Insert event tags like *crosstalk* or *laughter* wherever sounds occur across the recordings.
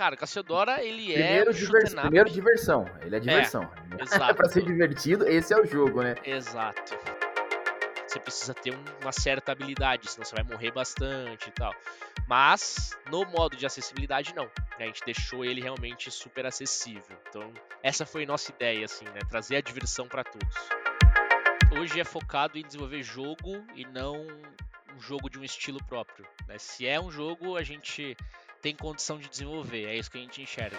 Cara, Cassiodora, ele primeiro é. Divers... Primeiro diversão. Ele é diversão. É, exato. *laughs* pra ser divertido, esse é o jogo, né? Exato. Você precisa ter uma certa habilidade, senão você vai morrer bastante e tal. Mas no modo de acessibilidade, não. A gente deixou ele realmente super acessível. Então, essa foi nossa ideia, assim, né? Trazer a diversão para todos. Hoje é focado em desenvolver jogo e não um jogo de um estilo próprio. Né? Se é um jogo, a gente tem condição de desenvolver. É isso que a gente enxerga.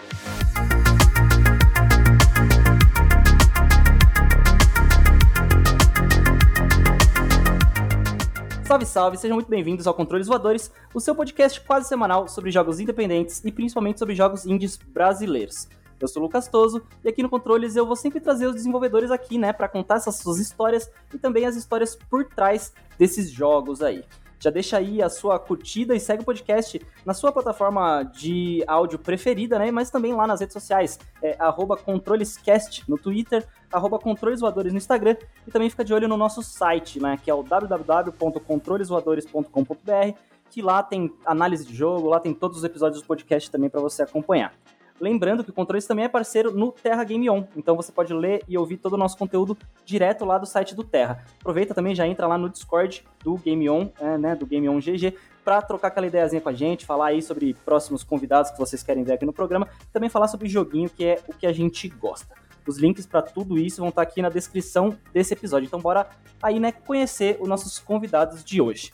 Salve, salve, sejam muito bem-vindos ao Controles Voadores, o seu podcast quase semanal sobre jogos independentes e principalmente sobre jogos indies brasileiros. Eu sou o Lucas Toso e aqui no Controles eu vou sempre trazer os desenvolvedores aqui, né, para contar essas suas histórias e também as histórias por trás desses jogos aí. Já deixa aí a sua curtida e segue o podcast na sua plataforma de áudio preferida, né? Mas também lá nas redes sociais, é, controlescast no Twitter, arroba controlesvoadores no Instagram e também fica de olho no nosso site, né? Que é o www.controlesvoadores.com.br que lá tem análise de jogo, lá tem todos os episódios do podcast também para você acompanhar. Lembrando que o Controles também é parceiro no Terra Game On, então você pode ler e ouvir todo o nosso conteúdo direto lá do site do Terra. Aproveita também, já entra lá no Discord do Game On, é, né, do Game On GG, para trocar aquela ideiazinha com a gente, falar aí sobre próximos convidados que vocês querem ver aqui no programa, também falar sobre joguinho, que é o que a gente gosta. Os links para tudo isso vão estar tá aqui na descrição desse episódio. Então bora aí, né, conhecer os nossos convidados de hoje.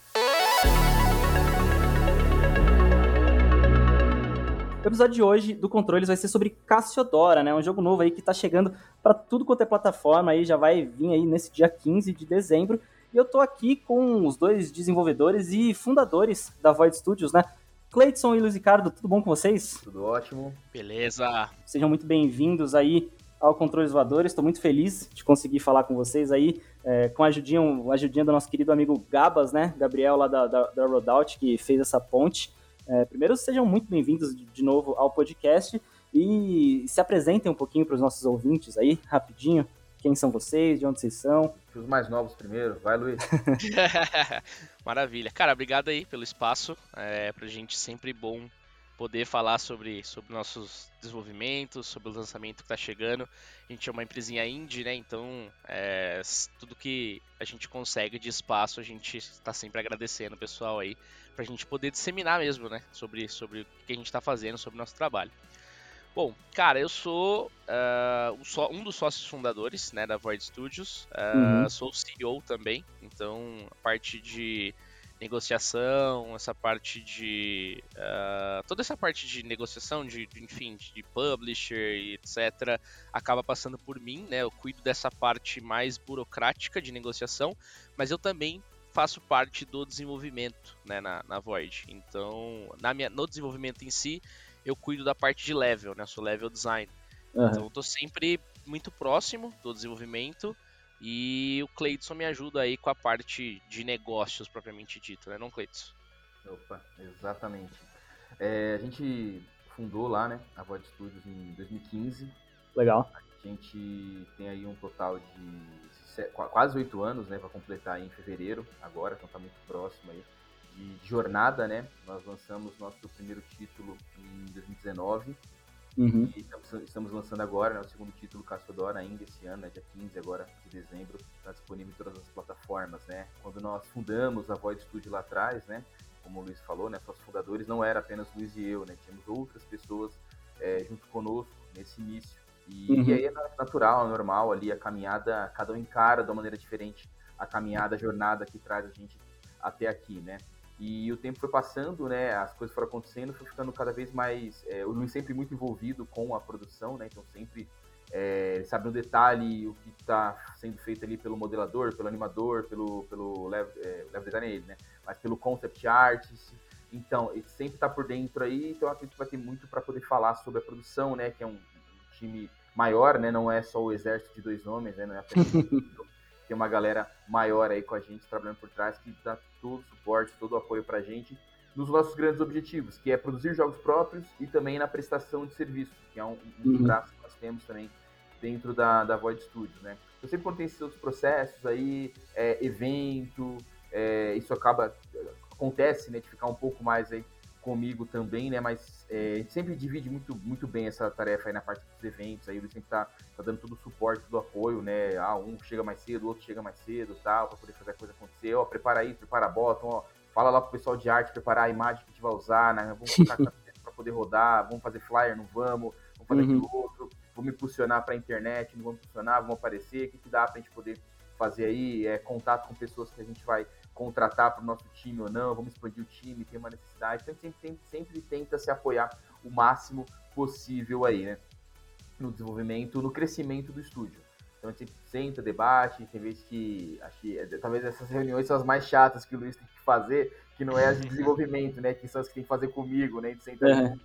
O episódio de hoje do Controles vai ser sobre Cassiodora, né? Um jogo novo aí que tá chegando para tudo quanto é plataforma aí, já vai vir aí nesse dia 15 de dezembro. E eu tô aqui com os dois desenvolvedores e fundadores da Void Studios, né? Cleiton e Luiz Ricardo, tudo bom com vocês? Tudo ótimo. Beleza. Sejam muito bem-vindos aí ao Controles Voadores. Estou muito feliz de conseguir falar com vocês aí, é, com a ajudinha, a ajudinha do nosso querido amigo Gabas, né? Gabriel lá da, da, da Rodout, que fez essa ponte. É, primeiro, sejam muito bem-vindos de novo ao podcast e se apresentem um pouquinho para os nossos ouvintes aí, rapidinho. Quem são vocês? De onde vocês são? Os mais novos primeiro. Vai, Luiz. *laughs* Maravilha. Cara, obrigado aí pelo espaço. É pra gente sempre bom poder falar sobre, sobre nossos desenvolvimentos, sobre o lançamento que está chegando. A gente é uma empresinha indie, né? Então, é, tudo que a gente consegue de espaço, a gente está sempre agradecendo o pessoal aí, para a gente poder disseminar mesmo, né? Sobre, sobre o que a gente está fazendo, sobre o nosso trabalho. Bom, cara, eu sou uh, um dos sócios fundadores né, da Void Studios, uh, uhum. sou CEO também, então a parte de negociação, essa parte de. Uh, toda essa parte de negociação, de, de, enfim, de publisher e etc., acaba passando por mim, né? Eu cuido dessa parte mais burocrática de negociação, mas eu também faço parte do desenvolvimento né, na, na Void. Então, na minha, no desenvolvimento em si, eu cuido da parte de level, né? Eu sou level design. Uhum. Então, eu tô sempre muito próximo do desenvolvimento e o Cleidson me ajuda aí com a parte de negócios propriamente dito, né, não, Cleidson? Opa, exatamente. É, a gente fundou lá, né, a Void Studios em 2015. Legal. A gente tem aí um total de quase oito anos, né, para completar em fevereiro, agora, então tá muito próximo aí de, jornada, né? Nós lançamos nosso primeiro título em 2019 Uhum. E estamos, estamos, lançando agora né, o segundo título Cassiodora ainda esse ano, né, dia 15 agora de dezembro, está disponível em todas as plataformas, né? Quando nós fundamos a Void Studio lá atrás, né, como o Luiz falou, né, nossos fundadores não era apenas Luiz e eu, né, tínhamos outras pessoas é, junto conosco nesse início. E, uhum. e, aí é natural, é normal ali a caminhada, cada um encara de uma maneira diferente a caminhada, a jornada que traz a gente até aqui, né? E o tempo foi passando, né? As coisas foram acontecendo, foi ficando cada vez mais. É, o Luiz sempre muito envolvido com a produção, né? Então sempre é, sabe no detalhe o que está sendo feito ali pelo modelador, pelo animador, pelo, pelo level, é, level design ele, né? Mas pelo concept artist. Então, ele sempre está por dentro aí, então acredito que vai ter muito para poder falar sobre a produção, né? Que é um, um, time maior, né? Não é só o exército de dois homens, né? Não é apenas *laughs* tem uma galera maior aí com a gente trabalhando por trás que dá todo o suporte, todo o apoio para a gente nos nossos grandes objetivos, que é produzir jogos próprios e também na prestação de serviço, que é um, um uhum. braço que nós temos também dentro da, da Void Studios, né? Eu sempre quando tem esses outros processos aí, é, evento, é, isso acaba, acontece, né, de ficar um pouco mais aí comigo também, né? Mas é, a gente sempre divide muito, muito bem essa tarefa aí na parte dos eventos. Aí ele sempre tá, tá dando todo o suporte, todo o apoio, né? Ah, um chega mais cedo, o outro chega mais cedo tal, para poder fazer a coisa acontecer. Ó, prepara isso, prepara a bota, ó, fala lá pro pessoal de arte preparar a imagem que a gente vai usar, né? Vamos colocar *laughs* para poder rodar, vamos fazer flyer, não vamos, vamos fazer uhum. aquilo outro, vamos impulsionar para a internet, não vamos impulsionar, vamos aparecer, o que, que dá para a gente poder fazer aí, é, contato com pessoas que a gente vai contratar para o nosso time ou não, vamos expandir o time, tem uma necessidade. Então a gente sempre, sempre, tenta se apoiar o máximo possível aí, né? No desenvolvimento, no crescimento do estúdio. Então a gente senta, debate, tem vezes que acho que é, talvez essas reuniões são as mais chatas que o Luiz tem que fazer, que não é as de *laughs* desenvolvimento, né? Que são as que tem que fazer comigo, né? A gente senta uhum.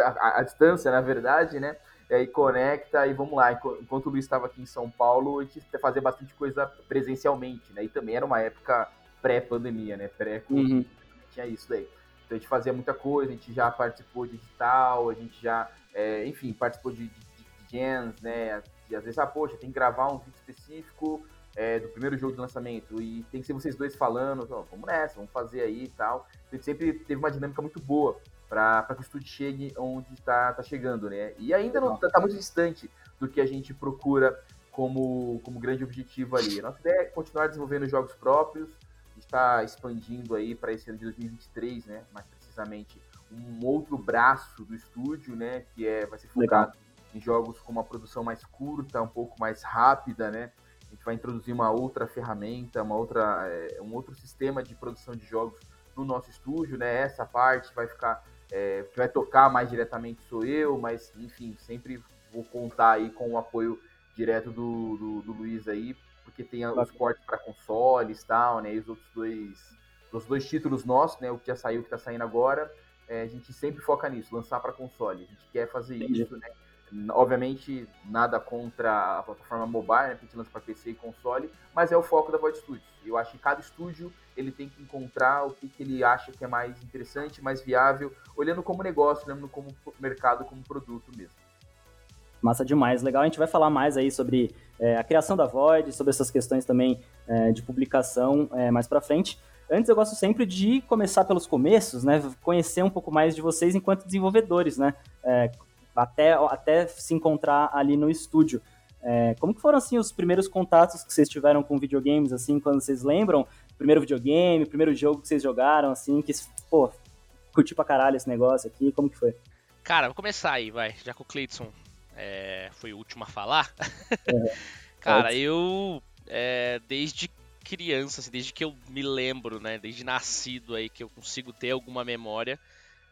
a, a, distância, na verdade, né? E aí conecta e vamos lá. Enquanto o Luiz estava aqui em São Paulo, a gente fazia bastante coisa presencialmente, né? E também era uma época pré-pandemia, né? Pré uhum. tinha isso daí. Então a gente fazia muita coisa, a gente já participou de digital, a gente já, é, enfim, participou de, de, de jams, né? E às vezes, ah, poxa, tem que gravar um vídeo específico é, do primeiro jogo de lançamento e tem que ser vocês dois falando, então, vamos nessa, vamos fazer aí e tal. Então, a gente sempre teve uma dinâmica muito boa para que o estúdio chegue onde está tá chegando, né? E ainda não está tá muito distante do que a gente procura como, como grande objetivo ali. A nossa ideia é continuar desenvolvendo jogos próprios, está expandindo aí para esse ano de 2023, né? Mais precisamente um outro braço do estúdio, né? Que é vai ser focado Legal. em jogos com uma produção mais curta, um pouco mais rápida, né? A gente vai introduzir uma outra ferramenta, uma outra, é, um outro sistema de produção de jogos no nosso estúdio, né? Essa parte vai ficar, é, que vai tocar mais diretamente sou eu, mas enfim, sempre vou contar aí com o apoio direto do, do, do Luiz aí porque tem os portes para consoles e tal, né? E os outros dois, os dois títulos nossos, né? O que já saiu, o que está saindo agora, é, a gente sempre foca nisso, lançar para console. A gente quer fazer Entendi. isso, né? Obviamente, nada contra a plataforma mobile, né? Que a gente lança para PC e console, mas é o foco da Void Studios. Eu acho que cada estúdio ele tem que encontrar o que, que ele acha que é mais interessante, mais viável, olhando como negócio, olhando como mercado, como produto mesmo. Massa demais, legal. A gente vai falar mais aí sobre é, a criação da Void, sobre essas questões também é, de publicação é, mais para frente. Antes eu gosto sempre de começar pelos começos, né? Conhecer um pouco mais de vocês enquanto desenvolvedores, né? É, até, até se encontrar ali no estúdio. É, como que foram assim os primeiros contatos que vocês tiveram com videogames, assim, quando vocês lembram? Primeiro videogame, primeiro jogo que vocês jogaram, assim, que, pô, curti pra caralho esse negócio aqui, como que foi? Cara, vou começar aí, vai, já que o Cleiton é, foi o último a falar. *laughs* É. *laughs* Cara, eu é, desde criança, assim, desde que eu me lembro, né, desde nascido aí que eu consigo ter alguma memória,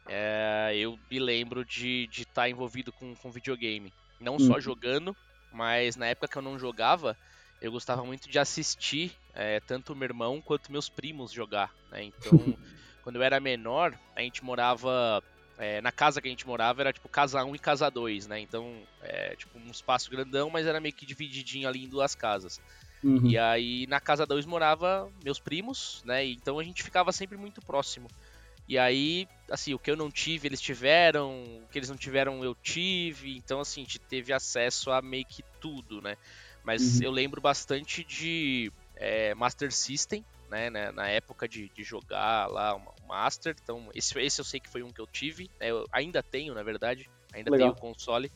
é, eu me lembro de estar tá envolvido com, com videogame. Não só uhum. jogando, mas na época que eu não jogava, eu gostava muito de assistir é, tanto meu irmão quanto meus primos jogar. Né? Então, *laughs* quando eu era menor, a gente morava é, na casa que a gente morava era tipo casa 1 e casa 2, né? Então, é tipo um espaço grandão, mas era meio que divididinho ali em duas casas. Uhum. E aí na casa 2 morava meus primos, né? Então a gente ficava sempre muito próximo. E aí, assim, o que eu não tive, eles tiveram, o que eles não tiveram, eu tive. Então, assim, a gente teve acesso a meio que tudo, né? Mas uhum. eu lembro bastante de é, Master System, né, na época de, de jogar lá o Master. Então, esse, esse eu sei que foi um que eu tive. Né, eu ainda tenho, na verdade. Ainda Legal. tenho o console.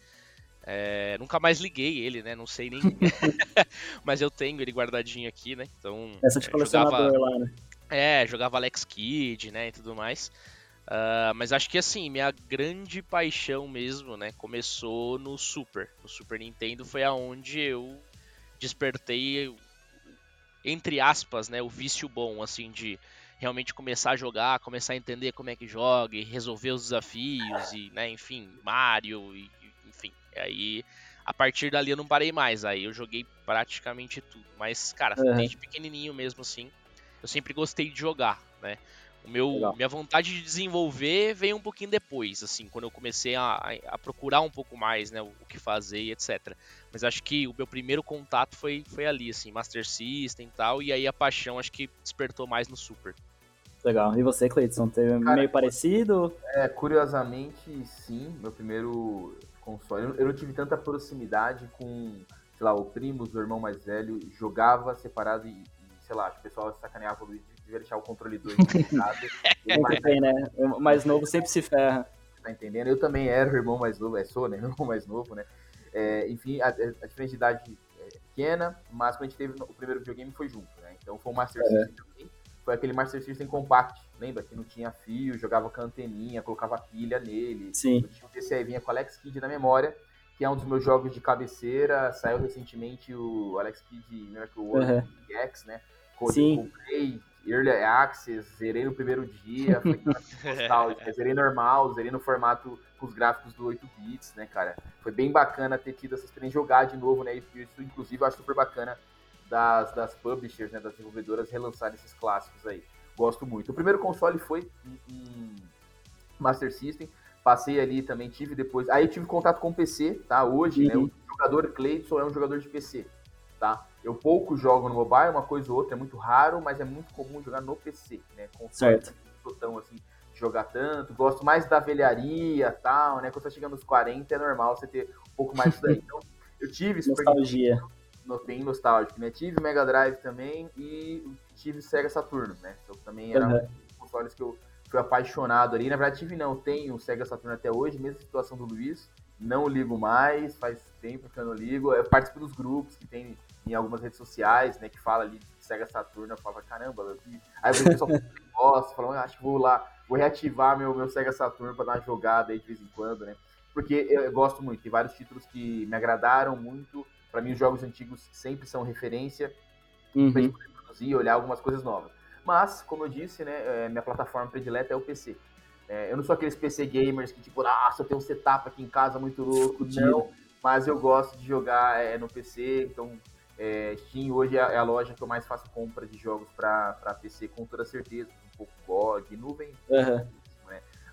É, nunca mais liguei ele, né? Não sei nem. *laughs* Mas eu tenho ele guardadinho aqui, né? Então. Essa de colecionador jogava... lá, né? É, jogava Alex Kidd, né? E tudo mais. Uh, mas acho que assim, minha grande paixão mesmo, né? Começou no Super. No Super Nintendo foi aonde eu despertei entre aspas, né, o vício bom, assim, de realmente começar a jogar, começar a entender como é que joga e resolver os desafios e, né, enfim, Mario e, enfim, aí a partir dali eu não parei mais, aí eu joguei praticamente tudo, mas, cara, uhum. desde pequenininho mesmo, assim, eu sempre gostei de jogar, né, o meu, minha vontade de desenvolver veio um pouquinho depois, assim, quando eu comecei a, a procurar um pouco mais, né, o, o, que fazer e etc. Mas acho que o meu primeiro contato foi, foi ali, assim, Master System e tal, e aí a paixão acho que despertou mais no Super. Legal. E você, Cleiton, teve Cara, meio parecido? É, curiosamente, sim. Meu primeiro console. Eu não tive tanta proximidade com, sei lá, o primo, o irmão mais velho, jogava separado e, sei lá, o pessoal sacaneava o Luiz devia deixar o controle 2 Sempre *laughs* tem, né? O mais novo sempre se ferra. Tá entendendo? Eu também era o irmão mais novo, é, sou, né? *laughs* O irmão mais novo, né? É, enfim, a, a, diferença de idade é pequena, mas quando a gente teve o primeiro videogame foi junto, né? Então foi o Master é. System também. Foi aquele Master System Compact, lembra? Que não tinha fio, jogava com anteninha, colocava pilha nele. Sim. Eu tinha esse aí, vinha com Alex Kidd na memória, que é um dos meus jogos de cabeceira. Saiu recentemente o Alex Kidd Miracle World uhum. X, né? Sim. Comprei, Early Access, zerei no primeiro dia, foi *laughs* zerei normal, zerei no formato com os gráficos do 8 bits, né, cara? Foi bem bacana ter tido essa experiência, jogar de novo, né? Isso, inclusive, eu acho super bacana das, das publishers, né, das desenvolvedoras relançarem esses clássicos aí. Gosto muito. O primeiro console foi um Master System, passei ali também, tive depois. Aí tive contato com o PC, tá? Hoje, uhum. né? O jogador Cleidson é um jogador de PC, tá? Eu pouco jogo no mobile, uma coisa ou outra, é muito raro, mas é muito comum jogar no PC, né? Com certo. Botão assim, jogar tanto. Gosto mais da velharia tal, né? Quando você chega nos 40, é normal você ter um pouco mais disso daí. *laughs* Então, eu tive Nostalgia. No, bem nostálgico, né? Tive Mega Drive também e tive Sega Saturno, né? Então também era uhum. um consoles que eu fui apaixonado ali. Na verdade, tive não, tenho o Sega Saturno até hoje, mesma situação do Luiz. Não ligo mais, faz tempo que eu não ligo. Eu participo dos grupos que tem em algumas redes sociais, né, que fala ali de Sega Saturno, eu falo, caramba, eu vi. Aí eu pessoal gosta, falam, ah, acho que vou lá, vou reativar meu, meu Sega Saturno para dar uma jogada aí de vez em quando, né? Porque eu, eu gosto muito, tem vários títulos que me agradaram muito. Para mim, os jogos antigos sempre são referência uhum. pra gente produzir, olhar algumas coisas novas. Mas, como eu disse, né, é, minha plataforma predileta é o PC. É, eu não sou aqueles PC gamers que, tipo, nossa, eu tenho um setup aqui em casa muito louco, não. Mas eu gosto de jogar é, no PC, então é, Steam hoje é, é a loja que eu mais faço compra de jogos para PC, com toda certeza. Um pouco GOG, nuvem. Uhum.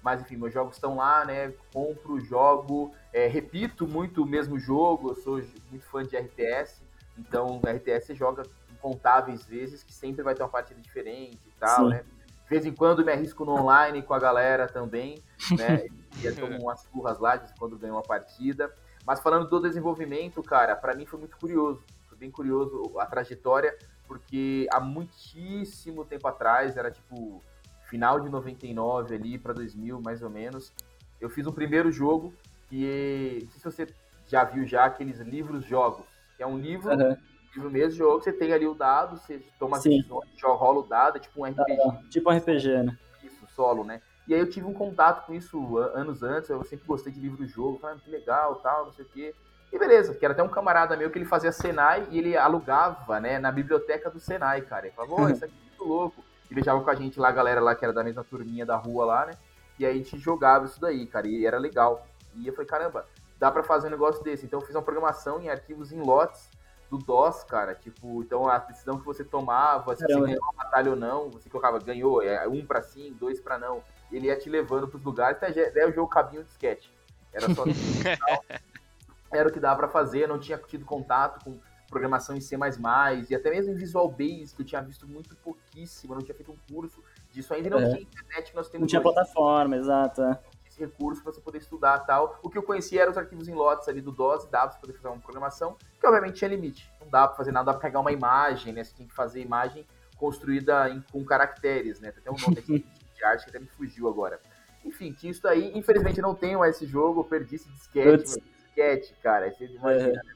Mas enfim, meus jogos estão lá, né? Compro, jogo, é, repito muito o mesmo jogo. Eu sou muito fã de RTS, então RTS você joga incontáveis vezes, que sempre vai ter uma partida diferente e tal, Sim. né? De vez em quando me arrisco no online com a galera também, né? *laughs* e eu tomo umas curras lá de quando ganho uma partida. Mas falando do desenvolvimento, cara, para mim foi muito curioso bem curioso a trajetória, porque há muitíssimo tempo atrás, era tipo final de 99 ali para 2000 mais ou menos, eu fiz um primeiro jogo que, não sei se você já viu já aqueles livros jogos, que é um livro, uhum. livro mesmo jogo, você tem ali o dado, você toma Sim. decisões, rola o dado, é tipo um RPG. Uhum. Tipo um RPG, né? Isso, solo, né? E aí eu tive um contato com isso anos antes, eu sempre gostei de livro-jogo, falei, ah, que legal, tal, não sei o quê. E beleza, que era até um camarada meu que ele fazia Senai e ele alugava, né, na biblioteca do Senai, cara. Ele falava, oh, isso aqui é muito louco. Beijava com a gente lá, a galera lá que era da mesma turminha da rua lá, né? E aí a gente jogava isso daí, cara, e era legal. E eu falei, caramba, dá para fazer um negócio desse. Então eu fiz uma programação em arquivos em lotes do DOS, cara. Tipo, então a decisão que você tomava, se você ganhou uma batalha ou não, você colocava, ganhou, é um para sim, dois para não. Ele ia te levando pros lugares, até o jogo cabinho de sketch. Era só *laughs* era o que dava para fazer, não tinha tido contato com programação em C++ e até mesmo em Visual Basic, que eu tinha visto muito pouquíssimo, não tinha feito um curso disso ainda, não é. tinha internet que nós temos Não tinha hoje. plataforma, exato. É. Esse recurso para você poder estudar tal. O que eu conhecia eram os arquivos em lotes ali do DOS, dava para poder fazer uma programação, que obviamente tinha limite. Não dá para fazer nada, dá para pegar uma imagem, né? Você tem que fazer imagem construída em, com caracteres, né? Tem até um nome aqui *laughs* de arte que até me fugiu agora. Enfim, tinha isso aí. Infelizmente eu não tenho mais esse jogo, eu perdi esse disquete disquete, cara. Você imagina, é.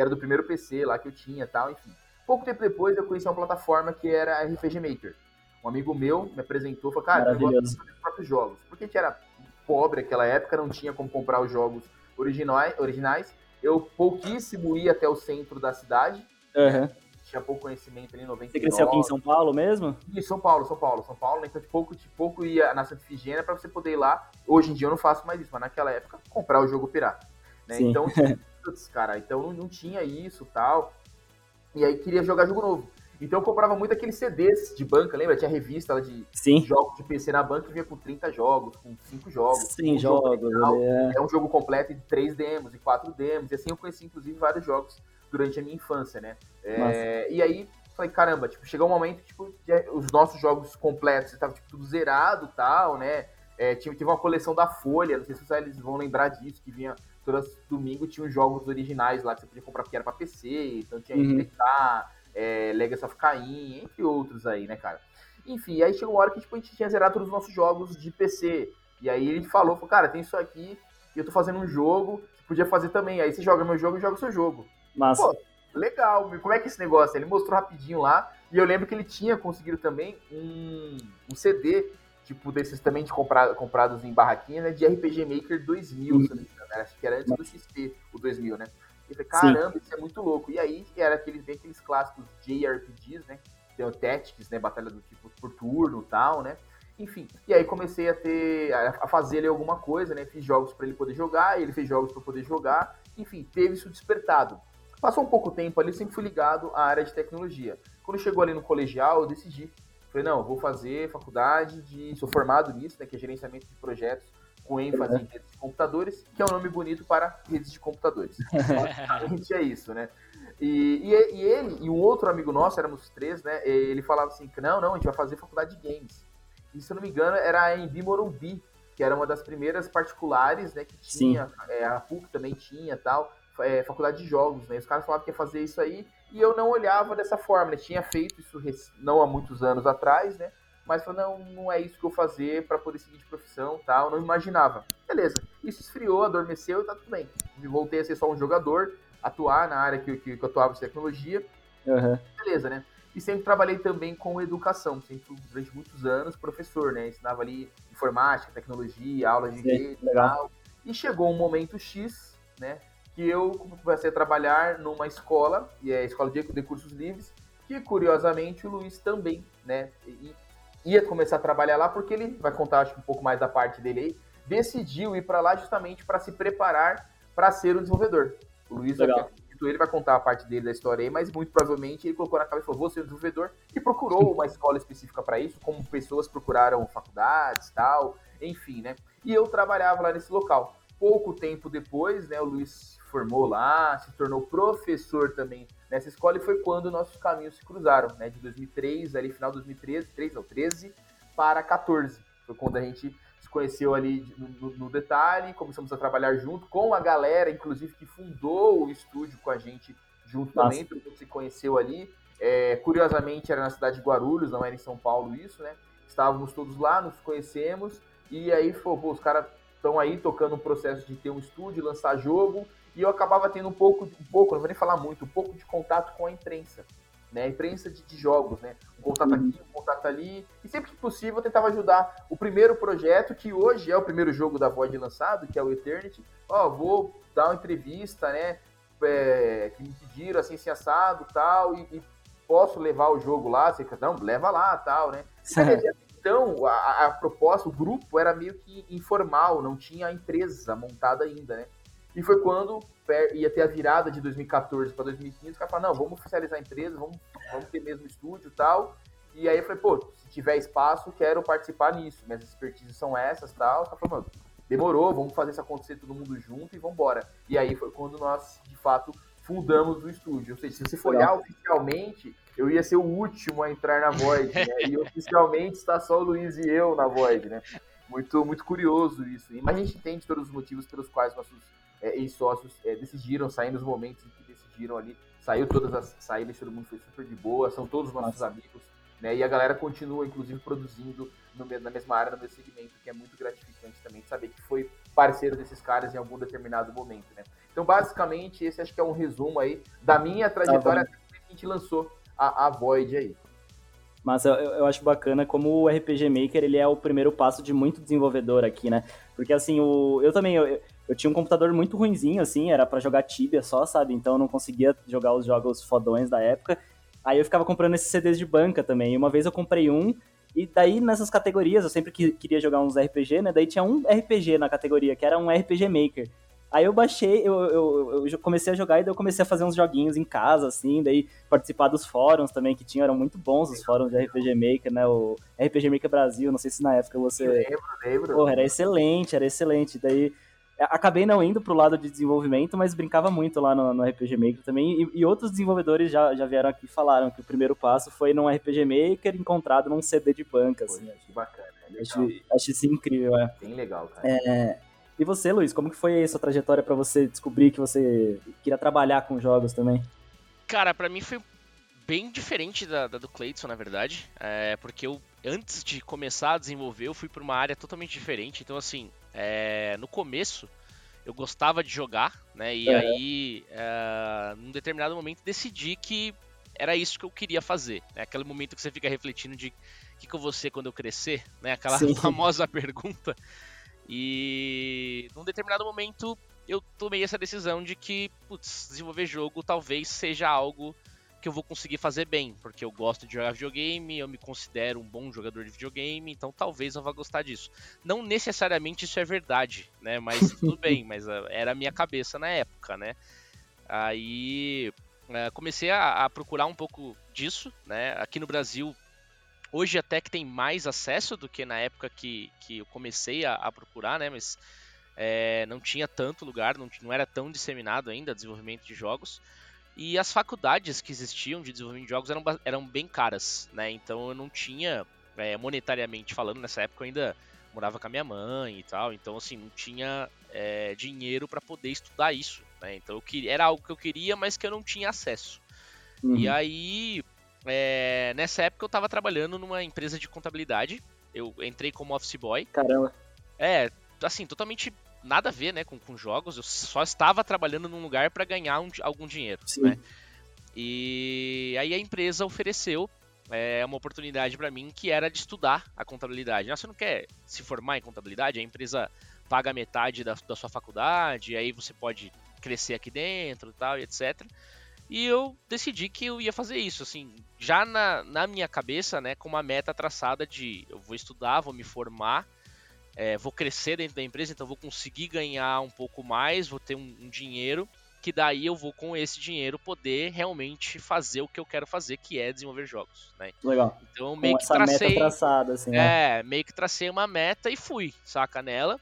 Que era do primeiro PC lá que eu tinha tal, enfim. Pouco tempo depois eu conheci uma plataforma que era RPG Maker. Um amigo meu me apresentou, falou, cara, eu gosto de fazer os próprios jogos. Porque a gente era pobre naquela época, não tinha como comprar os jogos originais, originais. Eu pouquíssimo ia até o centro da cidade. Uhum. Tinha pouco conhecimento ali em 99. Você cresceu aqui em São Paulo mesmo? Em São Paulo, São Paulo, São Paulo. Então, de pouco, de pouco ia na Santa Figênia para você poder ir lá. Hoje em dia eu não faço mais isso, mas naquela época, comprar o jogo pirata. Né? Então, *laughs* putz, cara, então não, não tinha isso tal. E aí queria jogar jogo novo. Então eu comprava muito aqueles CDs de banca, lembra? Tinha revista lá de Sim. jogos de PC na banca que vinha com 30 jogos, com 5 jogos. Sim, um jogos. é. é um jogo completo de 3 demos e 4 demos. E assim eu conheci, inclusive, vários jogos durante a minha infância, né? É, e aí, falei, caramba, tipo, chegou um momento, tipo, os nossos jogos completos estavam tipo, tudo zerado tal, né? É, tinha, teve uma coleção da Folha, não sei se vocês vão lembrar disso, que vinha todo domingo tinha os jogos originais lá que você podia comprar porque era pra PC, então tinha uhum. RPK, é, Legacy of Kain, entre outros aí, né, cara? Enfim, aí chegou uma hora que tipo, a gente tinha zerado todos os nossos jogos de PC. E aí ele falou, falou cara, tem isso aqui, e eu tô fazendo um jogo, você podia fazer também. Aí você joga meu jogo e joga o seu jogo. Massa. Pô, legal, como é que é esse negócio? Ele mostrou rapidinho lá, e eu lembro que ele tinha conseguido também um, um CD, tipo desses também de comprar, comprados em barraquinha, né, de RPG Maker 2000, uhum. se não me engano, acho que era antes do XP, o 2000, né? E falei, caramba, Sim. isso é muito louco. E aí era aqueles, bem aqueles clássicos JRPGs, né? Tem o Tactics, né? Batalha do tipo por turno e tal, né? Enfim, e aí comecei a ter, a fazer ali alguma coisa, né? Fiz jogos para ele poder jogar, ele fez jogos para poder jogar, enfim, teve isso despertado. Passou um pouco tempo ali, sempre fui ligado à área de tecnologia. Quando chegou ali no colegial, eu decidi, falei, não, vou fazer faculdade de, sou formado nisso, né? Que é gerenciamento de projetos com ênfase em redes de computadores, que é um nome bonito para redes de computadores. *laughs* Basicamente é isso, né? E, e, e, ele e um outro amigo nosso, éramos três, né? Ele falava assim, que não, não, a gente vai fazer faculdade de games. E se eu não me engano, era a Embi Morumbi, que era uma das primeiras particulares, né? Que tinha, é, a PUC também tinha tal, é, faculdade de jogos, né? Os caras falavam que ia fazer isso aí, e eu não olhava dessa forma, né? Tinha feito isso não há muitos anos atrás, né? Mas falou, não, não é isso que eu vou fazer para poder seguir de profissão tal, não imaginava. Beleza, isso esfriou, adormeceu e tá tudo bem. Voltei a ser só um jogador, atuar na área que, que, que eu atuava de tecnologia, uhum. beleza, né? E sempre trabalhei também com educação, sempre durante muitos anos professor, né? Ensinava ali informática, tecnologia, aulas de rede e tal. E chegou um momento X, né? Que eu comecei a trabalhar numa escola, e é a Escola de, de Cursos Livres, que curiosamente o Luiz também, né? E, ia começar a trabalhar lá porque ele vai contar acho um pouco mais da parte dele aí. Decidiu ir para lá justamente para se preparar para ser um desenvolvedor. O Luiz ele vai contar a parte dele da história aí, mas muito provavelmente ele colocou na cabeça e falou: vou ser um desenvolvedor e procurou *laughs* uma escola específica para isso, como pessoas procuraram faculdades tal, enfim, né? E eu trabalhava lá nesse local. Pouco tempo depois, né, o Luiz formou lá, se tornou professor também nessa escola e foi quando nossos caminhos se cruzaram, né? De 2003, ali final de 2013, 13 não, 13 para 14. Foi quando a gente se conheceu ali no, no, detalhe, começamos a trabalhar junto com a galera, inclusive que fundou o estúdio com a gente junto Nossa. também, todo mundo se conheceu ali. É, curiosamente era na cidade de Guarulhos, não era em São Paulo isso, né? Estávamos todos lá, nos conhecemos e aí falou, os caras estão aí tocando um processo de ter um estúdio, lançar jogo e eu acabava tendo um pouco, um pouco, não vou nem falar muito, um pouco de contato com a imprensa, né? A imprensa de, de jogos, né? Um contato aqui, um contato ali, e sempre que possível eu tentava ajudar o primeiro projeto, que hoje é o primeiro jogo da Void lançado, que é o Eternity. Ó, oh, vou dar uma entrevista, né? É, que me pediram assim, assim assado tal, e, e posso levar o jogo lá? Você não, leva lá tal, né? Então, a, a proposta, o grupo era meio que informal, não tinha a empresa montada ainda, né? E foi quando ia ter a virada de 2014 para 2015, o cara falou, não, vamos oficializar a empresa, vamos, vamos ter mesmo estúdio e tal. E aí eu falei, pô, se tiver espaço, quero participar nisso. Minhas expertises são essas tal. O cara falou, mano, demorou, vamos fazer isso acontecer todo mundo junto e vamos embora. E aí foi quando nós, de fato, fundamos o estúdio. Ou seja, se você for olhar oficialmente, eu ia ser o último a entrar na Void, né? E oficialmente está só o Luiz e eu na Void, né? Muito, muito curioso isso. Mas a gente entende todos os motivos pelos quais nossos é, ex-sócios é, decidiram sair nos momentos em que decidiram ali. Saiu todas as saídas, todo mundo foi super de boa, são todos nossos amigos, né? E a galera continua, inclusive, produzindo no, na mesma área, no mesmo segmento, que é muito gratificante também saber que foi parceiro desses caras em algum determinado momento, né? Então, basicamente, esse acho que é um resumo aí da minha trajetória tá que a gente lançou a, a Void aí. Mas eu, eu acho bacana como o RPG Maker ele é o primeiro passo de muito desenvolvedor aqui, né? Porque assim, o, eu também eu, eu tinha um computador muito ruinzinho, assim, era para jogar Tibia só, sabe? Então eu não conseguia jogar os jogos fodões da época. Aí eu ficava comprando esses CDs de banca também. E uma vez eu comprei um, e daí nessas categorias, eu sempre queria jogar uns RPG, né? Daí tinha um RPG na categoria, que era um RPG Maker. Aí eu baixei, eu, eu, eu, comecei a jogar e daí eu comecei a fazer uns joguinhos em casa, assim, daí participar dos fóruns também, que tinham, eram muito bons os fóruns de RPG Maker, né? O RPG Maker Brasil, não sei se na época você. Eu lembro, lembro. Porra, era excelente, era excelente. Daí acabei não indo pro lado de desenvolvimento, mas brincava muito lá no, no RPG Maker também. E, e, outros desenvolvedores já, já vieram aqui e falaram que o primeiro passo foi num RPG Maker encontrado num CD de banca. Assim, Poxa, que bacana. É acho, acho isso incrível, é. Bem legal, cara. É, e você, Luiz, como que foi essa trajetória para você descobrir que você queria trabalhar com jogos também? Cara, para mim foi bem diferente da, da do Clayton, na verdade, é, porque eu, antes de começar a desenvolver, eu fui para uma área totalmente diferente. Então, assim, é, no começo, eu gostava de jogar, né? E aí, é, num determinado momento, decidi que era isso que eu queria fazer. Né? Aquele momento que você fica refletindo de o que, que eu vou ser quando eu crescer, né? Aquela Sim. *laughs* famosa pergunta. E num determinado momento eu tomei essa decisão de que, putz, desenvolver jogo talvez seja algo que eu vou conseguir fazer bem, porque eu gosto de jogar videogame, eu me considero um bom jogador de videogame, então talvez eu vá gostar disso. Não necessariamente isso é verdade, né? Mas *laughs* tudo bem, mas uh, era a minha cabeça na época, né? Aí uh, comecei a, a, procurar um pouco disso, né? Aqui no Brasil, hoje até que tem mais acesso do que na época que, que eu comecei a, a procurar, né? Mas é, não tinha tanto lugar, não, não era tão disseminado ainda desenvolvimento de jogos. E as faculdades que existiam de desenvolvimento de jogos eram, eram bem caras, né? Então eu não tinha, é, monetariamente falando, nessa época eu ainda morava com a minha mãe e tal, então assim, não tinha é, dinheiro para poder estudar isso, né? Então eu queria, era algo que eu queria, mas que eu não tinha acesso. Uhum. E aí, é, nessa época eu estava trabalhando numa empresa de contabilidade, eu entrei como office boy. Caramba. É, assim, totalmente nada a ver, né, com, com jogos. Eu só estava trabalhando num lugar para ganhar um, algum dinheiro, Sim. né? E aí a empresa ofereceu é, uma oportunidade para mim que era de estudar a contabilidade. Você não quer se formar em contabilidade? A empresa paga metade da, da sua faculdade, aí você pode crescer aqui dentro, tal, e etc. E eu decidi que eu ia fazer isso, assim, já na, na minha cabeça, né, com uma meta traçada de eu vou estudar, vou me formar é, vou crescer dentro da empresa, então vou conseguir ganhar um pouco mais, vou ter um, um, dinheiro, que daí eu vou com esse dinheiro poder realmente fazer o que eu quero fazer, que é desenvolver jogos, né? Legal. Então meio com que tracei, meta traçada, assim, né? É, meio que tracei uma meta e fui, saca nela.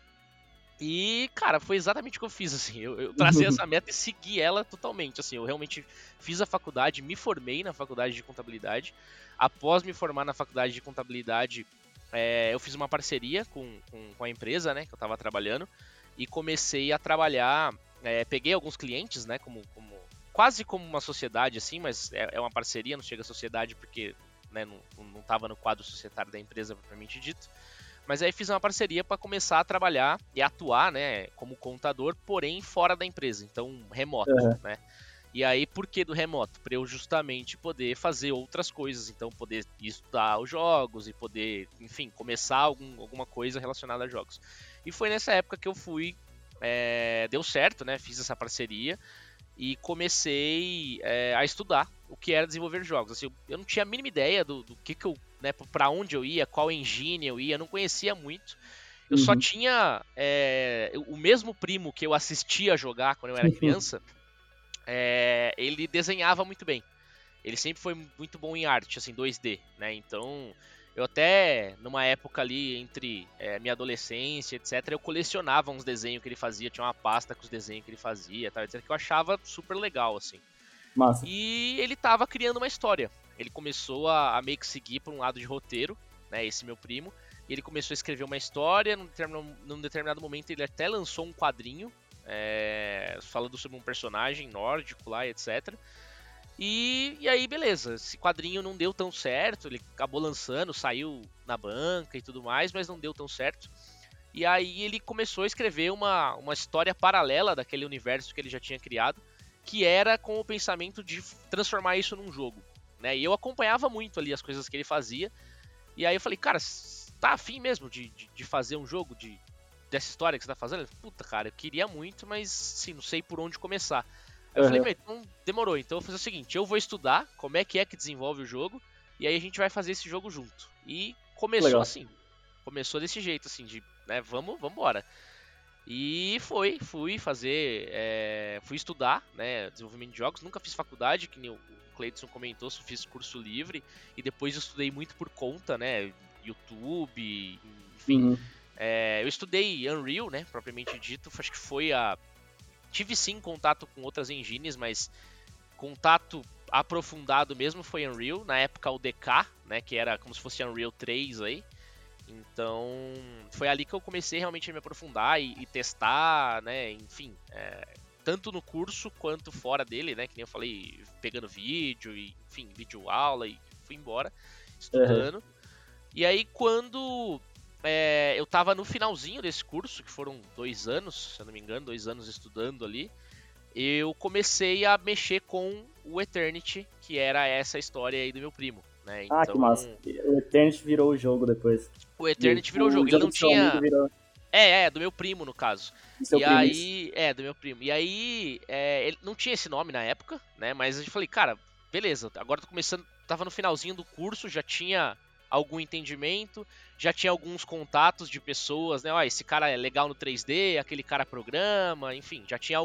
E, cara, foi exatamente o que eu fiz, assim. Eu, eu tracei *laughs* essa meta e segui ela totalmente, assim. Eu realmente fiz a faculdade, me formei na faculdade de contabilidade. Após me formar na faculdade de contabilidade, é, eu fiz uma parceria com, com, com, a empresa, né, que eu estava trabalhando, e comecei a trabalhar, é, peguei alguns clientes, né, como, como, quase como uma sociedade, assim, mas é, é uma parceria, não chega a sociedade porque né, não estava no quadro societário da empresa, propriamente dito, mas aí fiz uma parceria para começar a trabalhar e atuar, né, como contador, porém fora da empresa, então remoto, uhum. né, e aí, por que do remoto? Para eu justamente poder fazer outras coisas, então poder estudar os jogos e poder, enfim, começar algum, alguma coisa relacionada a jogos. E foi nessa época que eu fui, é, deu certo, né? Fiz essa parceria e comecei é, a estudar o que era desenvolver jogos. Assim, eu não tinha a mínima ideia do, do que, que eu, né, para onde eu ia, qual engine eu ia, eu não conhecia muito. Eu uhum. só tinha é, o mesmo primo que eu assistia jogar quando eu era *laughs* criança é, ele desenhava muito bem. Ele sempre foi muito bom em arte, assim, 2D, né? Então, eu até, numa época ali entre é, minha adolescência, etc., eu colecionava uns desenhos que ele fazia, tinha uma pasta com os desenhos que ele fazia, tal, etc., que eu achava super legal, assim. Massa. E ele tava criando uma história. Ele começou a, a meio que seguir por um lado de roteiro, né? Esse meu primo. E ele começou a escrever uma história. Num determinado, num determinado momento, ele até lançou um quadrinho é, falando sobre um personagem nórdico lá, etc. E, e aí, beleza, esse quadrinho não deu tão certo, ele acabou lançando, saiu na banca e tudo mais, mas não deu tão certo. E aí ele começou a escrever uma, uma história paralela daquele universo que ele já tinha criado, que era com o pensamento de transformar isso num jogo. Né? E eu acompanhava muito ali as coisas que ele fazia. E aí eu falei, cara, tá afim mesmo de, de, de fazer um jogo, de, dessa história que você tá fazendo? Puta, cara, eu queria muito, mas sim, não sei por onde começar. Aí uhum. eu falei, então demorou, então eu vou fazer o seguinte, eu vou estudar como é que é que desenvolve o jogo, e aí a gente vai fazer esse jogo junto. E começou Legal. assim. Começou desse jeito, assim, de, né, vamos, vamos embora. E foi, fui fazer, é, fui estudar, né, desenvolvimento de jogos, nunca fiz faculdade, que nem o Cleiton comentou, só fiz curso livre, e depois eu estudei muito por conta, né, YouTube, enfim... Uhum é, eu estudei Unreal, né, propriamente dito, acho que foi a... Tive sim contato com outras engines, mas contato aprofundado mesmo foi Unreal, na época o DK, né, que era como se fosse Unreal 3 aí. Então, foi ali que eu comecei realmente a me aprofundar e, e testar, né, enfim, é, tanto no curso quanto fora dele, né? Que nem eu falei, pegando vídeo, e, enfim, vídeo aula e fui embora, estudando. Uhum. E aí quando é, eu tava no finalzinho desse curso, que foram dois anos, se eu não me engano, dois anos estudando ali, eu comecei a mexer com o Eternity, que era essa história aí do meu primo. Né? Então, ah, que então, massa. O Eternity virou o jogo depois. O Eternity virou o jogo. Ele não tinha. Virou... É, é, do meu primo, no caso. E primo, aí. É, do meu primo. E aí. É, ele não tinha esse nome na época, né? Mas eu falei, cara, beleza, agora tô começando. Tava no finalzinho do curso, já tinha algum entendimento, já tinha alguns contatos de pessoas, né? Ó, esse cara é legal no 3D, aquele cara programa, enfim, já tinha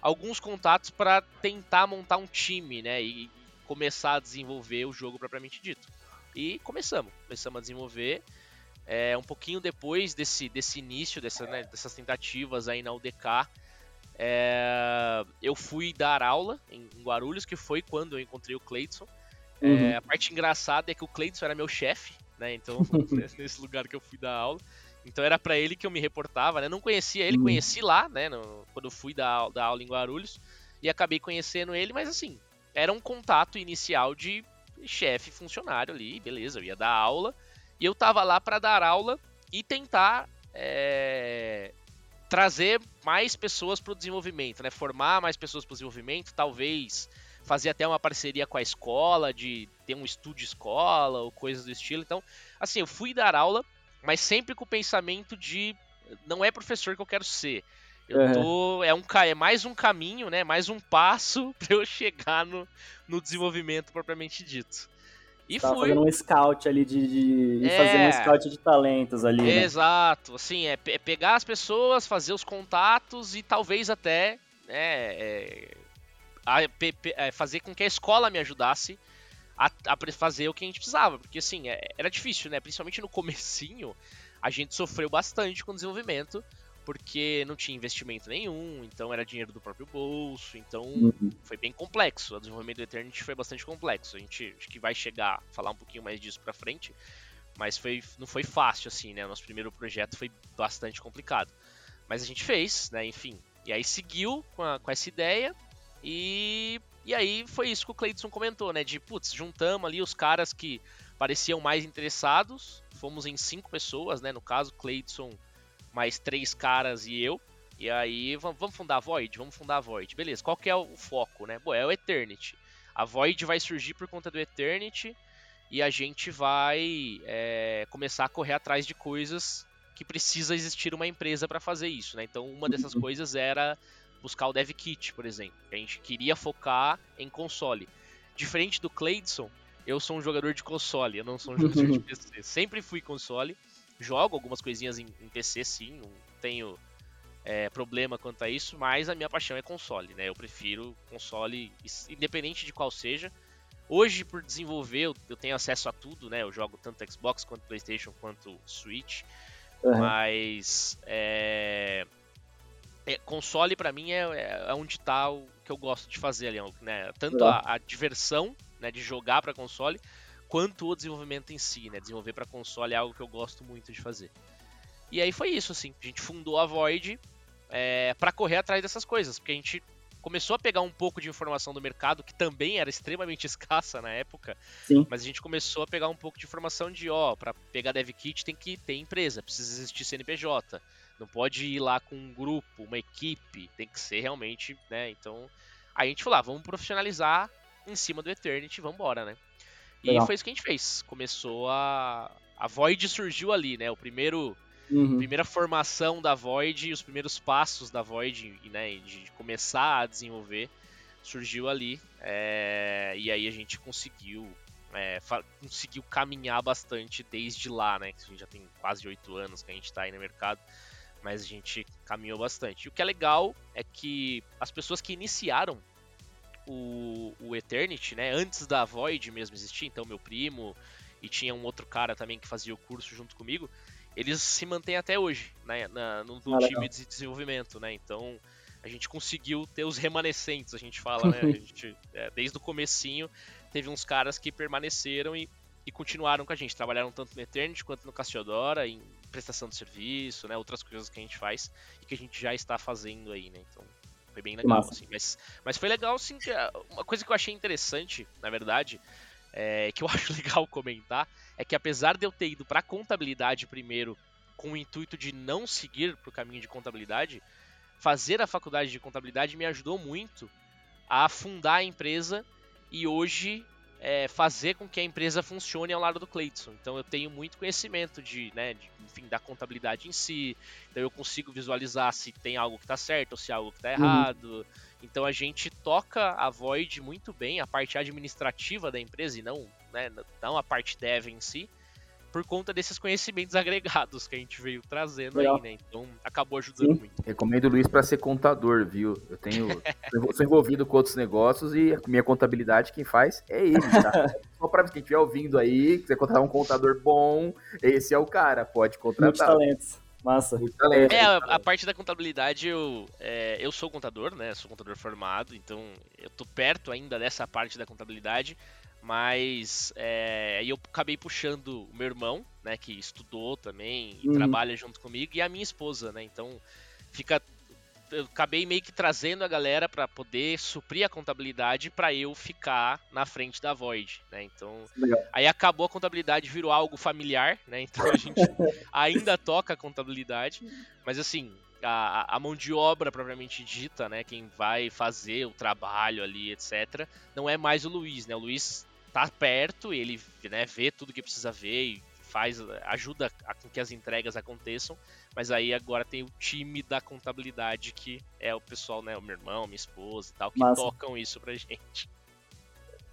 alguns contatos para tentar montar um time, né? E começar a desenvolver o jogo propriamente dito. E começamos, começamos a desenvolver. É, um pouquinho depois desse, desse início, dessa, né, dessas tentativas aí na UDK, é, eu fui dar aula em, em, Guarulhos, que foi quando eu encontrei o Cleidson. É, uhum. É, a parte engraçada é que o Cleidson era meu chefe, né? Então, *laughs* nesse lugar que eu fui dar aula. Então era para ele que eu me reportava, né? Não conhecia ele, uhum. conheci lá, né? No, quando eu fui dar, dar aula em Guarulhos. E acabei conhecendo ele, mas assim, era um contato inicial de chefe funcionário ali, beleza, eu ia dar aula. E eu tava lá para dar aula e tentar é, trazer mais pessoas para o desenvolvimento, né? Formar mais pessoas para o desenvolvimento, talvez fazer até uma parceria com a escola, de ter um estúdio escola ou coisas do estilo. Então, assim, eu fui dar aula mas sempre com o pensamento de não é professor que eu quero ser. Eu tô. É, um, é mais um caminho, né? Mais um passo *laughs* para eu chegar no, no desenvolvimento propriamente dito. E Tava fui. fazendo um scout ali de. de é... Fazendo um scout de talentos ali. Né? Exato. Assim, é, é, pegar as pessoas, fazer os contatos e talvez até. Né, é, a, é, fazer com que a escola me ajudasse a, a fazer o que a gente precisava, porque assim, é, era difícil, né? Principalmente no *laughs* comecinho, a gente sofreu bastante com o desenvolvimento, porque não tinha investimento nenhum, então era dinheiro do próprio bolso, então uhum. foi bem complexo. O desenvolvimento do Eternity foi bastante complexo. A gente acho que vai chegar a falar um pouquinho mais disso pra frente, mas foi, não foi fácil assim, né? O nosso primeiro projeto foi bastante complicado. Mas a gente fez, né? Enfim. E aí seguiu com, a, com essa ideia e e aí foi isso que o Cleidson comentou, né? De, putz, juntamos ali os caras que pareciam mais interessados. Fomos em cinco pessoas, né? No caso, Cleidson, mais três caras e eu. E aí, vamos fundar a Void? Vamos fundar a Void. Beleza, qual que é o foco, né? Bom, é o Eternity. A Void vai surgir por conta do Eternity e a gente vai é, começar a correr atrás de coisas que precisa existir uma empresa para fazer isso, né? Então, uma dessas uhum. coisas era buscar o dev kit, por exemplo. A gente queria focar em console. Diferente do Cleidson, eu sou um jogador de console, eu não sou um jogador de *laughs* PC. Sempre fui console. Jogo algumas coisinhas em, em PC, sim, não tenho é, problema quanto a isso, mas a minha paixão é console, né? Eu prefiro console, independente de qual seja. Hoje, por desenvolver, eu, eu tenho acesso a tudo, né? Eu jogo tanto Xbox quanto PlayStation quanto Switch. Uhum. Mas é, é, console para mim é, é, é onde tá o que eu gosto de fazer ali, né? Tanto a, a, diversão, né, de jogar para console, quanto o desenvolvimento em si, né? Desenvolver para console é algo que eu gosto muito de fazer. E aí foi isso, assim. A gente fundou a Void é, para correr atrás dessas coisas, porque a gente começou a pegar um pouco de informação do mercado, que também era extremamente *laughs* escassa na época, Sim. mas a gente começou a pegar um pouco de informação de, ó, para pegar dev kit tem que ter empresa, precisa existir CNPJ. Não pode ir lá com um grupo, uma equipe, tem que ser realmente, né? Então, a gente falou, ah, vamos profissionalizar em cima do Eternity, vamos embora, né? E Legal. foi isso que a gente fez. Começou a a Void surgiu ali, né? O primeiro uhum. primeira formação da Void os primeiros passos da Void, né, de começar a desenvolver surgiu ali. É... e aí a gente conseguiu é, conseguiu caminhar bastante desde lá, né? Que a gente já tem quase oito anos que a gente está aí no mercado mas a gente caminhou bastante. E o que é legal é que as pessoas que iniciaram o, o Eternity, né, antes da Void mesmo existir, então meu primo e tinha um outro cara também que fazia o curso junto comigo, eles se mantêm até hoje, né, na, no, no ah, time de desenvolvimento, né, então a gente conseguiu ter os remanescentes, a gente fala, né, *laughs* a gente, é, desde o comecinho teve uns caras que permaneceram e, e continuaram com a gente, trabalharam tanto no Eternity quanto no Cassiodora, em prestação de serviço, né? Outras coisas que a gente faz e que a gente já está fazendo aí, né? Então, Foi bem legal, assim. Mas, mas foi legal, que uma coisa que eu achei interessante, na verdade, é, que eu *laughs* acho legal comentar, é que apesar de eu ter ido para contabilidade primeiro, com o intuito de não seguir pro caminho de contabilidade, fazer a faculdade de contabilidade me ajudou muito a fundar a empresa e hoje é, fazer com que a empresa funcione ao lado do Cleiton. Então eu tenho muito conhecimento de, né, de, enfim, da contabilidade em si. Então eu consigo visualizar se tem algo que está certo ou se algo que está uhum. errado. Uhum. Então a gente toca a Void muito bem, a parte administrativa da empresa e não, né, não a parte dev em si por conta desses conhecimentos agregados que a gente veio trazendo Legal. aí, né? Então acabou ajudando Sim. muito. Recomendo o Luiz para ser contador, viu? Eu tenho *laughs* sou envolvido com outros negócios e a minha contabilidade quem faz é ele, tá? *laughs* Só para quem estiver ouvindo aí, quiser contratar um contador bom, esse é o cara, pode contratar. Muitos talentos. Massa. É, a, a, parte da contabilidade, eu, é, eu sou contador, né? Sou contador formado, então eu tô perto ainda dessa parte da contabilidade. Mas é, aí eu acabei puxando o meu irmão, né, que estudou também e uhum. trabalha junto comigo, e a minha esposa, né? Então fica. Eu acabei meio que trazendo a galera para poder suprir a contabilidade para eu ficar na frente da Void, né? Então, Legal. aí acabou a contabilidade, virou algo familiar, né? Então a gente *laughs* ainda toca a contabilidade, mas assim, a, a, mão de obra propriamente dita, né? Quem vai fazer o trabalho ali, etc. Não é mais o Luiz, né? O Luiz tá perto, ele né, vê tudo que precisa ver e faz, ajuda a com que as entregas aconteçam, mas aí agora tem o time da contabilidade que é o pessoal, né, o meu irmão, minha esposa e tal, que Massa. tocam isso pra gente.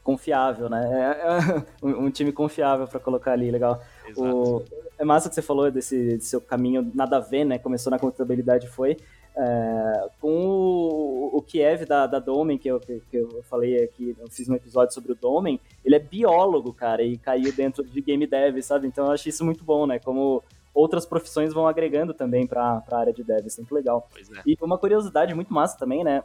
Confiável, né? É, é *laughs* um, time confiável para colocar ali, legal. O, é massa que você falou desse, desse seu caminho nada a ver, né? Começou na contabilidade foi. É, com o, o Kiev da, da Domen, que eu, que, eu falei aqui, eu fiz um episódio sobre o Domen, ele é biólogo, cara, e caiu dentro de game dev, sabe? Então eu acho isso muito bom, né? Como outras profissões vão agregando também para a área de dev, sempre legal. É. E uma curiosidade muito massa também, né?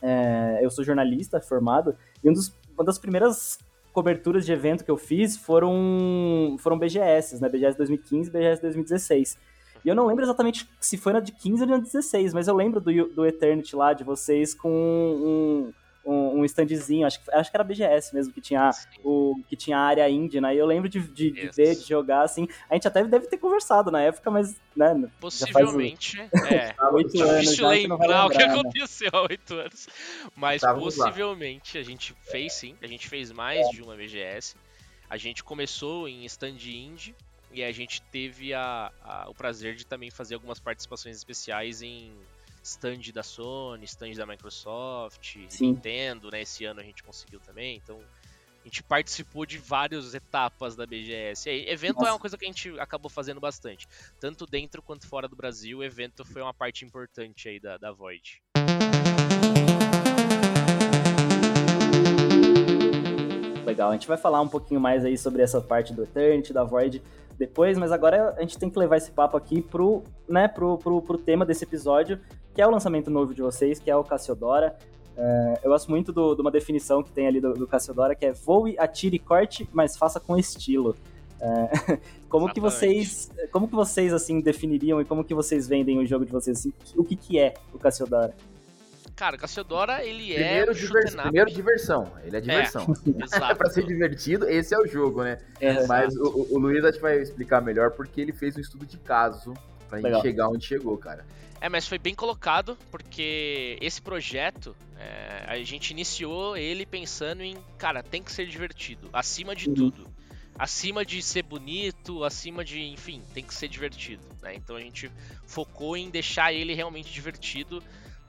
É, eu sou jornalista formado, e um dos, uma das primeiras coberturas de evento que eu fiz foram, foram BGS, né? BGS 2015 e BGS 2016. E eu não lembro exatamente se foi na de 15 ou na de 16, mas eu lembro do, do Eternity lá, de vocês com um, um, um standzinho, acho que, acho que era BGS mesmo, que tinha, o, que tinha a área indie, né? E eu lembro de, de, de ver, de jogar, assim. A gente até deve ter conversado na época, mas, né? Possivelmente, é. *laughs* oito anos. Difícil lembrar, o que né? aconteceu há oito anos. Mas possivelmente lá. a gente fez sim, a gente fez mais é. de uma BGS. A gente começou em stand indie, e a gente teve a, a, o prazer de também fazer algumas participações especiais em stand da Sony, stand da Microsoft, Sim. Nintendo, né? Esse ano a gente conseguiu também, então a gente participou de várias etapas da BGS. E evento Nossa. é uma coisa que a gente acabou fazendo bastante. Tanto dentro quanto fora do Brasil, o evento foi uma parte importante aí da, da Void. Legal, a gente vai falar um pouquinho mais aí sobre essa parte do Eternity, da Void, depois, mas agora a gente tem que levar esse papo aqui pro, né, pro, pro, pro tema desse episódio, que é o lançamento novo de vocês, que é o Cassiodora. É, eu gosto muito de uma definição que tem ali do, do Cassiodora, que é voe, atire, corte, mas faça com estilo. É, *laughs* como Exatamente. que vocês, como que vocês assim definiriam e como que vocês vendem o jogo de vocês? Assim, o que que é o Cassiodora? Cara, Cassiodora, ele é primeiro é. primeiro diversão. Ele é diversão. *laughs* *laughs* É, exato. pra ser divertido, esse é o jogo, né? É, Mas o, o, Luiz acho que vai explicar melhor porque ele fez um estudo de caso pra Legal. gente chegar onde chegou, cara. É, mas foi bem colocado, porque esse projeto, é, a gente iniciou ele pensando em, cara, tem que ser divertido, acima de uhum. tudo. Acima de ser bonito, acima de, enfim, tem que ser divertido. Né? Então a gente focou em deixar ele realmente divertido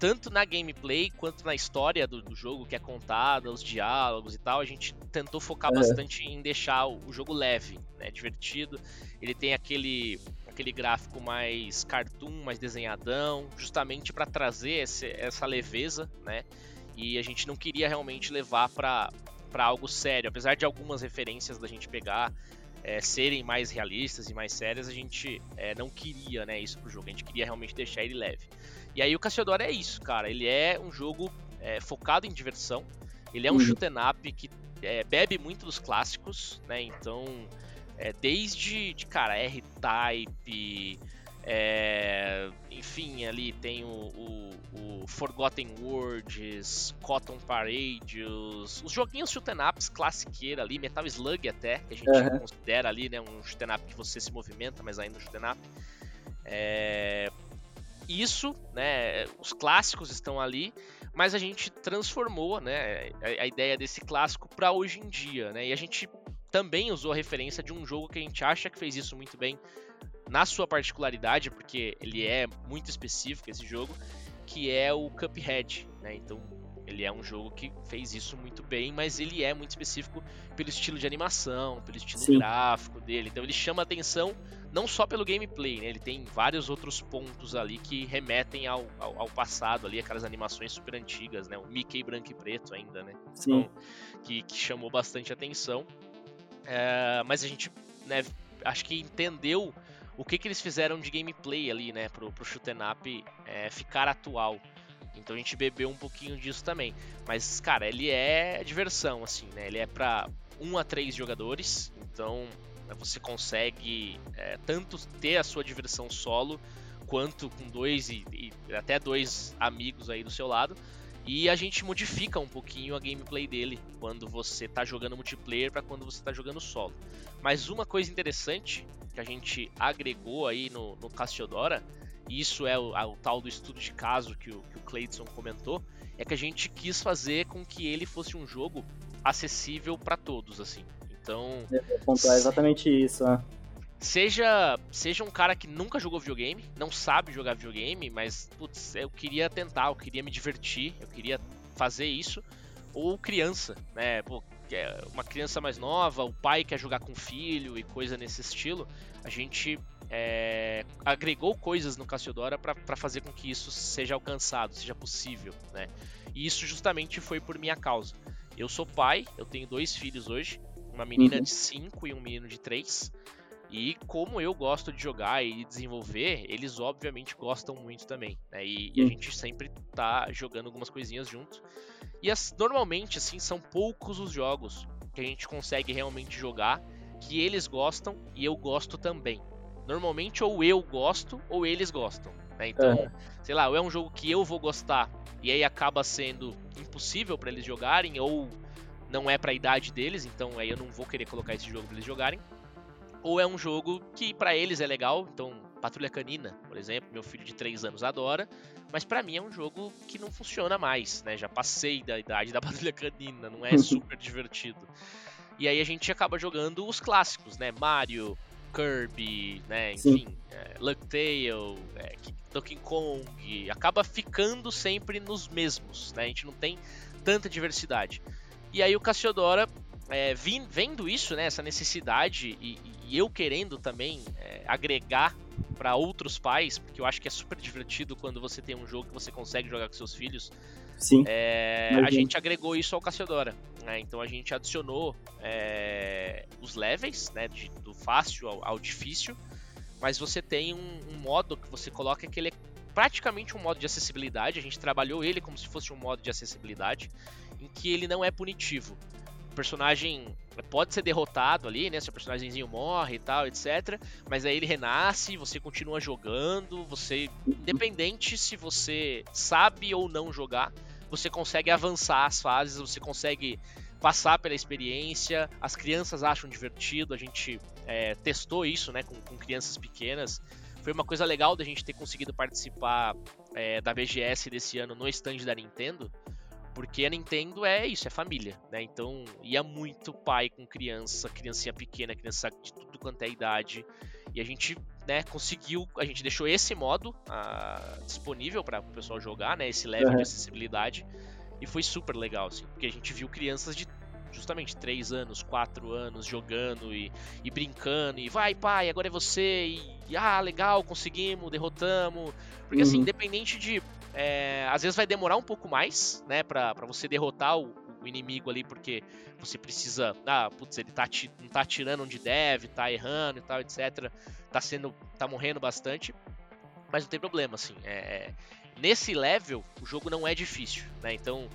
tanto na gameplay quanto na história do, do, jogo que é contada, os diálogos e tal, a gente tentou focar é. bastante em deixar o, o, jogo leve, né, divertido. Ele tem aquele aquele gráfico mais cartoon, mais desenhadão, justamente para trazer esse, essa leveza, né? E a gente não queria realmente levar para para algo sério, apesar de algumas referências da gente pegar é, serem mais realistas e mais sérias, a gente é, não queria né, isso pro jogo, a gente queria realmente deixar ele leve. E aí o Cassiodoro é isso, cara. Ele é um jogo é, focado em diversão. Ele é um uhum. shoot up que é, bebe muito dos clássicos, né? Então, é, desde, de, cara, R-Type, É, enfim, ali tem o, o, o, Forgotten Worlds, Cotton Parade, os, os joguinhos shoot'em ups classiqueira ali, Metal Slug até, que a gente uhum. considera ali, né, um shoot'em up que você se movimenta, mas ainda um shoot'em up. É, isso, né, os clássicos estão ali, mas a gente transformou, né, a, a ideia desse clássico para hoje em dia, né, e a gente também usou a referência de um jogo que a gente acha que fez isso muito bem na sua particularidade, porque ele é muito específico esse jogo, que é o Cuphead, né? Então ele é um jogo que fez isso muito bem, mas ele é muito específico pelo estilo de animação, pelo estilo Sim. gráfico dele. Então ele chama atenção não só pelo gameplay, né? Ele tem vários outros pontos ali que remetem ao, ao, ao passado ali, aquelas animações super antigas, né? O Mickey branco e preto ainda, né? Sim. Então, que, que chamou bastante atenção. É, mas a gente, né, acho que entendeu o que, que eles fizeram de gameplay ali, né, pro, pro shoot'em up é, ficar atual. Então a gente bebeu um pouquinho disso também. Mas, cara, ele é diversão, assim, né? Ele é pra 1 a 3 jogadores. Então você consegue é, tanto ter a sua diversão solo, quanto com dois e, e, até dois amigos aí do seu lado. E a gente modifica um pouquinho a gameplay dele quando você está jogando multiplayer para quando você está jogando solo. Mas uma coisa interessante que a gente agregou aí no, no Cassiodora, e isso é o, o, tal do estudo de caso que o, que o Clayton comentou, é que a gente quis fazer com que ele fosse um jogo acessível para todos, assim. Então. É, exatamente isso, né? Seja, seja um cara que nunca jogou videogame, não sabe jogar videogame, mas putz, eu queria tentar, eu queria me divertir, eu queria fazer isso. Ou criança, né? Pô, é uma criança mais nova, o pai quer jogar com o filho e coisa nesse estilo. A gente é, agregou coisas no Cassiodora para fazer com que isso seja alcançado, seja possível, né? E isso justamente foi por minha causa. Eu sou pai, eu tenho dois filhos hoje, uma menina uhum. de 5 e um menino de 3. E como eu gosto de jogar e desenvolver, eles obviamente gostam muito também. Né? E, e, a hum. gente sempre tá jogando algumas coisinhas juntos. E as, normalmente, assim, são poucos os jogos que a gente consegue realmente jogar que eles gostam e eu gosto também. Normalmente, ou eu gosto ou eles gostam. Né? Então, é. sei lá, ou é um jogo que eu vou gostar e aí acaba sendo impossível para eles jogarem, ou não é para a idade deles, então aí eu não vou querer colocar esse jogo para eles jogarem ou é um jogo que para eles é legal, então Patrulha Canina, por exemplo, meu filho de 3 anos adora, mas para mim é um jogo que não funciona mais, né? Já passei da idade da *laughs* Patrulha Canina, não é *laughs* super divertido. E aí a gente acaba jogando os clássicos, né? Mario, Kirby, né? Enfim, é, Lucktail, é, Donkey Kong, acaba ficando sempre nos mesmos, né? A gente não tem tanta diversidade. E aí o Cassiodora é, vendo isso, né, essa necessidade e, e eu querendo também é, agregar para outros pais, porque eu acho que é super divertido quando você tem um jogo que você consegue jogar com seus filhos. Sim. É, a gente agregou isso ao Cassiodora. Né? Então a gente adicionou é, os levels, né, de, do fácil ao, ao, difícil, mas você tem um, um modo que você coloca que ele é praticamente um modo de acessibilidade. A gente trabalhou ele como se fosse um modo de acessibilidade, em que ele não é punitivo o personagem pode ser derrotado ali, né? Seu personagemzinho morre e tal, etc. Mas aí ele renasce, você continua jogando, você. Independente se você sabe ou não jogar, você consegue avançar as fases, você consegue passar pela experiência. As crianças acham divertido, a gente é, testou isso né, com, com, crianças pequenas. Foi uma coisa legal da gente ter conseguido participar é, da BGS desse ano no stand da Nintendo porque a Nintendo é isso, é família, né? Então ia muito pai com criança, criancinha pequena, criança de tudo quanto é idade. E a gente, né, conseguiu, a gente deixou esse modo ah, disponível para o pessoal jogar, né? Esse level uhum. de acessibilidade. E foi super legal, assim, porque a gente viu crianças de justamente 3 anos, 4 anos jogando e, e, brincando, e vai pai, agora é você, e, e ah, legal, conseguimos, derrotamos. Porque assim, uhum. assim, independente de é, às vezes vai demorar um pouco mais, né, pra, pra você derrotar o, o inimigo ali, porque você precisa. Ah, putz, ele tá, não tá atirando onde deve, tá errando e tal, etc. Tá sendo. tá morrendo bastante. Mas não tem problema, assim. É, nesse level o jogo não é difícil, né? Então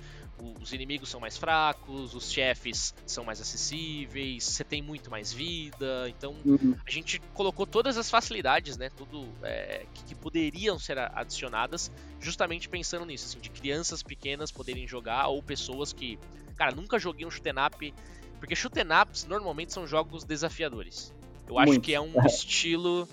os inimigos são mais fracos, os chefes são mais acessíveis, você tem muito mais vida. Então uhum. a gente colocou todas as facilidades, né? Tudo é, que, que, poderiam ser adicionadas, justamente pensando nisso, assim, de crianças pequenas poderem jogar ou pessoas que, cara, nunca joguei um shoot'em up, porque shoot'em ups normalmente são jogos desafiadores. Eu muito. acho que é um *laughs* estilo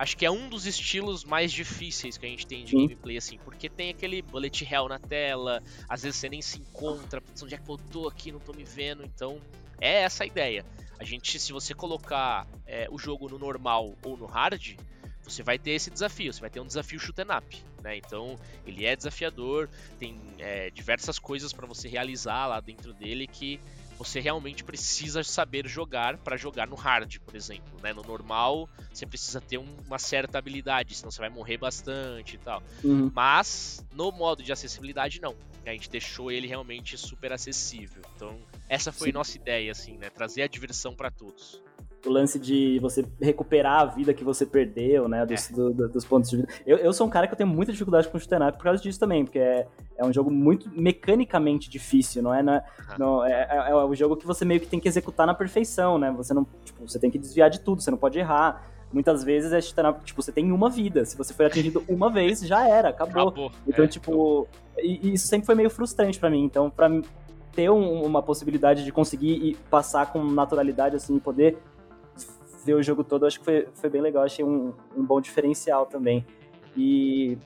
acho que é um dos estilos mais difíceis que a gente tem de Sim. gameplay, assim, porque tem aquele bullet hell na tela, às vezes você nem se encontra, onde é que eu tô aqui, não tô me vendo, então é essa a ideia. A gente, se você colocar é, o jogo no normal ou no hard, você vai ter esse desafio, você vai ter um desafio shoot up, né? Então ele é desafiador, tem é, diversas coisas para você realizar lá dentro dele que você realmente precisa saber jogar para jogar no hard, por exemplo. Né? No normal, você precisa ter uma certa habilidade, senão você vai morrer bastante e tal. Uhum. Mas no modo de acessibilidade, não. A gente deixou ele realmente super acessível. Então, essa foi Sim. nossa ideia, assim, né? Trazer a diversão para todos o lance de você recuperar a vida que você perdeu, né? Dos, é. do, do, dos pontos de vida. Eu, eu sou um cara que eu tenho muita dificuldade com o Shooter por causa disso também, porque é, é um jogo muito mecanicamente difícil, não é? Não é, não, é, é, é um jogo que você meio que tem que executar na perfeição, né? Você não, tipo, você tem que desviar de tudo, você não pode errar. Muitas vezes é tipo, você tem uma vida. Se você foi atingido uma vez, já era, acabou. acabou. Então, é, tipo, e, e isso sempre foi meio frustrante para mim. Então, para ter um, uma possibilidade de conseguir passar com naturalidade, assim, poder ver o jogo todo, acho que foi, foi bem legal, achei um, um bom diferencial também. E,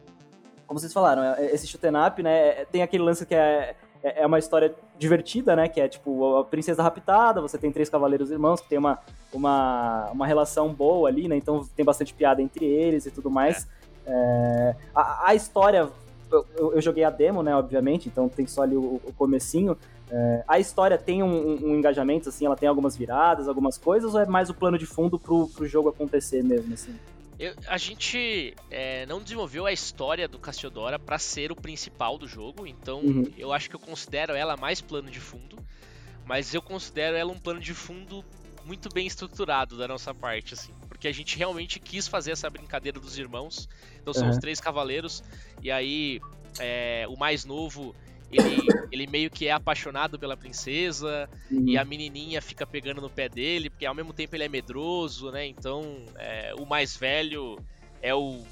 como vocês falaram, é, esse shoot'em up, né, é, tem aquele lance que é, é, é uma história divertida, né, que é tipo a princesa raptada, você tem três cavaleiros irmãos que tem uma, uma, uma relação boa ali, né, então tem bastante piada entre eles e tudo mais. É. É, a, a, história, eu, eu, joguei a demo, né, obviamente, então tem só ali o, o comecinho, é, a história tem um, um, engajamento, assim, ela tem algumas viradas, algumas coisas, ou é mais o plano de fundo pro, pro jogo acontecer mesmo, assim? Eu, a gente é, não desenvolveu a história do Cassiodora para ser o principal do jogo, então uhum. eu acho que eu considero ela mais plano de fundo, mas eu considero ela um plano de fundo muito bem estruturado da nossa parte, assim, porque a gente realmente quis fazer essa brincadeira dos irmãos. Então são uhum. os três cavaleiros, e aí é, o mais novo ele, *coughs* ele meio que é apaixonado pela princesa uhum. e a menininha fica pegando no pé dele, porque ao mesmo tempo ele é medroso, né? Então, é, o mais velho é o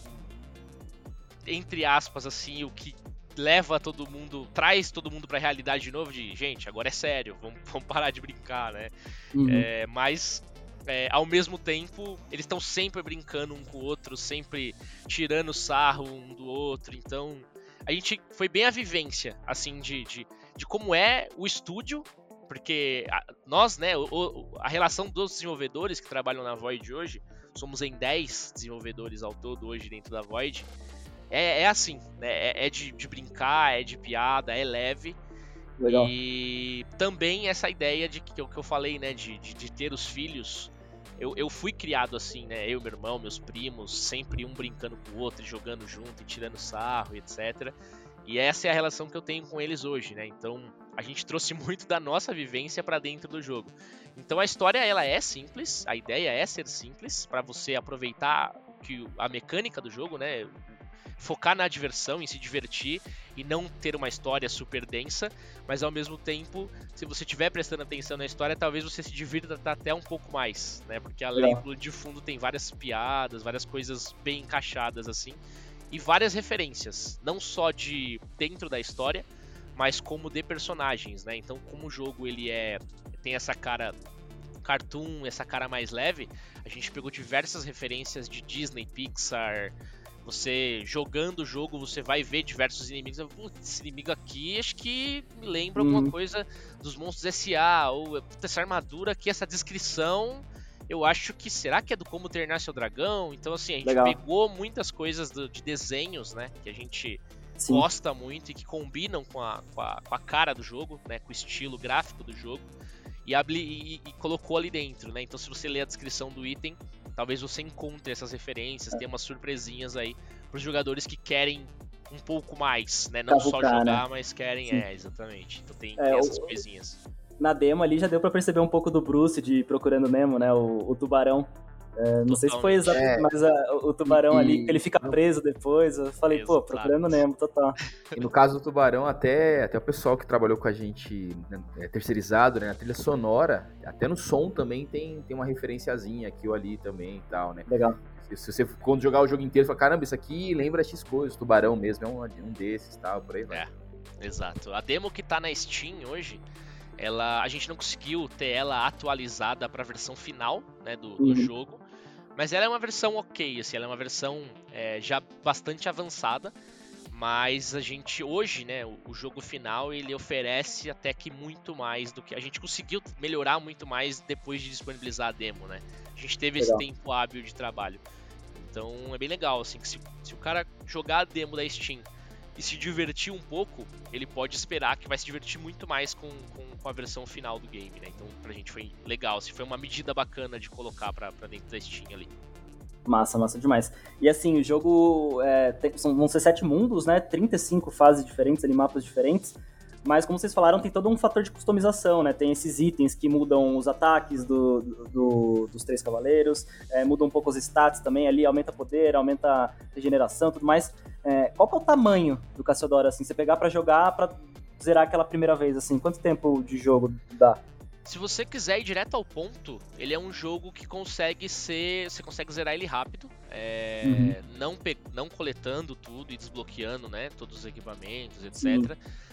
entre aspas assim, o que leva todo mundo, traz todo mundo para a realidade de novo de, gente, agora é sério, vamos, *laughs* vamos parar de brincar, né? Uhum. É, mas é, ao mesmo tempo, eles estão sempre brincando um com o outro, sempre tirando sarro um do outro, então a gente foi bem a vivência, assim, de, de, de como é o estúdio, porque a, nós, né, o, a relação dos desenvolvedores que trabalham na Void hoje, somos em 10 desenvolvedores ao todo hoje dentro da Void, é, é assim, né, é, é de, de, brincar, é de piada, é leve. Legal. E também essa ideia de que, que eu falei, né, de, de, de ter os filhos eu, eu fui criado assim, né? Eu, meu irmão, meus primos, sempre um brincando com o outro, jogando junto e tirando sarro, etc. E essa é a relação que eu tenho com eles hoje, né? Então, a gente *laughs* trouxe muito da nossa vivência para dentro do jogo. Então, a história ela é simples, a ideia é ser simples para você aproveitar que a mecânica do jogo, né? Focar na diversão, em se divertir e não ter uma história super densa, mas ao mesmo tempo, se você estiver prestando atenção na história, talvez você se divirta até um pouco mais, né? Porque além do de fundo tem várias piadas, várias coisas bem encaixadas assim e várias referências, não só de dentro da história, mas como de personagens, né? Então, como o jogo ele é tem essa cara cartoon, essa cara mais leve, a gente pegou diversas referências de Disney, Pixar, você jogando o jogo, você vai ver diversos inimigos. Esse inimigo aqui acho que me lembra alguma uhum. coisa dos monstros SA. Ou essa armadura aqui, essa descrição. Eu acho que será que é do como treinar seu dragão? Então, assim, a gente Legal. pegou muitas coisas do, de desenhos, né? Que a gente Sim. gosta muito e que combinam com a, com a, com a cara do jogo, né? Com o estilo gráfico do jogo. E, e, e, colocou ali dentro, né? Então, se você ler a descrição do item, talvez você encontre essas referências, tenha umas surpresinhas aí para os jogadores que querem um pouco mais, né? Não Cavucar, só jogar, né? mas querem, Sim. é, exatamente. Então tem, é, tem essas o, coisinhas. Na demo ali já deu para perceber um pouco do Bruce de Procurando Nemo, né? O, o tubarão. É, não sei se foi exatamente, é. mas a, o tubarão e, ali, ele fica preso depois. Eu falei, Exato. pô, procurando Nemo, total. E no caso do tubarão, até, até o pessoal que trabalhou com a gente né, é, terceirizado, né, na trilha sonora, até no som também tem, tem uma referenciazinha aqui ou ali também e tal, né? Legal. Se, se você, quando jogar o jogo inteiro, fala, caramba, isso aqui lembra X coisas, tubarão mesmo, é um, um desses tal, por aí vai. É, exato. A demo que tá na Steam hoje, ela a gente não conseguiu ter ela atualizada para a versão final né, do, do uhum. jogo, mas ela é uma versão ok, assim, ela é uma versão é, já bastante avançada, mas a gente hoje, né, o, o, jogo final ele oferece até que muito mais do que a gente conseguiu melhorar muito mais depois de disponibilizar a demo, né? A gente teve legal. esse tempo hábil de trabalho. Então é bem legal, assim, que se, se o cara jogar a demo da Steam e se divertir um pouco, ele pode esperar que vai se divertir muito mais com, com, com, a versão final do game, né? Então pra gente foi legal, assim, foi uma medida bacana de colocar pra, pra dentro da Steam ali. Massa, massa demais. E assim, o jogo é, tem, são, vão ser sete mundos, né? 35 fases diferentes, ali, mapas diferentes. Mas, como vocês falaram, tem todo um fator de customização, né? Tem esses itens que mudam os ataques do, do, dos três cavaleiros, é, mudam um pouco os stats também ali, aumenta poder, aumenta regeneração tudo mais. É, qual que é o tamanho do Cassiodoro, assim? Você pegar para jogar, para zerar aquela primeira vez, assim? Quanto tempo de jogo dá? Se você quiser ir direto ao ponto, ele é um jogo que consegue ser. Você consegue zerar ele rápido. É, uhum. não, não coletando tudo e desbloqueando, né? Todos os equipamentos, etc. Sim.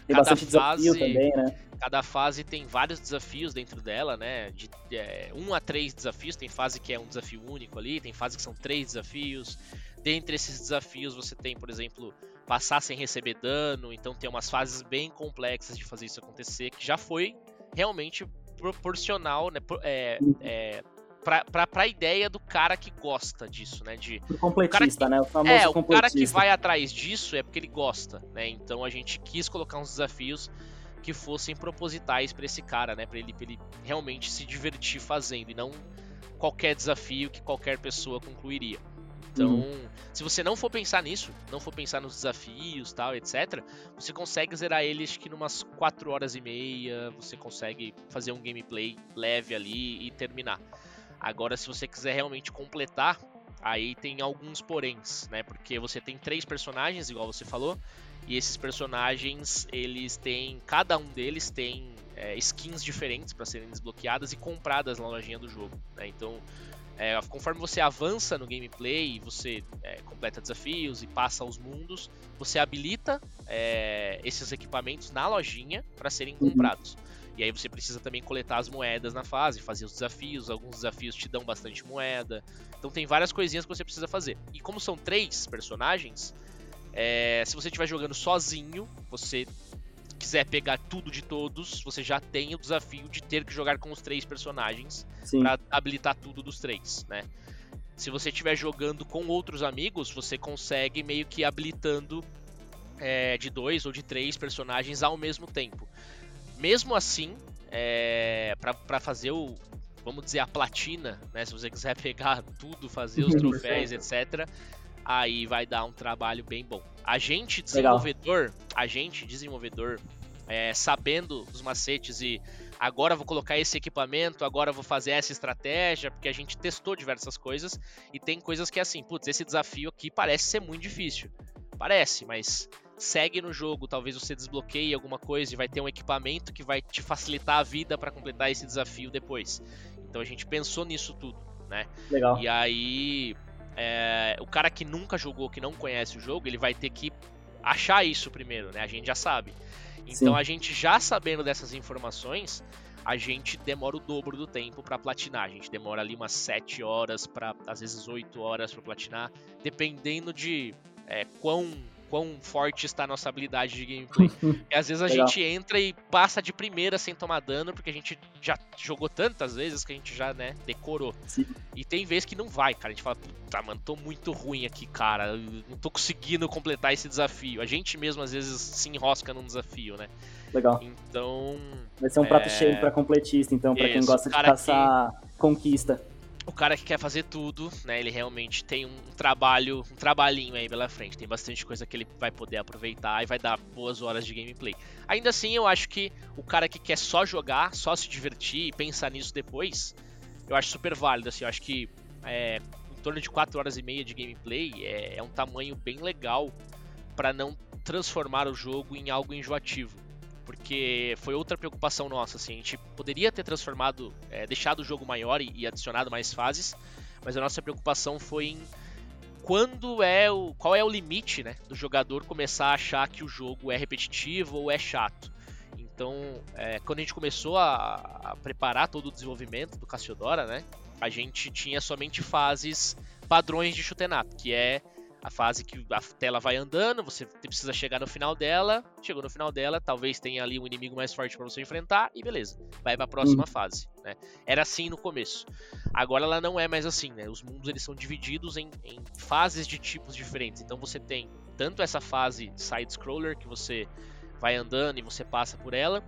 Tem cada fase, também, né? Cada fase tem vários desafios dentro dela, né? De é, um a três desafios. Tem fase que é um desafio único ali, tem fase que são três desafios. Dentre esses desafios você tem, por exemplo, passar sem receber dano. Então tem umas fases bem complexas de fazer isso acontecer, que já foi realmente proporcional, né? É, é, pra, pra, pra ideia do cara que gosta disso, né? De, o completista, o né? O famoso é, o cara que vai atrás disso é porque ele gosta, né? Então a gente quis colocar uns desafios que fossem propositais para esse cara, né? Para ele, pra ele realmente se divertir fazendo e não qualquer desafio que qualquer pessoa concluiria. Então, uhum. se você não for pensar nisso, não for pensar nos desafios, tal, etc, você consegue zerar ele acho que numas 4 horas e meia, você consegue fazer um gameplay leve ali e terminar. Agora, se você quiser realmente completar, aí tem alguns poréns, né? Porque você tem três personagens, igual você falou, e esses personagens, eles têm, cada um deles tem é, skins diferentes para serem desbloqueadas e compradas na lojinha do jogo, né? Então, é, conforme você avança no gameplay você é, completa desafios e passa os mundos, você habilita é, esses equipamentos na lojinha para serem uhum. E aí você precisa também coletar as moedas na fase, fazer os desafios. Alguns desafios te dão bastante moeda. Então tem várias coisinhas que você precisa fazer. E como são três personagens, é, se você estiver jogando sozinho, você quiser pegar tudo de todos, você já tem o desafio de ter que jogar com os três personagens para habilitar tudo dos três, né? Se você estiver jogando com outros amigos, você consegue meio que habilitando é, de dois ou de três personagens ao mesmo tempo. Mesmo assim, é, para fazer o, vamos dizer, a platina, né? Se você quiser *laughs* pegar tudo, fazer os troféus, etc aí vai dar um trabalho bem bom. A gente desenvolvedor, Legal. a gente desenvolvedor, é, sabendo dos macetes e agora vou colocar esse equipamento, agora vou fazer essa estratégia, porque a gente testou diversas coisas e tem coisas que é assim, putz, esse desafio aqui parece ser muito difícil. Parece, mas segue no jogo, talvez você desbloqueie alguma coisa e vai ter um equipamento que vai te facilitar a vida para completar esse desafio depois. Então a gente pensou nisso tudo, né? Legal. E aí é, o cara que nunca jogou, que não conhece o jogo, ele vai ter que achar isso primeiro, né? A gente já sabe. Então Sim. a gente já sabendo dessas informações, a gente demora o dobro do tempo para platinar. A gente demora ali umas 7 horas para às vezes 8 horas para platinar, dependendo de é, quão quão forte está a nossa habilidade de gameplay. *laughs* e às vezes a Legal. gente entra e passa de primeira sem tomar dano, porque a gente já jogou tantas vezes que a gente já, né, decorou. Sim. E tem vezes que não vai, cara. A gente fala, puta, mano, tô muito ruim aqui, cara. não tô conseguindo completar esse desafio. A gente mesmo às vezes se enrosca num desafio, né? Legal. Então. Vai ser um prato é... cheio pra completista, então, pra quem gosta de caçar que... conquista o cara que quer fazer tudo, né? Ele realmente tem um trabalho, um trabalhinho aí pela frente. Tem bastante coisa que ele vai poder aproveitar e vai dar boas horas de gameplay. Ainda assim, eu acho que o cara que quer só jogar, só se divertir e pensar nisso depois, eu acho super válido. Assim, eu acho que é, em torno de 4 horas e meia de gameplay é, é um tamanho bem legal para não transformar o jogo em algo enjoativo. Porque foi outra preocupação nossa, assim, a gente poderia ter transformado, é, deixado o jogo maior e, e adicionado mais fases, mas a nossa preocupação foi em quando é o qual é o limite né, do jogador começar a achar que o jogo é repetitivo ou é chato. Então, é, quando a gente começou a, a, preparar todo o desenvolvimento do Cassiodora, né, a gente tinha somente fases padrões de shoot'em up, que é a fase que a tela vai andando, você precisa chegar no final dela, chegou no final dela, talvez tenha ali um inimigo mais forte para você enfrentar e beleza, vai para a próxima uhum. fase, né? Era assim no começo. Agora ela não é mais assim, né? Os mundos eles são divididos em, em fases de tipos diferentes. Então você tem tanto essa fase side scroller que você vai andando e você passa por ela,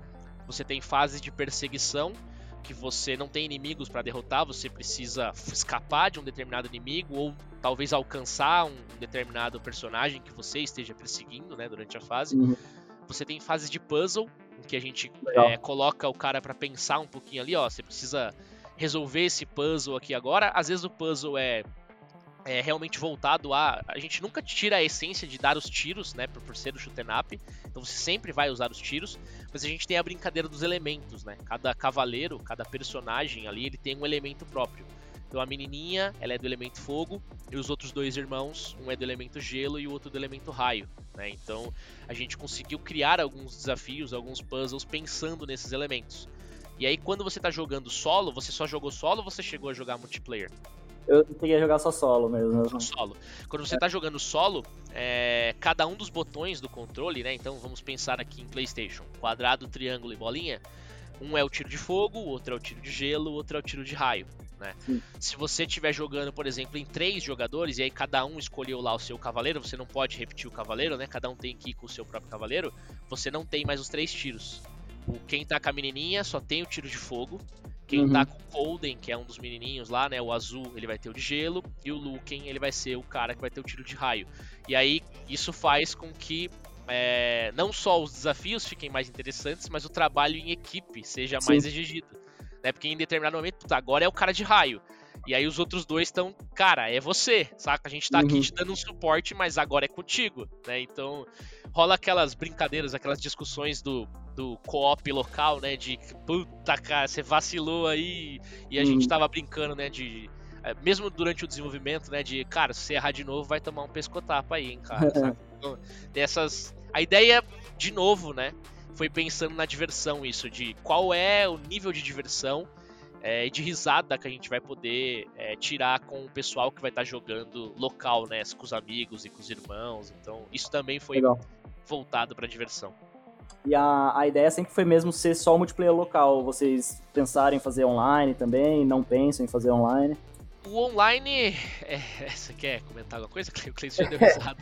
você tem fases de perseguição que você não tem inimigos para derrotar, você precisa escapar de um determinado inimigo ou talvez alcançar um determinado personagem que você esteja perseguindo, né, durante a fase. Uhum. Você tem fases de puzzle, em que a gente é, coloca o cara para pensar um pouquinho ali, ó, você precisa resolver esse puzzle aqui agora. Às vezes o puzzle é é, realmente voltado a. A gente nunca tira a essência de dar os tiros, né? Por, por ser o shoot'em up. Então você sempre vai usar os tiros. Mas a gente tem a brincadeira dos elementos, né? Cada cavaleiro, cada personagem ali, ele tem um elemento próprio. Então a menininha, ela é do elemento fogo. E os outros dois irmãos, um é do elemento gelo e o outro do elemento raio. Né? Então a gente conseguiu criar alguns desafios, alguns puzzles pensando nesses elementos. E aí, quando você está jogando solo, você só jogou solo ou você chegou a jogar multiplayer? Eu peguei a jogar só solo mesmo. Só solo. Quando você está jogando solo, é, cada um dos botões do controle, né? Então vamos pensar aqui em PlayStation: quadrado, triângulo e bolinha. Um é o tiro de fogo, o outro é o tiro de gelo, o outro é o tiro de raio. Né? Se você estiver jogando, por exemplo, em três jogadores e aí cada um escolheu lá o seu cavaleiro, você não pode repetir o cavaleiro, né? Cada um tem que ir com o seu próprio cavaleiro. Você não tem mais os três tiros. O, quem tá com a menininha só tem o tiro de fogo. Quem uhum. tá com o Golden, que é um dos menininhos lá, né? O azul, ele vai ter o de gelo. E o Luken, ele vai ser o cara que vai ter o tiro de raio. E aí, isso faz com que é, não só os desafios fiquem mais interessantes, mas o trabalho em equipe seja Sim. mais exigido. Né? Porque em determinado momento, puta, agora é o cara de raio. E aí os outros dois estão, cara, é você, saca? A gente tá uhum. aqui te dando um suporte, mas agora é contigo, né? Então rola aquelas brincadeiras, aquelas discussões do, do co-op local, né? De puta, cara, você vacilou aí e a uhum. gente tava brincando, né? De. É, mesmo durante o desenvolvimento, né? De, cara, se você errar de novo, vai tomar um pescotapa aí, hein, cara. *laughs* saca? Então, dessas. A ideia, de novo, né? Foi pensando na diversão, isso, de qual é o nível de diversão é, de risada que a gente vai poder é, tirar com o pessoal que vai estar tá jogando local, né? Com os amigos e com os irmãos. Então, isso também foi Legal. voltado para diversão. E a, a ideia sempre foi mesmo ser só multiplayer local. Vocês pensarem em fazer online também, não pensam em fazer online? O online. É, você quer comentar alguma coisa? O Cleiton já deu risada.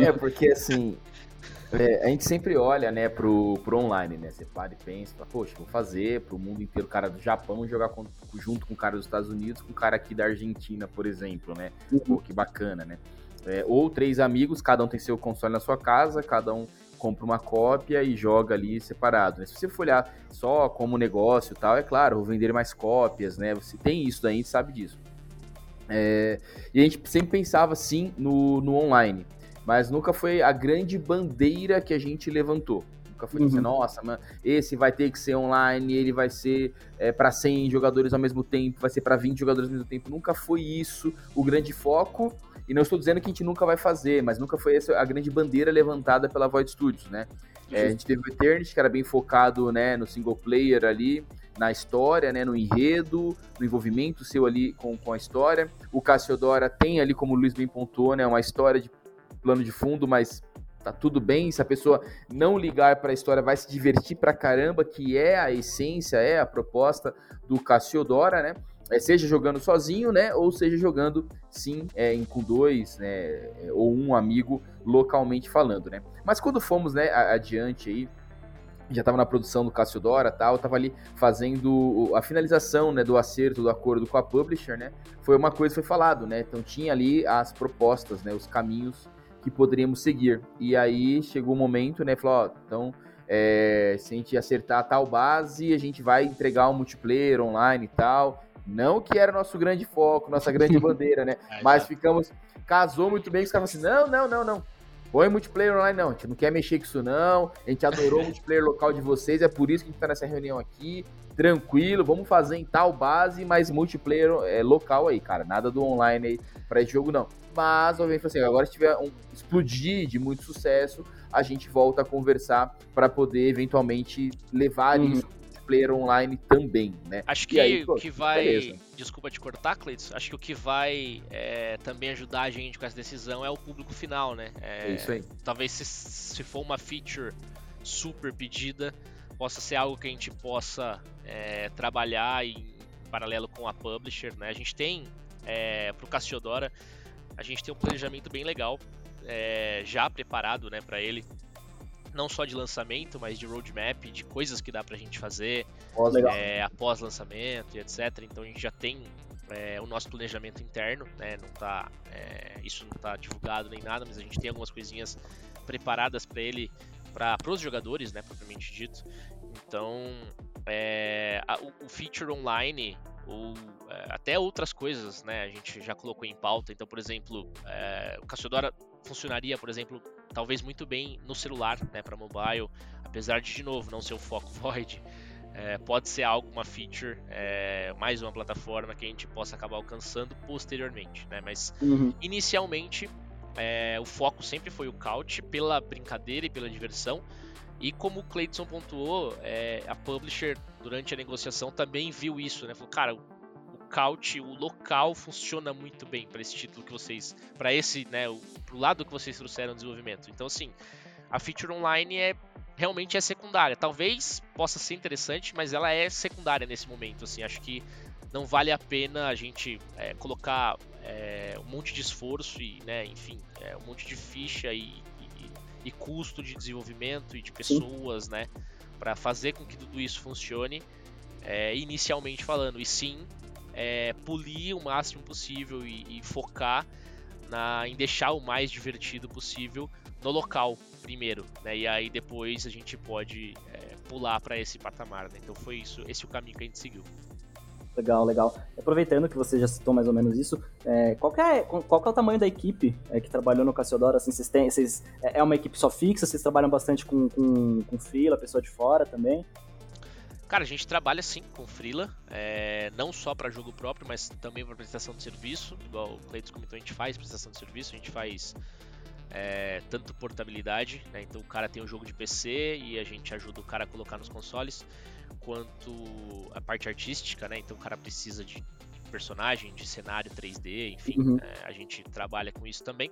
É, porque assim, é, a gente sempre olha, né, pro, pro online, né? Você para e pensa, fala, poxa, vou fazer pro mundo inteiro, o cara do Japão jogar com, junto com o cara dos Estados Unidos, com o cara aqui da Argentina, por exemplo, né? Uhum. Pô, que bacana, né? É, ou três amigos, cada um tem seu console na sua casa, cada um compra uma cópia e joga ali separado. Né? Se você for olhar só como negócio e tal, é claro, vou vender mais cópias, né? Você tem isso daí, a gente sabe disso. É, e a gente sempre pensava sim no, no online mas nunca foi a grande bandeira que a gente levantou. Nunca foi assim, uhum. assim, nossa, mano, esse vai ter que ser online, ele vai ser é, para 100 jogadores ao mesmo tempo, vai ser para 20 jogadores ao mesmo tempo. Nunca foi isso o grande foco. E não estou dizendo que a gente nunca vai fazer, mas nunca foi essa a grande bandeira levantada pela Void Studios, né? É, a gente teve o Eternity, que era bem focado né, no single player ali, na história, né, no enredo, no envolvimento seu ali com, com a história. O Cassiodora tem ali, como o Luiz bem pontuou, né, uma história de plano de fundo, mas tá tudo bem. Se a pessoa não ligar para a história, vai se divertir pra caramba, que é a essência, é a proposta do Cassiodora, né? É, seja jogando sozinho, né? Ou seja jogando, sim, é, em, com dois, né? É, ou um amigo localmente falando, né? Mas quando fomos, né, adiante aí, já estava na produção do Cassiodora tal, estava ali fazendo a finalização né, do acerto do acordo com a publisher, né? Foi uma coisa que foi falado, né? Então tinha ali as propostas, né? Os caminhos que poderíamos seguir. E aí chegou o momento, né? Falou, ó, então, é, se a gente acertar tal base, a gente vai entregar um multiplayer online e tal. Não que era nosso grande foco, nossa grande *laughs* bandeira, né? É, Mas ficamos. Casou muito bem, os caras assim: não, não, não, não. Põe multiplayer online, não. A gente não quer mexer com isso, não. A gente adorou o multiplayer local de vocês, é por isso que a gente tá nessa reunião aqui. Tranquilo, vamos fazer em tal base, mas multiplayer é, local aí, cara. Nada do online aí pra esse jogo, não. Mas, obviamente, assim, agora se tiver um explodir de muito sucesso, a gente volta a conversar para poder eventualmente levar uhum. isso player online também, né? Acho que aí, o que vai. Beleza. Desculpa te cortar, Cleiton. Acho que o que vai é, também ajudar a gente com essa decisão é o público final, né? É, é isso aí. Talvez se, se for uma feature super pedida, possa ser algo que a gente possa é, trabalhar em paralelo com a publisher, né? A gente tem é, para o Cassiodora, a gente tem um planejamento bem legal é, já preparado, né, para ele não só de lançamento, mas de roadmap, de coisas que dá pra gente fazer é, após lançamento e etc. Então a gente já tem é, o nosso planejamento interno, né? Não tá, é, isso não tá divulgado nem nada, mas a gente tem algumas coisinhas preparadas para ele, para os jogadores, né, propriamente dito. Então, é, a, o, o, feature online ou é, até outras coisas, né, a gente já colocou em pauta. Então, por exemplo, é, o Cassiodora funcionaria, por exemplo, talvez muito bem no celular, né, para mobile, apesar de de novo não ser o foco *laughs* Void. É, pode ser algo, uma feature, é, mais uma plataforma que a gente possa acabar alcançando posteriormente, né? Mas uhum. inicialmente é, o foco sempre foi o couch pela brincadeira e pela diversão. E como o Clayton pontuou, é, a publisher durante a negociação também viu isso, né? Falou, cara, couch, o local funciona muito bem para esse título que vocês, para esse, né, o, pro lado que vocês trouxeram no desenvolvimento. Então, assim, a feature online é realmente é secundária. Talvez possa ser interessante, mas ela é secundária nesse momento. Assim, acho que não vale a pena a gente é, colocar é, um monte de esforço e, né, enfim, é, um monte de ficha e, e, e, custo de desenvolvimento e de pessoas, né, para fazer com que tudo isso funcione. É, inicialmente falando, e sim é, polir o máximo possível e, e focar na, em deixar o mais divertido possível no local primeiro, né? E aí depois a gente pode é, pular para esse patamar, né? Então foi isso, esse é o caminho que a gente seguiu. Legal, legal. Aproveitando que você já citou mais ou menos isso, é, qual, é, qual é o tamanho da equipe é, que trabalhou no Cassiodoro? Assim, vocês têm, vocês, é, é uma equipe só fixa? Vocês trabalham bastante com, com, com pessoa de fora também? Cara, a gente trabalha sim com Freela, é, não só para jogo próprio, mas também para prestação de serviço. Igual o Cleiton comentou, a gente faz prestação de serviço, a gente faz é, tanto portabilidade, né? então o cara tem um jogo de PC e a gente ajuda o cara a colocar nos consoles, quanto a parte artística, né? então o cara precisa de personagem, de cenário 3D, enfim, uhum. é, a gente trabalha com isso também.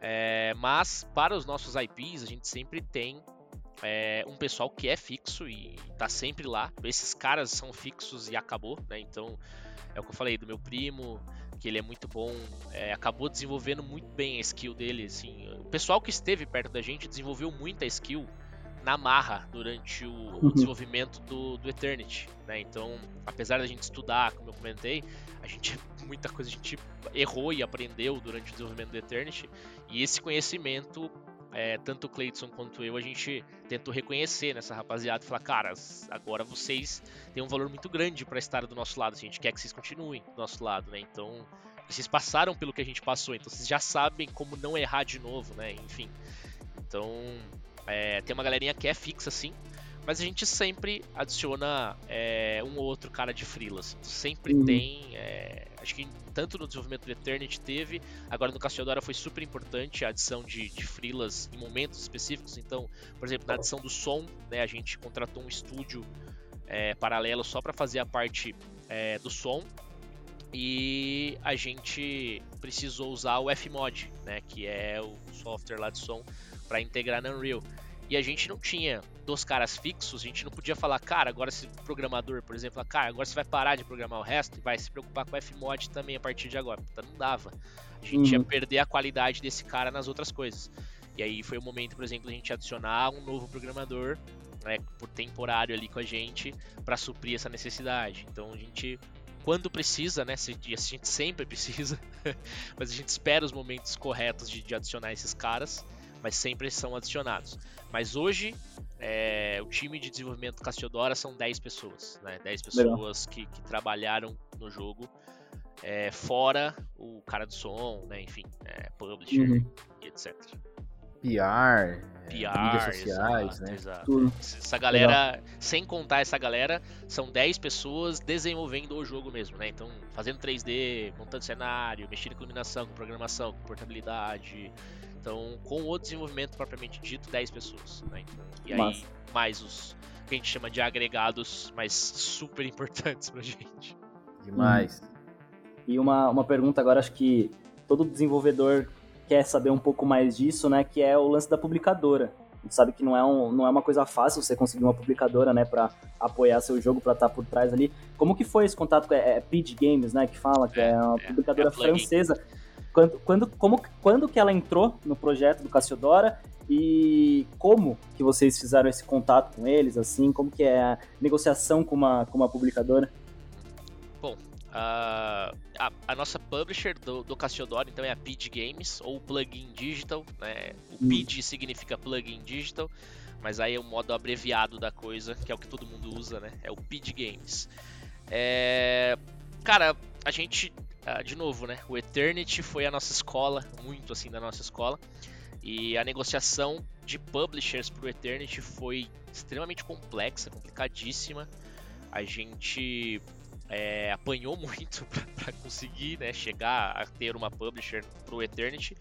É, mas para os nossos IPs, a gente sempre tem é, um pessoal que é fixo e tá sempre lá. Esses caras são fixos e acabou, né? Então, é o que eu falei do meu primo, que ele é muito bom, é, acabou desenvolvendo muito bem a skill dele, assim. O pessoal que esteve perto da gente desenvolveu muita skill na marra durante o, uhum. desenvolvimento do, do Eternity, né? Então, apesar da gente estudar, como eu comentei, a gente *laughs* muita coisa a gente errou e aprendeu durante o desenvolvimento do Eternity, e esse conhecimento é, tanto o Cleiton quanto eu, a gente tentou reconhecer nessa rapaziada e falar, cara, agora vocês têm um valor muito grande para estar do nosso lado, assim, a gente quer que vocês continuem do nosso lado, né? Então, vocês passaram pelo que a gente passou, então vocês já sabem como não errar de novo, né? Enfim. Então, é, tem uma galerinha que é fixa, assim, mas a gente sempre adiciona é, um ou outro cara de freelance. Assim. Sempre uhum. tem. É, acho que tanto no desenvolvimento do Eternity teve, agora no Cassiodora foi super importante a adição de, de freelas em momentos específicos. Então, por exemplo, na adição do som, né, a gente contratou um estúdio é, paralelo só para fazer a parte é, do som. E a gente precisou usar o Fmod, né, que é o software lá de som, para integrar na Unreal. E a gente não tinha dos caras fixos, a gente não podia falar, cara, agora esse programador, por exemplo, cara, agora você vai parar de programar o resto e vai se preocupar com o Fmod também a partir de agora. Puta, não dava. A gente uhum. ia perder a qualidade desse cara nas outras coisas. E aí foi o momento, por exemplo, a gente adicionar um novo programador, né, por temporário ali com a gente, para suprir essa necessidade. Então a gente quando precisa, né? A gente sempre *laughs* precisa, mas a gente espera os momentos corretos de, de adicionar esses caras mas sempre são adicionados. Mas hoje, é, o time de desenvolvimento Cassiodora são 10 pessoas, né? 10 pessoas que, que, trabalharam no jogo, é, fora o cara do som, né? Enfim, é, publisher uhum. e etc. PR, PR, mídias sociais, exato, né? Exato. Tudo. Essa galera, Legal. sem contar essa galera, são 10 pessoas desenvolvendo o jogo mesmo, né? Então, fazendo 3D, montando cenário, mexendo com iluminação, com programação, com portabilidade. Então, com o desenvolvimento propriamente dito, 10 pessoas, né? Então, e aí, mais os que a gente chama de agregados, mas super importantes pra gente. Demais. Hum. E uma, uma pergunta agora, acho que todo desenvolvedor quer saber um pouco mais disso, né? Que é o lance da publicadora. A gente sabe que não é, um, não é uma coisa fácil você conseguir uma publicadora, né, para apoiar seu jogo, para estar tá por trás ali. Como que foi esse contato com é, é Pidge Games, né, que fala que é, é uma é, publicadora é francesa. Quando, quando, como, quando que ela entrou no projeto do Cassiodora e como que vocês fizeram esse contato com eles, assim, como que é a negociação com uma, com uma publicadora? Bom, Uh, a, a, nossa publisher do, do Cassiodoro, então, é a PID Games, ou Plugin Digital. Né? O PID significa Plugin Digital, mas aí é o modo abreviado da coisa, que é o que todo mundo usa, né? É o PID Games. É... Cara, a gente, uh, de novo, né? O Eternity foi a nossa escola, muito assim da nossa escola. E a negociação de publishers para o Eternity foi extremamente complexa, complicadíssima. A gente é, apanhou *laughs* muito para conseguir né, chegar a ter uma publisher para o Eternity.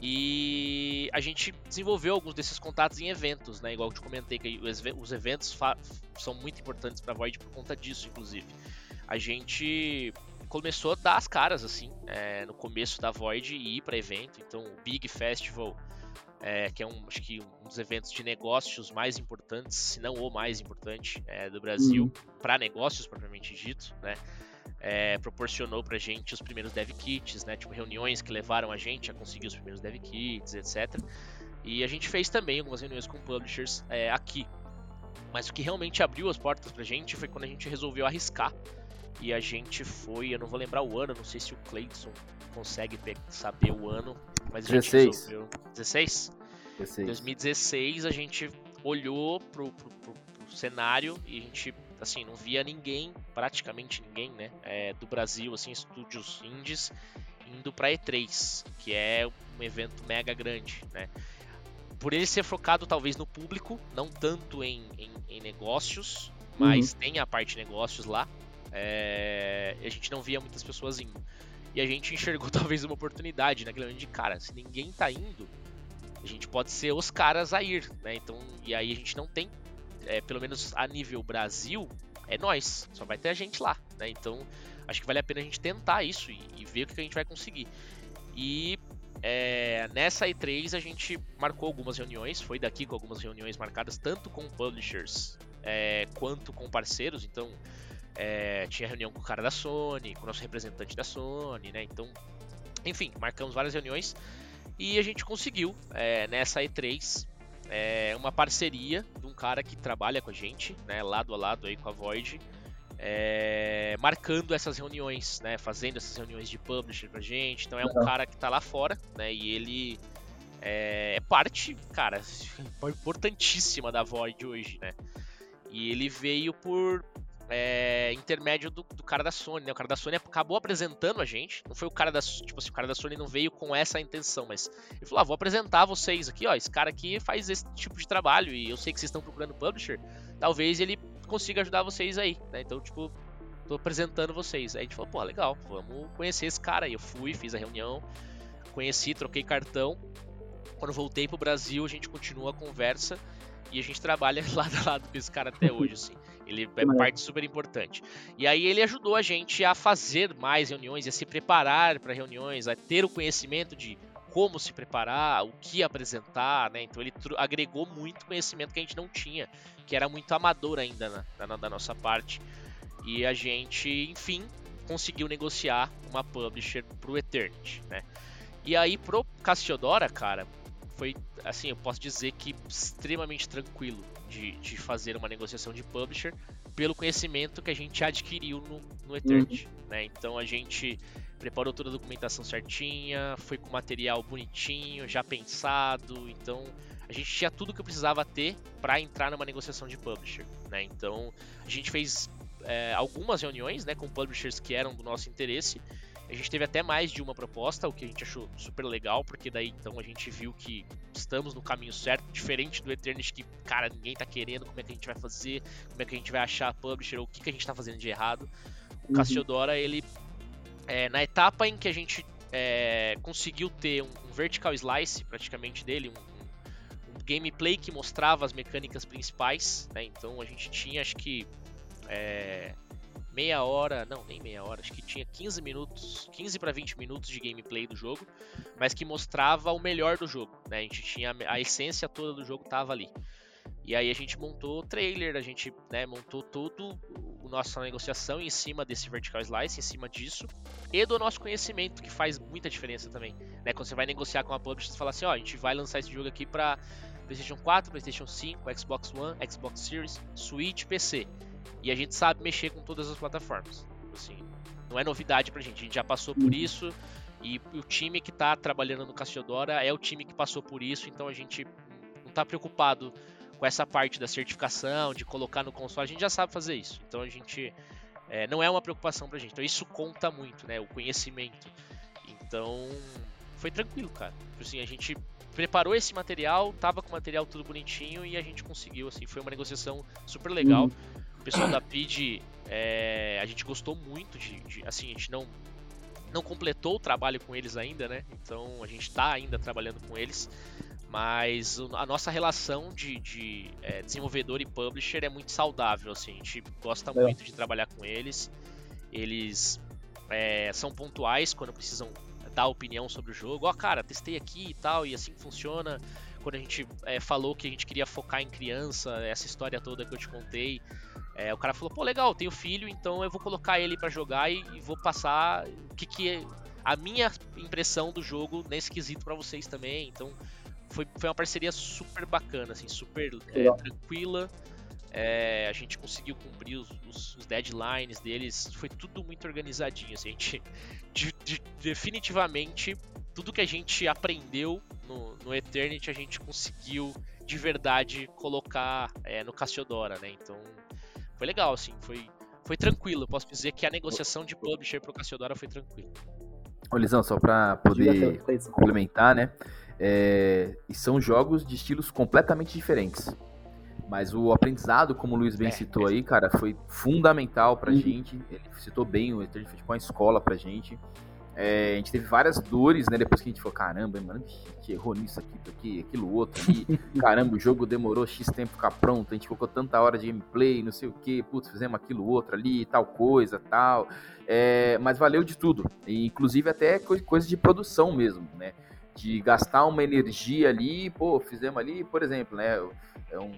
E a gente desenvolveu alguns desses contatos em eventos, né? Igual eu te comentei, que os eventos são muito importantes para Void por conta disso, inclusive. A gente começou a dar as caras, assim, é, no começo da Void e ir para evento. Então, o Big Festival é, que é um, acho que um dos eventos de negócios mais importantes, se não o mais importante é, do Brasil, uhum. para negócios propriamente dito, né? É, proporcionou pra gente os primeiros dev kits, né? Tipo, reuniões que levaram a gente a conseguir os primeiros dev kits, etc. E a gente fez também algumas reuniões com publishers é, aqui. Mas o que realmente abriu as portas pra gente foi quando a gente resolveu arriscar. E a gente foi, eu não vou lembrar o ano, não sei se o Clayton consegue saber o ano, mas 16. a gente resolveu. 16? 16. 2016 a gente olhou pro, pro, pro, pro, cenário e a gente, assim, não via ninguém, praticamente ninguém, né? É, do Brasil, assim, estúdios indies indo pra E3, que é um evento mega grande, né? Por ele ser focado talvez no público, não tanto em, em, em negócios, mas uhum. tem a parte de negócios lá. É, a gente não via muitas pessoas indo. E a gente enxergou *laughs* talvez uma oportunidade momento de cara, se ninguém tá indo, a gente pode ser os caras a ir, né? Então, e aí a gente não tem, é, pelo menos a nível Brasil, é nós, só vai ter a gente lá, né? Então, acho que vale a pena a gente tentar isso e, e ver o que a gente vai conseguir. E é, nessa E3 a gente marcou algumas reuniões, foi daqui com algumas reuniões marcadas tanto com publishers é, quanto com parceiros, então é, tinha reunião com o cara da Sony, com o nosso representante da Sony, né? Então, enfim, marcamos várias reuniões e a gente conseguiu é, nessa E3 é, uma parceria de um cara que trabalha com a gente, né, lado a lado aí com a Void, é, marcando essas reuniões, né, fazendo essas reuniões de publisher pra gente. Então é um cara que tá lá fora, né, e ele é, é parte, cara, importantíssima da Void hoje, né. E ele veio por é, intermédio do, do, cara da Sony, né? O cara da Sony acabou apresentando a gente. Não foi o cara da. Tipo assim, o cara da Sony não veio com essa intenção, mas ele falou: ah, vou apresentar vocês aqui, ó. Esse cara aqui faz esse tipo de trabalho e eu sei que vocês estão procurando publisher. Talvez ele consiga ajudar vocês aí, né? Então, tipo, tô apresentando vocês. Aí a gente falou, pô, legal, vamos conhecer esse cara aí. Eu fui, fiz a reunião, conheci, troquei cartão. Quando voltei pro Brasil, a gente continua a conversa e a gente trabalha *laughs* lado a lado com esse cara até hoje, assim. Ele é parte super importante. E aí ele ajudou a gente a fazer mais reuniões, a se preparar para reuniões, a ter o conhecimento de como se preparar, o que apresentar, né? Então ele agregou muito conhecimento que a gente não tinha, que era muito amador ainda na, na, da nossa parte. E a gente, enfim, conseguiu negociar uma publisher pro Eternity, né? E aí pro Cassiodora, cara, foi assim, eu posso dizer que extremamente tranquilo de, de fazer uma negociação de publisher pelo conhecimento que a gente adquiriu no, no Eternity. Uhum. Né? Então a gente preparou toda a documentação certinha, foi com material bonitinho, já pensado. Então a gente tinha tudo que precisava ter para entrar numa negociação de publisher. Né? Então a gente fez é, algumas reuniões né, com publishers que eram do nosso interesse. A gente teve até mais de uma proposta, o que a gente achou super legal, porque daí então a gente viu que estamos no caminho certo, diferente do Eternity que, cara, ninguém tá querendo, como é que a gente vai fazer, como é que a gente vai achar a publisher, ou o que, que a gente tá fazendo de errado. O uhum. Cassiodora, ele, é, na etapa em que a gente é, conseguiu ter um, um, vertical slice praticamente dele, um, um, gameplay que mostrava as mecânicas principais, né? Então a gente tinha, acho que é, meia hora, não, nem meia hora, acho que tinha 15 minutos, 15 para 20 minutos de gameplay do jogo, mas que mostrava o melhor do jogo, né? A gente tinha a essência toda do jogo tava ali. E aí a gente montou o trailer, a gente né, montou todo o nossa negociação em cima desse vertical slice, em cima disso, e do nosso conhecimento, que faz muita diferença também. Né? Quando você vai negociar com a publisher, você fala assim, ó, a gente vai lançar esse jogo aqui para PlayStation 4, PlayStation 5, Xbox One, Xbox Series, Switch, PC. E a gente sabe mexer com todas as plataformas. Assim, não é novidade pra gente, a gente já passou por uhum. isso. E o time que tá trabalhando no Cassiodora é o time que passou por isso, então a gente não tá preocupado com essa parte da certificação, de colocar no console, a gente já sabe fazer isso. Então a gente é, não é uma preocupação pra gente. Então isso conta muito, né? O conhecimento. Então foi tranquilo, cara. Tipo assim, a gente preparou esse material, tava com o material tudo bonitinho e a gente conseguiu, assim, foi uma negociação super legal. Uhum. O pessoal da PID, é, a gente gostou muito de, de, assim, a gente não não completou o trabalho com eles ainda, né? Então a gente está ainda trabalhando com eles, mas a nossa relação de, de é, desenvolvedor e publisher é muito saudável, assim, a gente gosta é. muito de trabalhar com eles. Eles é, são pontuais quando precisam dar opinião sobre o jogo. Ó, oh, cara, testei aqui e tal, e assim funciona. Quando a gente é, falou que a gente queria focar em criança, essa história toda que eu te contei, é, o cara falou, pô, legal, tenho filho, então eu vou colocar ele para jogar e, e, vou passar o que, que é a minha impressão do jogo nesse quesito para vocês também. Então foi, foi uma parceria super bacana, assim, super é, tranquila. É, a gente conseguiu cumprir os, os, os, deadlines deles, foi tudo muito organizadinho. Assim, a gente *laughs* de, de, definitivamente tudo que a gente aprendeu no, no Eternity a gente conseguiu de verdade colocar é, no Cassiodora, né? Então foi legal, assim, foi, foi tranquilo. Posso dizer que a negociação de publisher pro Cassiodora foi tranquila. Ô, Lisão, só para poder complementar, né? É, e são jogos de estilos completamente diferentes. Mas o aprendizado, como o Luiz bem é, citou é. aí, cara, foi fundamental pra uhum. gente. Ele citou bem, o Eternity foi tipo uma escola pra gente. É, a gente teve várias dores, né? Depois que a gente falou, caramba, mano, a gente errou nisso aqui, aqui aquilo outro aqui. *laughs* caramba, o jogo demorou X tempo ficar pronto, a gente colocou tanta hora de gameplay, não sei o que, putz, fizemos aquilo outro ali, tal coisa, tal. É, mas valeu de tudo. E, inclusive até coisa de produção mesmo, né? De gastar uma energia ali, pô, fizemos ali, por exemplo, né? É um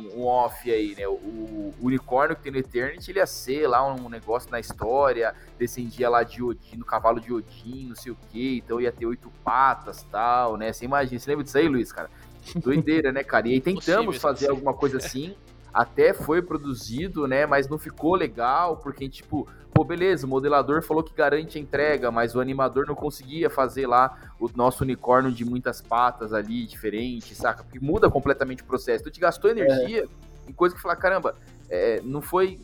um, off aí, né? O, o, unicórnio que tem no Eternity, ele ia ser lá um negócio na história, descendia lá de Odin, no cavalo de Odin, não sei o que, então ia ter oito patas tal, né? Você imagina, você lembra disso aí, Luiz, cara? *laughs* Doideira, né, cara? E aí tentamos fazer alguma coisa assim, até foi produzido, né? Mas não ficou legal, porque, tipo, pô, beleza, o modelador falou que garante a entrega, mas o animador não conseguia fazer lá o nosso unicórnio de muitas patas ali, diferente, saca? Porque muda completamente o processo. Tu te gastou energia é. em coisa que fala, caramba, é, não foi.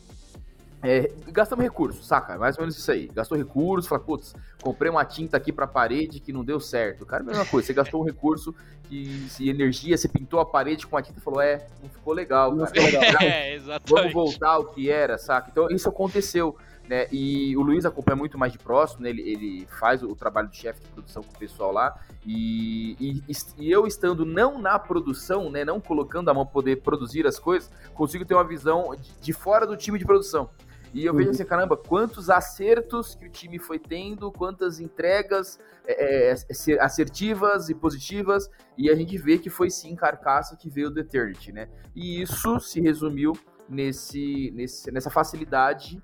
É, gastamos recursos, saca? Mais ou menos isso aí. Gastou recursos, fala, putz, comprei uma tinta aqui pra parede que não deu certo. Cara, mesma coisa, você gastou um recurso que se energia, você pintou a parede com a tinta e falou, é, não ficou legal. Não ficou legal. *laughs* É, exatamente. Vamos voltar ao que era, saca? Então isso aconteceu. Né? E o Luiz acompanha muito mais de próximo, né? ele, ele faz o trabalho de chefe de produção com o pessoal lá. E, e, e, eu estando não na produção, né? não colocando a mão poder produzir as coisas, consigo ter uma visão de, de fora do time de produção. E eu vejo assim, caramba, quantos acertos que o time foi tendo, quantas entregas é, é, assertivas e positivas, e a gente vê que foi sim carcaça que veio do Eternity, né? E isso se resumiu nesse, nesse, nessa facilidade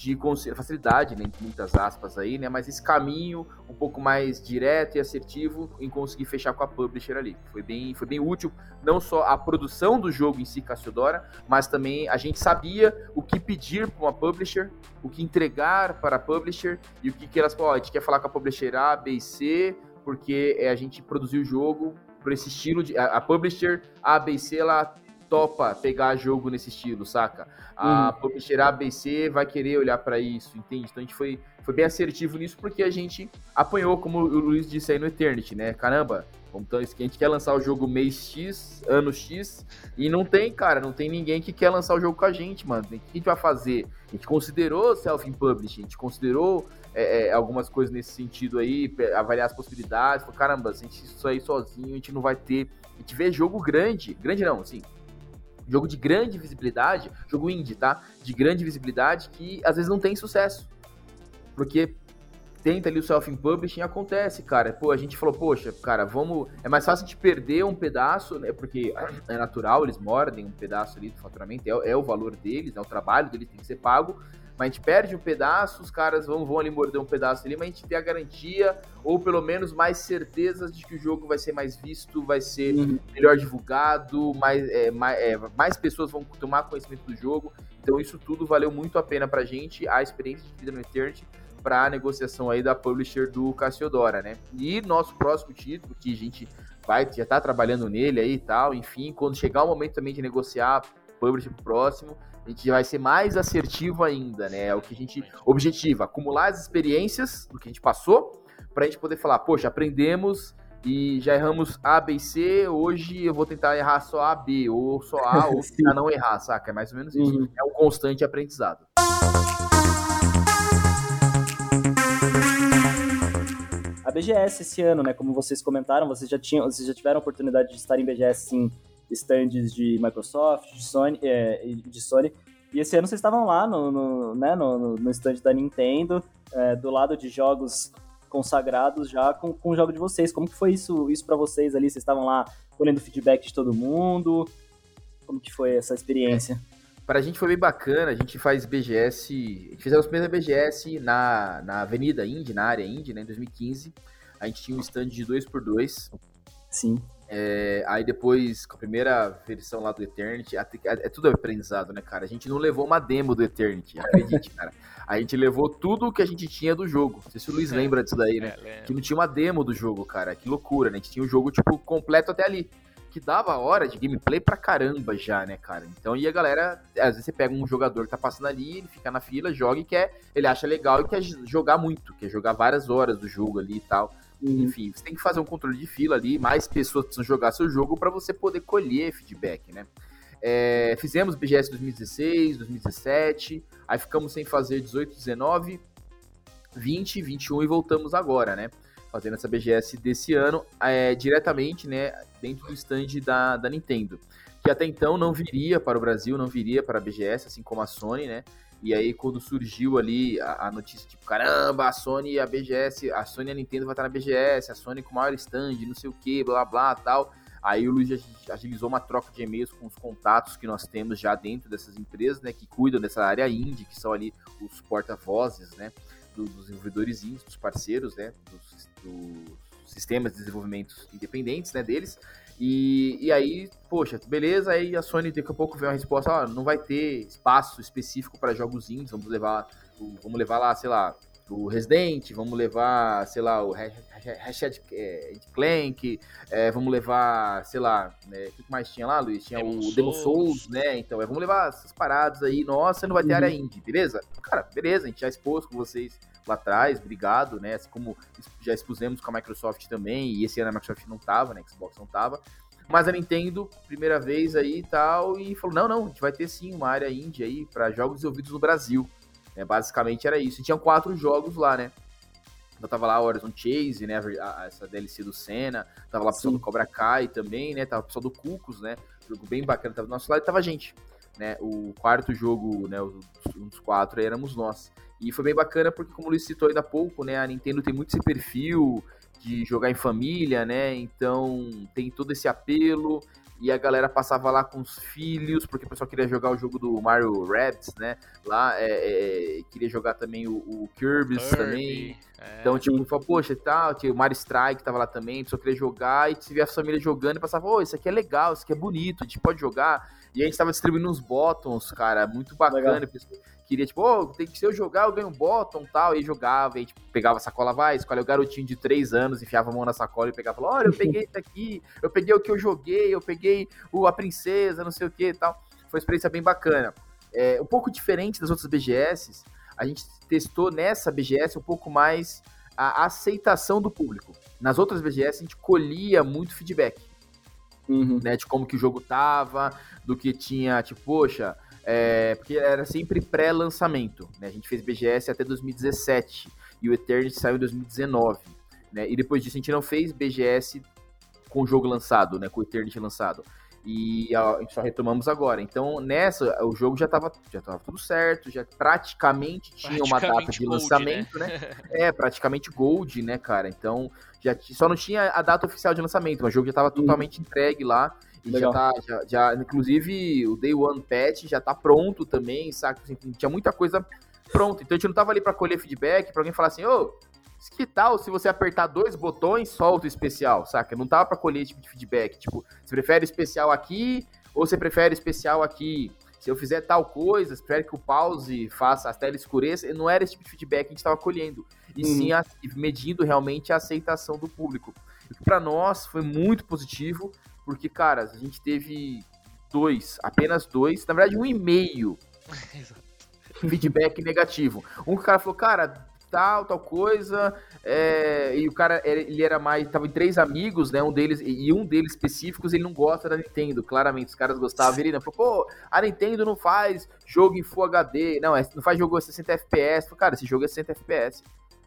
de facilidade, né, muitas aspas aí, né, mas esse caminho um pouco mais direto e assertivo em conseguir fechar com a publisher ali. Foi bem, foi bem útil, não só a produção do jogo em si, Cassiodora, mas também a gente sabia o que pedir para uma publisher, o que entregar para a publisher e o que, que elas falaram, a gente quer falar com a publisher A, B e C, porque é, a gente produziu o jogo por esse estilo de. A, a publisher A, B e C, ela topa pegar jogo nesse estilo, saca? A uhum. publisher ABC vai querer olhar para isso, entende? Então a gente foi, foi bem assertivo nisso porque a gente apanhou, como o Luiz disse aí no Eternity, né? Caramba, então, a gente quer lançar o jogo mês X, ano X, e não tem, cara, não tem ninguém que quer lançar o jogo com a gente, mano. O que a gente vai fazer? A gente considerou self-publishing, a gente considerou é, é, algumas coisas nesse sentido aí, avaliar as possibilidades. Falei, caramba, se a gente isso aí sozinho, a gente não vai ter. A gente vê jogo grande, grande não, assim, jogo de grande visibilidade, jogo indie, tá? De grande visibilidade que às vezes não tem sucesso. Porque tenta ali o self-publishing acontece, cara. Pô, a gente falou, poxa, cara, vamos. É mais fácil de perder um pedaço, né? Porque é natural, eles mordem um pedaço ali do faturamento, é, é o valor deles, é o trabalho deles tem que ser pago mas a gente perde um pedaço, os caras vão, vão ali morder um pedaço ali, mas a gente tem a garantia, ou pelo menos mais certezas de que o jogo vai ser mais visto, vai ser uhum. melhor divulgado, mais, é, mais, é, mais pessoas vão tomar conhecimento do jogo. Então isso tudo valeu muito a pena pra gente, a experiência de vida no Eternity, para a negociação aí da publisher do Cassiodora, né? E nosso próximo título, que a gente vai já tá trabalhando nele aí e tal, enfim, quando chegar o momento também de negociar publisher pro próximo, a gente vai ser mais assertivo ainda, né? É o que a gente objetiva, acumular as experiências do que a gente passou, para a gente poder falar, poxa, aprendemos e já erramos A, B e C, hoje eu vou tentar errar só A, B, ou só A, *laughs* ou tentar não errar, saca? É mais ou menos isso. Uhum. É um constante aprendizado. A BGS esse ano, né? Como vocês comentaram, vocês já tinham, vocês já tiveram a oportunidade de estar em BGS sim stands de Microsoft, de Sony, é, de Sony. E esse ano vocês estavam lá no, no, né, no, no stand da Nintendo, é, do lado de jogos consagrados já com, com o jogo de vocês. Como que foi isso, isso para vocês ali? Vocês estavam lá colhendo feedback de todo mundo? Como que foi essa experiência? É. Pra gente foi bem bacana, a gente faz BGS, a gente fez a primeira BGS na, na Avenida Indy, na área Indy, né, em 2015. A gente tinha um stand de 2x2. Sim. É, aí depois, com a primeira versão lá do Eternity, é, é, tudo aprendizado, né, cara? A gente não levou uma demo do Eternity, acredite, *laughs* cara. A gente levou tudo o que a gente tinha do jogo. Não sei se o Luiz é, lembra disso daí, né? É, que não tinha uma demo do jogo, cara. Que loucura, né? A gente tinha o jogo, tipo, completo até ali. Que dava hora de gameplay pra caramba já, né, cara? Então, e a galera, às vezes você pega um jogador que tá passando ali, ele fica na fila, joga e quer, ele acha legal e quer jogar muito, quer jogar várias horas do jogo ali e tal. Uhum. Enfim, você tem que fazer um controle de fila ali, mais pessoas precisam jogar seu jogo para você poder colher feedback, né? É, fizemos BGS 2016, 2017, aí ficamos sem fazer 18, 19, 20, 21 e voltamos agora, né? Fazendo essa BGS desse ano é, diretamente, né, dentro do stand da, da Nintendo, que até então não viria para o Brasil, não viria para a BGS, assim como a Sony, né? E aí, quando surgiu ali a, a, notícia, tipo, caramba, a Sony e a BGS, a Sony e a Nintendo vai estar na BGS, a Sony com maior stand, não sei o que, blá blá tal. Aí o Luiz agilizou uma troca de e-mails com os contatos que nós temos já dentro dessas empresas, né, que cuidam dessa área indie, que são ali os porta-vozes, né, dos desenvolvedores indies, dos parceiros, né, dos, dos sistemas de desenvolvimento independentes, né, deles. E, e aí, poxa, beleza, aí a Sony daqui a pouco vem uma resposta, ó, não vai ter espaço específico para jogos indies, vamos levar, vamos levar lá, sei lá, o Resident, vamos levar, sei lá, o Hashtag é, Clank, é, vamos levar, sei lá, né, o que mais tinha lá, Luiz? Tinha Demon o Demon Souls, né? Então, é, vamos levar essas paradas aí, nossa, não vai ter uhum. área indie, beleza? Cara, beleza, a gente já expôs com vocês lá atrás, obrigado, né? Assim como já expusemos com a Microsoft também, e esse ano a Microsoft não tava, né? Xbox não tava. Mas a Nintendo, primeira vez aí e tal, e falou: não, não, a gente vai ter sim uma área indie aí para jogos desenvolvidos no Brasil. É, basicamente era isso. E tinham quatro jogos lá, né? Então tava lá Horizon Chase, né? A, a, essa DLC do Senna, tava lá o pessoal do Cobra Kai também, né? Tava o pessoal do Cucos, né? Jogo bem bacana, tava do nosso lado e tava a gente. Né, o quarto jogo, né, um dos quatro éramos nós. E foi bem bacana porque, como o Luiz citou ainda há pouco, né, a Nintendo tem muito esse perfil de jogar em família, né? Então tem todo esse apelo e a galera passava lá com os filhos, porque o pessoal queria jogar o jogo do Mario Rabbids, né? Lá é, é, queria jogar também o, o Kirby's Kirby, também. É. Então, tipo, falou, poxa, tal, tinha o Mario Strike tava lá também, a pessoa queria jogar, e se via a família jogando e passava, ô, isso aqui é legal, isso aqui é bonito, a gente pode jogar. E a gente tava distribuindo uns bottoms, cara, muito bacana. Queria, tipo, oh, tem que se eu jogar, eu ganho um bottom tal. E jogava, e tipo, pegava a sacola, vai, escolhe o garotinho de 3 anos, enfiava a mão na sacola e pegava, olha, eu peguei isso aqui, eu peguei o que eu joguei, eu peguei o, a princesa, não sei o que e tal. Foi uma experiência bem bacana. É, um pouco diferente das outras BGS, a gente testou nessa BGS um pouco mais a aceitação do público. Nas outras BGS a gente colhia muito feedback. Uhum. Né, de como que o jogo tava, do que tinha, tipo, poxa, é, porque era sempre pré-lançamento, né? A gente fez BGS até 2017 e o Eternity saiu em 2019, né? E depois disso a gente não fez BGS com o jogo lançado, né? Com o Eternity lançado. E a, a gente só retomamos agora. Então, nessa, o jogo já estava já tava tudo certo, já praticamente tinha praticamente uma data de gold, lançamento, né? né? é, praticamente gold, né, cara? Então, já só não tinha a data oficial de lançamento, mas o jogo já estava uhum. totalmente entregue lá. E já tá, já, já, inclusive, o Day One Patch já tá pronto também, saca? Assim, tinha muita coisa pronta. Então a gente não tava ali para colher feedback, para alguém falar assim, ô, oh, que tal se você apertar dois botões, solta o especial, saca? Não tava para colher esse tipo de feedback. Tipo, você prefere especial aqui ou você prefere especial aqui? Se eu fizer tal coisa, você prefere que o pause faça a tela escureça. Não era esse tipo de feedback que a gente estava colhendo. E uhum. sim a, medindo realmente a aceitação do público. E para nós foi muito positivo, porque, cara, a gente teve dois, apenas dois, na verdade um e meio *laughs* feedback negativo. Um que o cara falou, cara, tal, tal coisa, é, e o cara, ele era mais, tava em três amigos, né, um deles, e um deles específicos, ele não gosta da Nintendo, claramente, os caras gostavam, ele não, falou, pô, a Nintendo não faz jogo em Full HD, não, é, não faz jogo a 60 FPS, falei, cara, esse jogo é 60 FPS.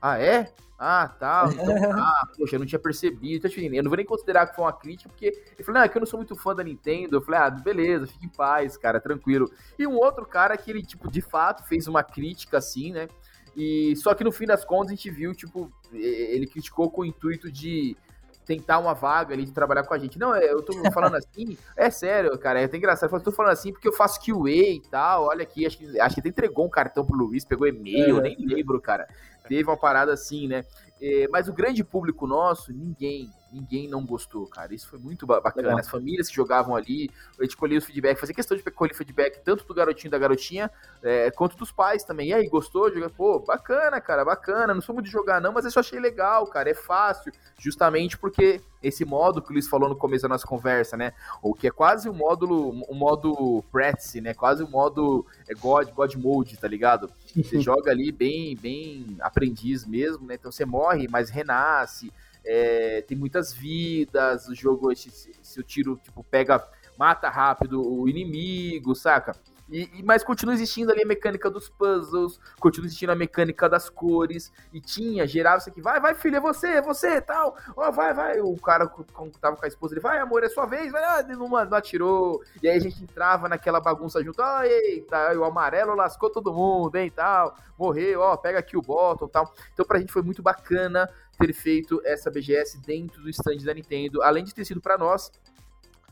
Ah, é? Ah, tá. Então, *laughs* ah, poxa, eu não tinha percebido. Então, tipo, eu não vou nem considerar que foi uma crítica, porque ele falou, não, é que eu não sou muito fã da Nintendo. Eu falei, ah, beleza, fique em paz, cara, tranquilo. E um outro cara que ele, tipo, de fato fez uma crítica assim, né? E só que no fim das contas a gente viu, tipo, ele criticou com o intuito de tentar uma vaga ali de trabalhar com a gente. Não, é, eu tô *laughs* falando assim, é sério, cara, é até engraçado. Eu tô falando assim porque eu faço QA e tal. Olha aqui, acho que, acho que até entregou um cartão pro Luiz, pegou e-mail, é. nem lembro, cara. Teve uma parada assim, né? É, mas o grande público nosso, ninguém, ninguém não gostou, cara. Isso foi muito bacana. Legal. As famílias que jogavam ali, a gente colhia os feedback, fazia questão de colher feedback tanto do garotinho da garotinha, é, quanto dos pais também. E aí, gostou? Jogar? Pô, bacana, cara, bacana. Não sou muito de jogar, não, mas eu só achei legal, cara. É fácil, justamente porque esse modo que o Luiz falou no começo da nossa conversa, né? O que é quase um módulo, um modo Prezi, né? Quase um modo é, God, God Mode, tá ligado? *laughs* Você joga ali bem, bem aprendiz mesmo, né? Então você morre, mas renasce é, tem muitas vidas, o jogo, se, se o tiro, tipo, pega, mata rápido o inimigo, saca? E, e, mas continua existindo ali a mecânica dos puzzles, continua existindo a mecânica das cores, e tinha, gerava isso aqui, vai, vai filho, é você, é você, tal, ó, oh, vai, vai, o cara quando tava com a esposa, ele, vai amor, é sua vez, vai, ah, não, não atirou, e aí a gente entrava naquela bagunça junto, ah, eita, o amarelo lascou todo mundo, hein, tal, morreu, ó, pega aqui o bottom, tal, então pra gente foi muito bacana ter feito essa BGS dentro do stand da Nintendo, além de ter sido para nós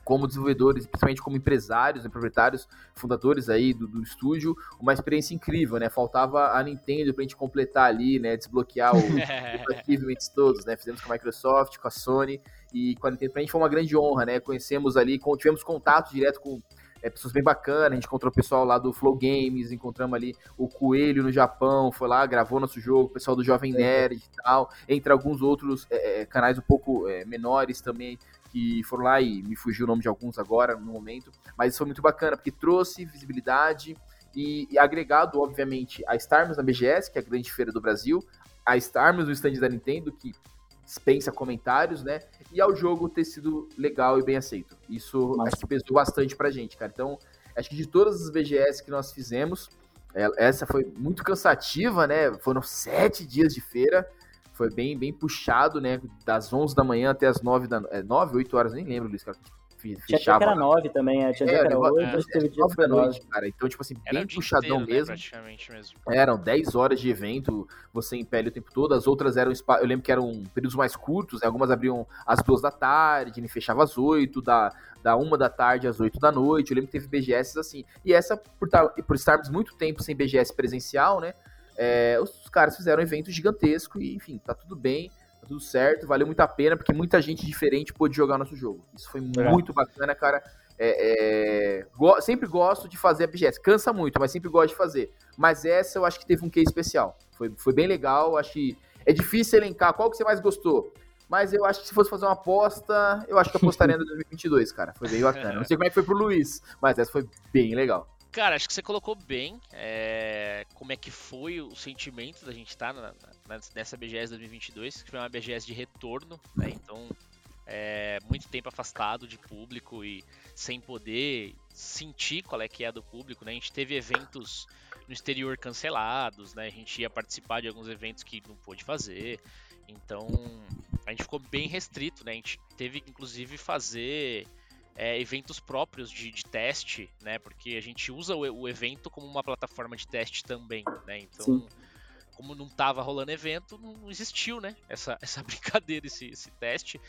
como desenvolvedores, principalmente como empresários, né, proprietários, fundadores aí do, do, estúdio, uma experiência incrível, né? Faltava a Nintendo pra gente completar ali, né? Desbloquear os *laughs* achievements todos, né? Fizemos com a Microsoft, com a Sony e com a Nintendo. Pra gente foi uma grande honra, né? Conhecemos ali, tivemos contato direto com é, pessoas bem bacanas, a gente encontrou o pessoal lá do Flow Games, encontramos ali o Coelho no Japão, foi lá, gravou nosso jogo, o pessoal do Jovem Nerd e tal, entre alguns outros é, é canais um pouco é, menores também, que foram lá e me fugiu o nome de alguns agora no momento, mas isso foi muito bacana, porque trouxe visibilidade e, e agregado, obviamente, a estarmos na BGS, que é a grande feira do Brasil, a estarmos no stand da Nintendo, que dispensa comentários, né? E ao jogo ter sido legal e bem aceito. Isso Nossa. acho que pesou bastante pra gente, cara. Então, acho que de todas as BGS que nós fizemos, é, essa foi muito cansativa, né? Foram sete dias de feira. Foi bem, bem puxado, né? Das 11 da manhã até as 9 da é, 9, 8 horas, nem lembro, Luiz, cara. fechava. Tinha que era 9 também, é. tinha é, que era 8, é, teve dia 9 da noite, cara. Então, tipo assim, era bem puxadão inteiro, mesmo. Né, praticamente mesmo. Eram 10 horas de evento, você em pele o tempo todo, as outras eram, eu lembro que eram períodos mais curtos, né? algumas abriam às 2 da tarde, fechava às 8, da, da 1 da tarde às 8 da noite, eu lembro que teve BGS assim. E essa, por, por estarmos muito tempo sem BGS presencial, né, é, os caras fizeram um evento gigantesco e, enfim, tá tudo bem tá tudo certo, valeu muito a pena, porque muita gente diferente pôde jogar nosso jogo. Isso foi é. muito bacana, cara. É, é, go sempre gosto de fazer a BGS. Cansa muito, mas sempre gosto de fazer. Mas essa eu acho que teve um quê especial. Foi, foi bem legal. Acho que é difícil elencar qual que você mais gostou. Mas eu acho que se fosse fazer uma aposta, eu acho que apostaria no *laughs* 2022, cara. Foi bem bacana. Não sei como é que foi pro Luiz, mas essa foi bem legal. Cara, acho que você colocou bem é, como é que foi o sentimento da gente estar tá nessa BGS 2022, que foi uma BGS de retorno, né? Então, é, muito tempo afastado de público e sem poder sentir qual é que é do público, né? A gente teve eventos no exterior cancelados, né? A gente ia participar de alguns eventos que não pôde fazer. Então, a gente ficou bem restrito, né? A gente teve, inclusive, fazer é, eventos próprios de, de, teste, né? Porque a gente usa o, o, evento como uma plataforma de teste também, né? Então, Sim. como não estava rolando evento, não existiu, né? Essa, *laughs* essa brincadeira, esse, esse teste.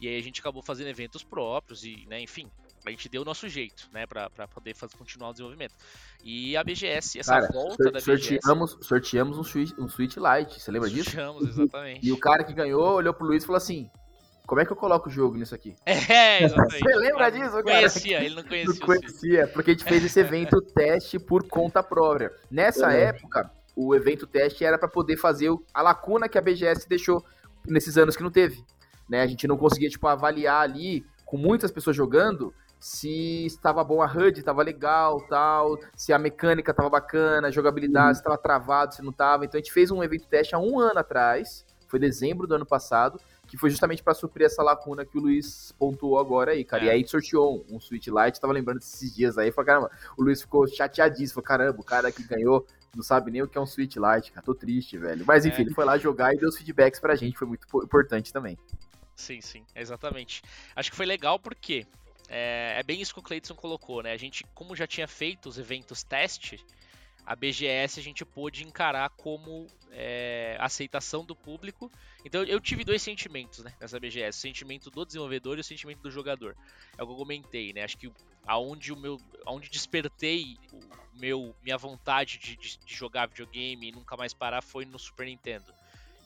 E aí a gente acabou fazendo eventos próprios e, né? Enfim, a gente deu o nosso jeito, né, para poder fazer, continuar o desenvolvimento. E a BGS, essa cara, volta da sorteamos, BGS... Sorteamos um Switch, um Switch Lite, você lembra disso? Sorteamos, exatamente. *laughs* E o cara que ganhou olhou pro Luiz e falou assim, como é que eu coloco o jogo nisso aqui? É, exatamente. Você lembra disso, cara? Conhecia, ele não conhecia. Não conhecia, porque a gente fez esse evento *laughs* teste por conta própria. Nessa é. época, o evento teste era para poder fazer a lacuna que a BGS deixou nesses anos que não teve. Né? A gente não conseguia, tipo, avaliar ali, com muitas pessoas jogando, se estava bom a HUD, estava legal, tal, se a mecânica estava bacana, a jogabilidade, uhum. se estava travado, se não estava. Então a gente fez um evento teste há um ano atrás, foi dezembro do ano passado, que foi justamente para suprir essa lacuna que o Luiz pontuou agora aí, cara. É. E aí sorteou um, um Switch Lite, tava lembrando desses dias aí, falou, caramba, o Luiz ficou chateadíssimo, falou, caramba, o cara que ganhou não sabe nem o que é um Switch Lite, cara, tô triste, velho. Mas enfim, é. ele foi lá jogar e deu os feedbacks pra gente, foi muito importante também. Sim, sim, exatamente. Acho que foi legal porque é, é bem isso que o Cleiton colocou, né? A gente, como já tinha feito os eventos teste, a BGS a gente pôde encarar como é, aceitação do público. Então eu tive dois sentimentos né, nessa BGS: o sentimento do desenvolvedor e o sentimento do jogador. É o que eu comentei, né? Acho que aonde o meu. aonde despertei o meu, minha vontade de, de, de jogar videogame e nunca mais parar foi no Super Nintendo.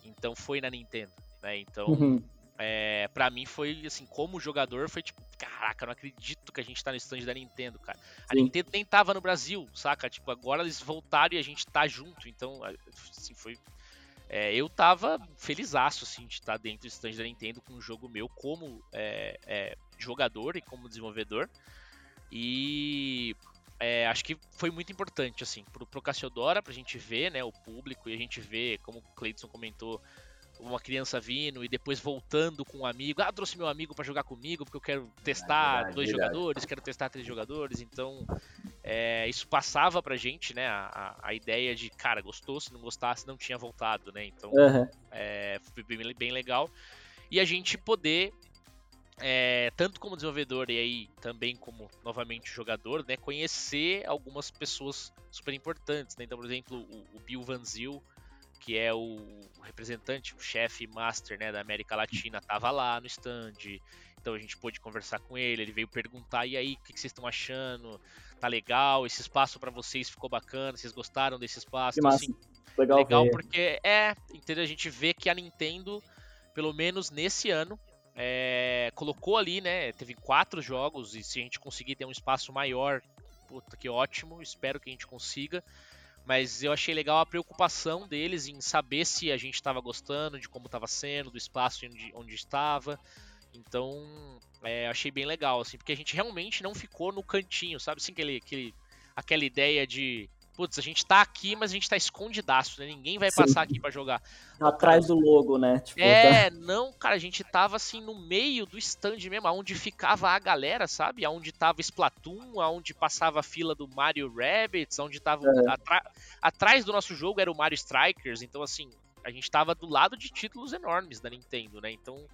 Então foi na Nintendo. Né? Então uhum é, para mim foi assim, como jogador, foi tipo, caraca, não acredito que a gente tá no stand da Nintendo, cara. A Sim. Nintendo nem tava no Brasil, saca? Tipo, agora eles voltaram e a gente tá junto, então, assim, foi. É, eu tava felizaço, assim, de estar dentro do stand da Nintendo com um jogo meu como é, é, jogador e como desenvolvedor. E é, acho que foi muito importante, assim, pro, pro Cassiodora, pra gente ver, né, o público e a gente ver, como o Cleiton comentou, uma criança vindo e depois voltando com um amigo. Ah, trouxe meu amigo para jogar comigo porque eu quero testar é verdade, dois verdade. jogadores, quero testar três jogadores. Então, é, isso passava pra gente, né? A, a, ideia de, cara, gostou, se não gostasse, não tinha voltado, né? Então, uhum. é, foi bem, bem legal. E a gente poder é, tanto como desenvolvedor e aí também como novamente jogador, né, conhecer algumas pessoas super importantes. Né? Então, por exemplo, o, o Bill Van Zyl, que é o representante, o chefe master né, da América Latina, estava lá no stand. Então a gente pôde conversar com ele, ele veio perguntar, e aí, o que, que vocês estão achando? Tá legal? Esse espaço para vocês ficou bacana? Vocês gostaram desse espaço? Então, assim, legal, legal porque é, entendeu? A gente vê que a Nintendo, pelo menos nesse ano, é, colocou ali, né? Teve quatro jogos, e se a gente conseguir ter um espaço maior, puta que ótimo, espero que a gente consiga. Mas eu achei legal a preocupação deles em saber se a gente estava gostando, de como estava sendo, do espaço onde, onde estava. Então, é, achei bem legal, assim, porque a gente realmente não ficou no cantinho, sabe? Assim, aquele, aquele, aquela ideia de putz, a gente tá aqui, mas a gente tá escondidaço, né? Ninguém vai Sim. passar aqui para jogar. Atrás do logo, né? Tipo, é, tá... não, cara, a gente tava assim no meio do stand mesmo, aonde ficava a galera, sabe? Aonde tava Splatoon, aonde passava a fila do Mario Rabbits, aonde tava é. atrás do nosso jogo era o Mario Strikers, então assim, a gente tava do lado de títulos enormes da Nintendo, né? Então,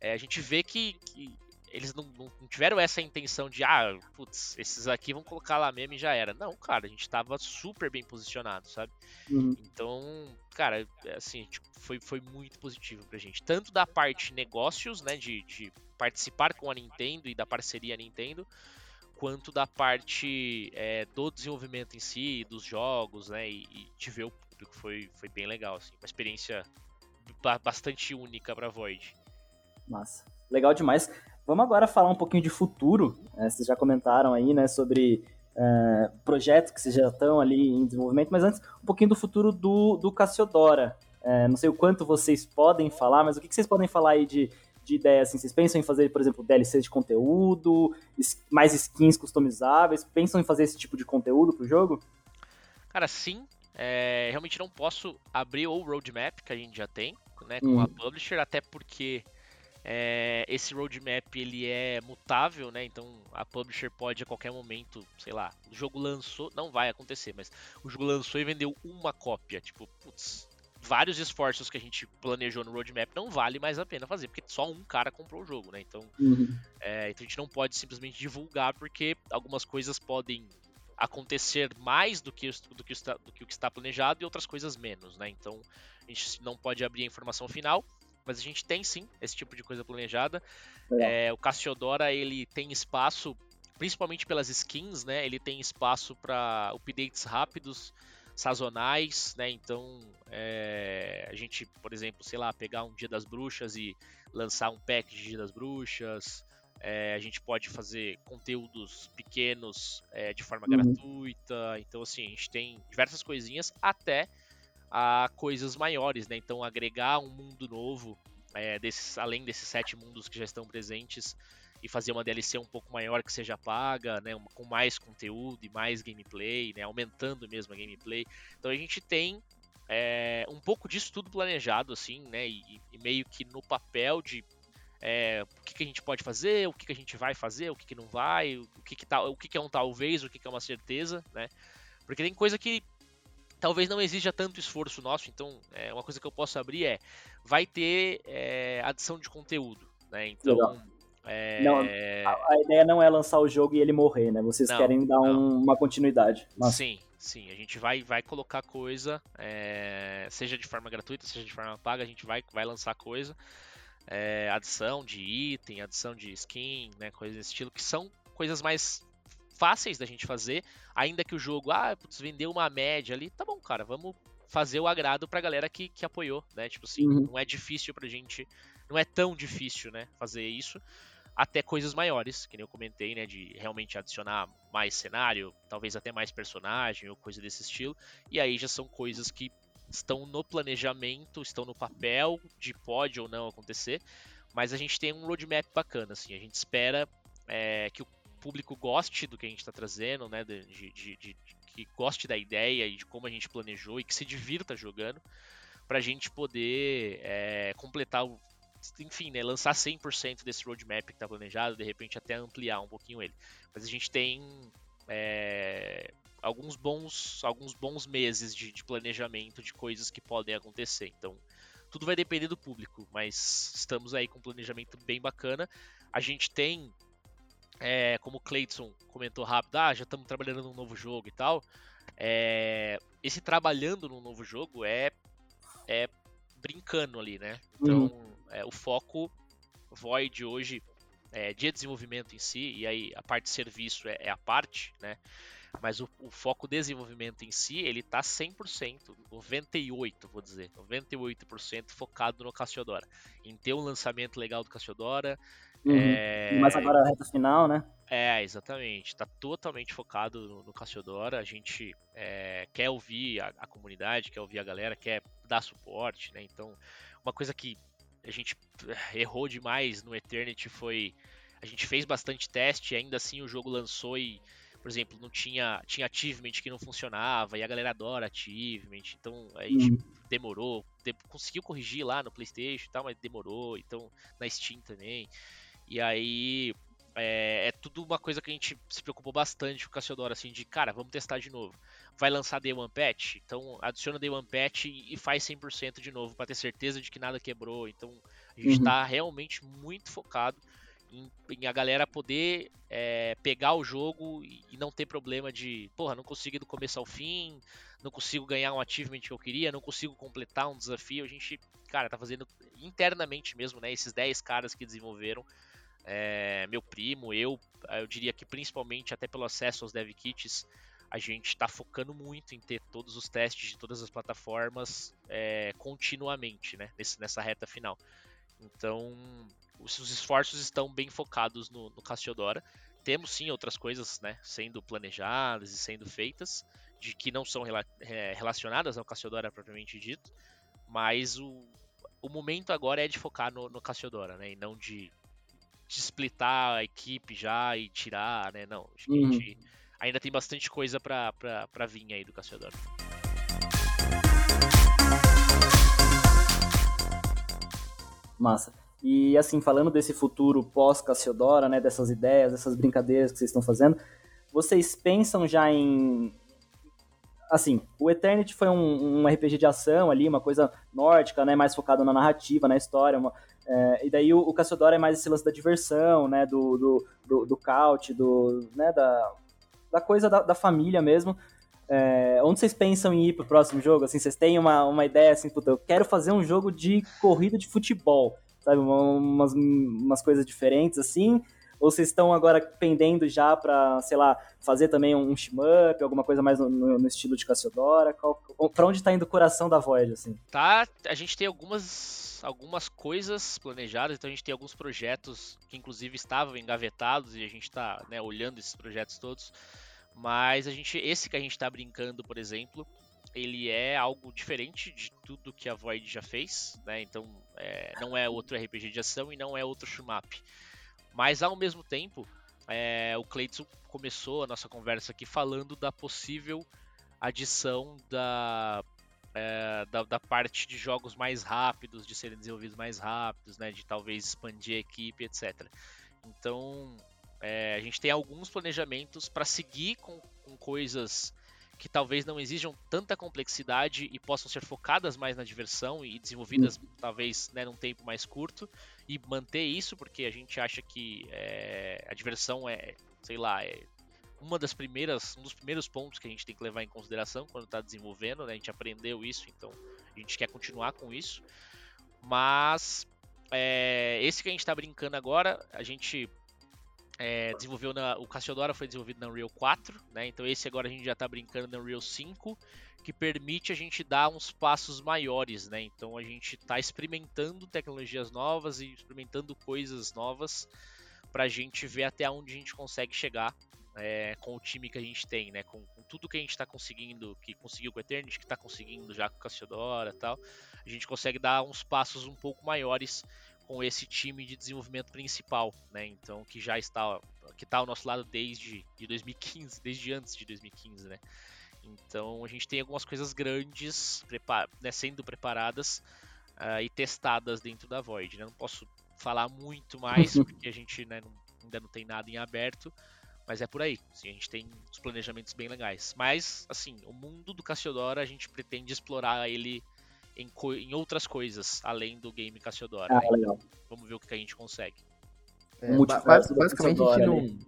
é, a gente vê que, que eles não, não, tiveram essa intenção de, ah, putz, esses aqui vão colocar lá mesmo e já era. Não, cara, a gente tava super bem posicionado, sabe? Uhum. Então, cara, assim, tipo, foi, foi muito positivo pra gente. Tanto da parte negócios, né, de, de participar com a Nintendo e da parceria Nintendo, quanto da parte é, do desenvolvimento em si, dos jogos, né, e, e de ver o público. Foi, foi bem legal, assim, uma experiência bastante única pra Void. Massa. Legal demais. Vamos agora falar um pouquinho de futuro. É, vocês já comentaram aí, né, sobre é, projetos que vocês já estão ali em desenvolvimento, mas antes, um pouquinho do futuro do, do Cassiodora. É, não sei o quanto vocês podem falar, mas o que, que vocês podem falar aí de, de ideias? Assim, vocês pensam em fazer, por exemplo, DLCs de conteúdo, mais skins customizáveis? Pensam em fazer esse tipo de conteúdo pro jogo? Cara, sim. É, realmente não posso abrir o roadmap que a gente já tem né, com hum. a publisher, até porque é, esse roadmap ele é mutável, né? Então a publisher pode a qualquer momento, sei lá, o jogo lançou, não vai acontecer, mas o jogo lançou e vendeu uma cópia. Tipo, putz, vários esforços que a gente planejou no roadmap não vale mais a pena fazer, porque só um cara comprou o jogo, né? Então, uhum. é, então a gente não pode simplesmente divulgar, porque algumas coisas podem acontecer mais do que, do que, está, do que o que está planejado e outras coisas menos, né? Então a gente não pode abrir a informação final mas a gente tem sim esse tipo de coisa planejada. É, o Cassiodora ele tem espaço, principalmente pelas skins, né? Ele tem espaço para updates rápidos, sazonais, né? Então é, a gente, por exemplo, sei lá, pegar um Dia das Bruxas e lançar um pack de Dia das Bruxas. É, a gente pode fazer conteúdos pequenos é, de forma uhum. gratuita. Então, assim, a gente tem diversas coisinhas até a coisas maiores, né? Então agregar um mundo novo, é, desses, além desses sete mundos que já estão presentes, e fazer uma DLC um pouco maior que seja paga, né? Com mais conteúdo e mais gameplay, né? Aumentando mesmo a gameplay. Então a gente tem é, um pouco disso tudo planejado, assim, né? E, e meio que no papel de é, o que, que, a gente pode fazer, o que, que, a gente vai fazer, o que, que não vai, o que, que, tá, o que, é um talvez, o que, que é uma certeza, né? Porque tem coisa que talvez não exija tanto esforço nosso, então é, uma coisa que eu posso abrir é vai ter é, adição de conteúdo, né? Então é... não, a, a, ideia não é lançar o jogo e ele morrer, né? Vocês não, querem dar um, uma continuidade. Sim, sim. A gente vai, vai colocar coisa, é, seja de forma gratuita, seja de forma paga, a gente vai, vai lançar coisa. É, adição de item, adição de skin, né? Coisas desse estilo, que são coisas mais fáceis da gente fazer, ainda que o jogo, ah, putz, vendeu uma média ali, tá bom, cara, vamos fazer o agrado pra galera que, que apoiou, né? Tipo assim, uhum. não é difícil pra gente, não é tão difícil, né, fazer isso, até coisas maiores, que nem eu comentei, né, de realmente adicionar mais cenário, talvez até mais personagem ou coisa desse estilo, e aí já são coisas que estão no planejamento, estão no papel de pode ou não acontecer, mas a gente tem um roadmap bacana, assim, a gente espera é, que o público goste do que a gente está trazendo, né? De, de, de, que goste da ideia e de como a gente planejou e que se divirta jogando, para a gente poder é, completar o. Enfim, né, lançar 100% desse roadmap que está planejado, de repente até ampliar um pouquinho ele. Mas a gente tem é, alguns bons alguns bons meses de, de, planejamento de coisas que podem acontecer. Então, tudo vai depender do público, mas estamos aí com um planejamento bem bacana. A gente tem é, como o Cleiton comentou rápido, ah, já estamos trabalhando num novo jogo e tal. É, esse trabalhando num novo jogo é, é brincando ali, né? Então, uhum. é, o foco Void hoje é de desenvolvimento em si, e aí a parte de serviço é, é a parte, né? Mas o, o, foco desenvolvimento em si, ele tá 100%, 98%, vou dizer, 98% focado no Cassiodora. Em ter um lançamento legal do Cassiodora, Uhum. É... Mas agora a reta final, né? É, exatamente. Está totalmente focado no, no Cassiodora. A gente é, quer ouvir a, a, comunidade, quer ouvir a galera, quer dar suporte, né? Então, uma coisa que a gente eh, errou demais no Eternity foi. A gente fez bastante teste, ainda assim o jogo lançou e, por exemplo, não tinha, tinha achievement que não funcionava, e a galera adora achievement, então a gente uhum. demorou, de, conseguiu corrigir lá no Playstation e tal, mas demorou, então na Steam também. E aí é, é, tudo uma coisa que a gente se preocupou bastante com o Cassiodoro, assim, de cara, vamos testar de novo. Vai lançar Day One Patch? Então adiciona Day One Patch e faz 100% de novo, para ter certeza de que nada quebrou. Então a gente está uhum. realmente muito focado em, em a galera poder é, pegar o jogo e, e não ter problema de, porra, não consigo ir do começo ao fim, não consigo ganhar um achievement que eu queria, não consigo completar um desafio. A gente, cara, tá fazendo internamente mesmo, né? Esses 10 caras que desenvolveram, é, meu primo, eu, eu diria que principalmente até pelo acesso aos dev kits, a gente está focando muito em ter todos os testes de todas as plataformas é, continuamente, né? Nesse, nessa reta final. Então, os, os esforços estão bem focados no, no Cassiodora. Temos sim outras coisas, né, sendo planejadas e sendo feitas, de que não são rela é, relacionadas ao Cassiodora propriamente dito, mas o, o momento agora é de focar no, no Cassiodora, né, e não de, de splitar a equipe já e tirar, né, não. Acho que a gente uhum. ainda tem bastante coisa para vir aí do Cassiodora. Massa. E assim, falando desse futuro pós-Cassiodora, né, dessas ideias, dessas brincadeiras que vocês estão fazendo, vocês pensam já em assim, o Eternity foi um, um, RPG de ação ali, uma coisa nórdica, né, mais focado na narrativa, na história, uma, é, e daí o, o é mais esse lance da diversão, né, do, do, do, do do, né, da, da coisa da, da família mesmo. É, onde vocês pensam em ir pro próximo jogo? Assim, vocês têm uma, uma ideia assim, puta, eu quero fazer um jogo de corrida de futebol sabe? Umas, umas coisas diferentes assim. Ou vocês estão agora pendendo já para, sei lá, fazer também um shmup, alguma coisa mais no, no estilo de Cassiodora? Para onde está indo o coração da Void, assim? Tá, a gente tem algumas, algumas coisas planejadas, então a gente tem alguns projetos que inclusive estavam engavetados e a gente está né, olhando esses projetos todos. Mas a gente, esse que a gente está brincando, por exemplo, ele é algo diferente de tudo que a Void já fez, né? Então é, não é outro RPG de ação e não é outro shmup. Mas ao mesmo tempo, é, o Cleiton começou a nossa conversa aqui falando da possível adição da, é, da, da, parte de jogos mais rápidos, de serem desenvolvidos mais rápidos, né? De talvez expandir a equipe, etc. Então é, a gente tem alguns planejamentos para seguir com, com coisas que talvez não exijam tanta complexidade e possam ser focadas mais na diversão e desenvolvidas uhum. talvez né, num tempo mais curto e manter isso porque a gente acha que é, a diversão é, sei lá, é uma das primeiras, um dos primeiros pontos que a gente tem que levar em consideração quando está desenvolvendo, né? A gente aprendeu isso, então a gente quer continuar com isso. Mas é, esse que a gente está brincando agora, a gente é, desenvolveu na, o Cassiodora foi desenvolvido na Unreal 4, né? Então esse agora a gente já está brincando na Unreal 5, que permite a gente dar uns passos maiores, né? Então a gente está experimentando tecnologias novas e experimentando coisas novas para a gente ver até onde a gente consegue chegar é, com o time que a gente tem, né? Com, com tudo que a gente está conseguindo, que conseguiu com o Eternity, que está conseguindo já com o Cassiodora e tal, a gente consegue dar uns passos um pouco maiores com esse time de desenvolvimento principal, né? Então que já está que está ao nosso lado desde de 2015, desde antes de 2015, né? Então a gente tem algumas coisas grandes prepar né, sendo preparadas uh, e testadas dentro da Void. Né? Não posso falar muito mais *laughs* porque a gente né, não, ainda não tem nada em aberto, mas é por aí. Assim, a gente tem os planejamentos bem legais. Mas assim, o mundo do Cassiodora a gente pretende explorar ele em, em outras coisas, além do game Cassiodora. Ah, né? legal. Vamos ver o que a gente consegue. É, basicamente a gente não,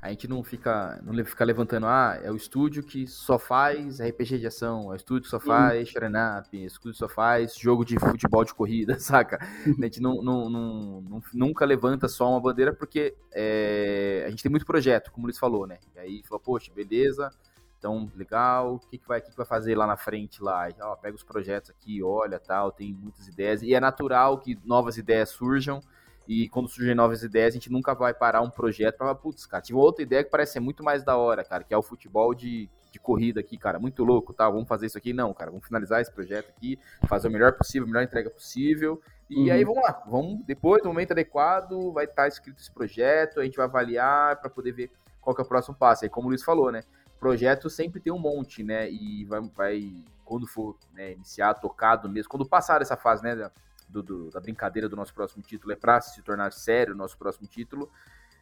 a gente não fica, não fica levantando, ah, é o estúdio que só faz RPG de ação, é o estúdio que só faz Sharon Up, é o estúdio que só faz jogo de futebol de corrida, *laughs* saca? A gente não, não, não, não nunca levanta só uma bandeira porque é, a gente tem muito projeto, como o Luiz falou, né? E aí falou, poxa, beleza, então, legal, o que, que, vai, que, que vai fazer lá na frente lá? Ó, pega os projetos aqui, olha, tal, tem muitas ideias. E é natural que novas ideias surjam. E quando surgem novas ideias, a gente nunca vai parar um projeto para falar, putz, cara, tive outra ideia que parece ser muito mais da hora, cara, que é o futebol de, de corrida aqui, cara, muito louco, tá? Vamos fazer isso aqui? Não, cara, vamos finalizar esse projeto aqui, fazer o melhor possível, a melhor entrega possível. E uhum. aí vamos lá, vamos depois, no momento adequado, vai estar escrito esse projeto, a gente vai avaliar para poder ver qual que é o próximo passo. Aí, como o Luiz falou, né? projeto sempre tem um monte, né? E vai, vai quando for né, iniciar, tocado mesmo, quando passar essa fase, né, do, do, da brincadeira do nosso próximo título, é para se tornar sério o nosso próximo título,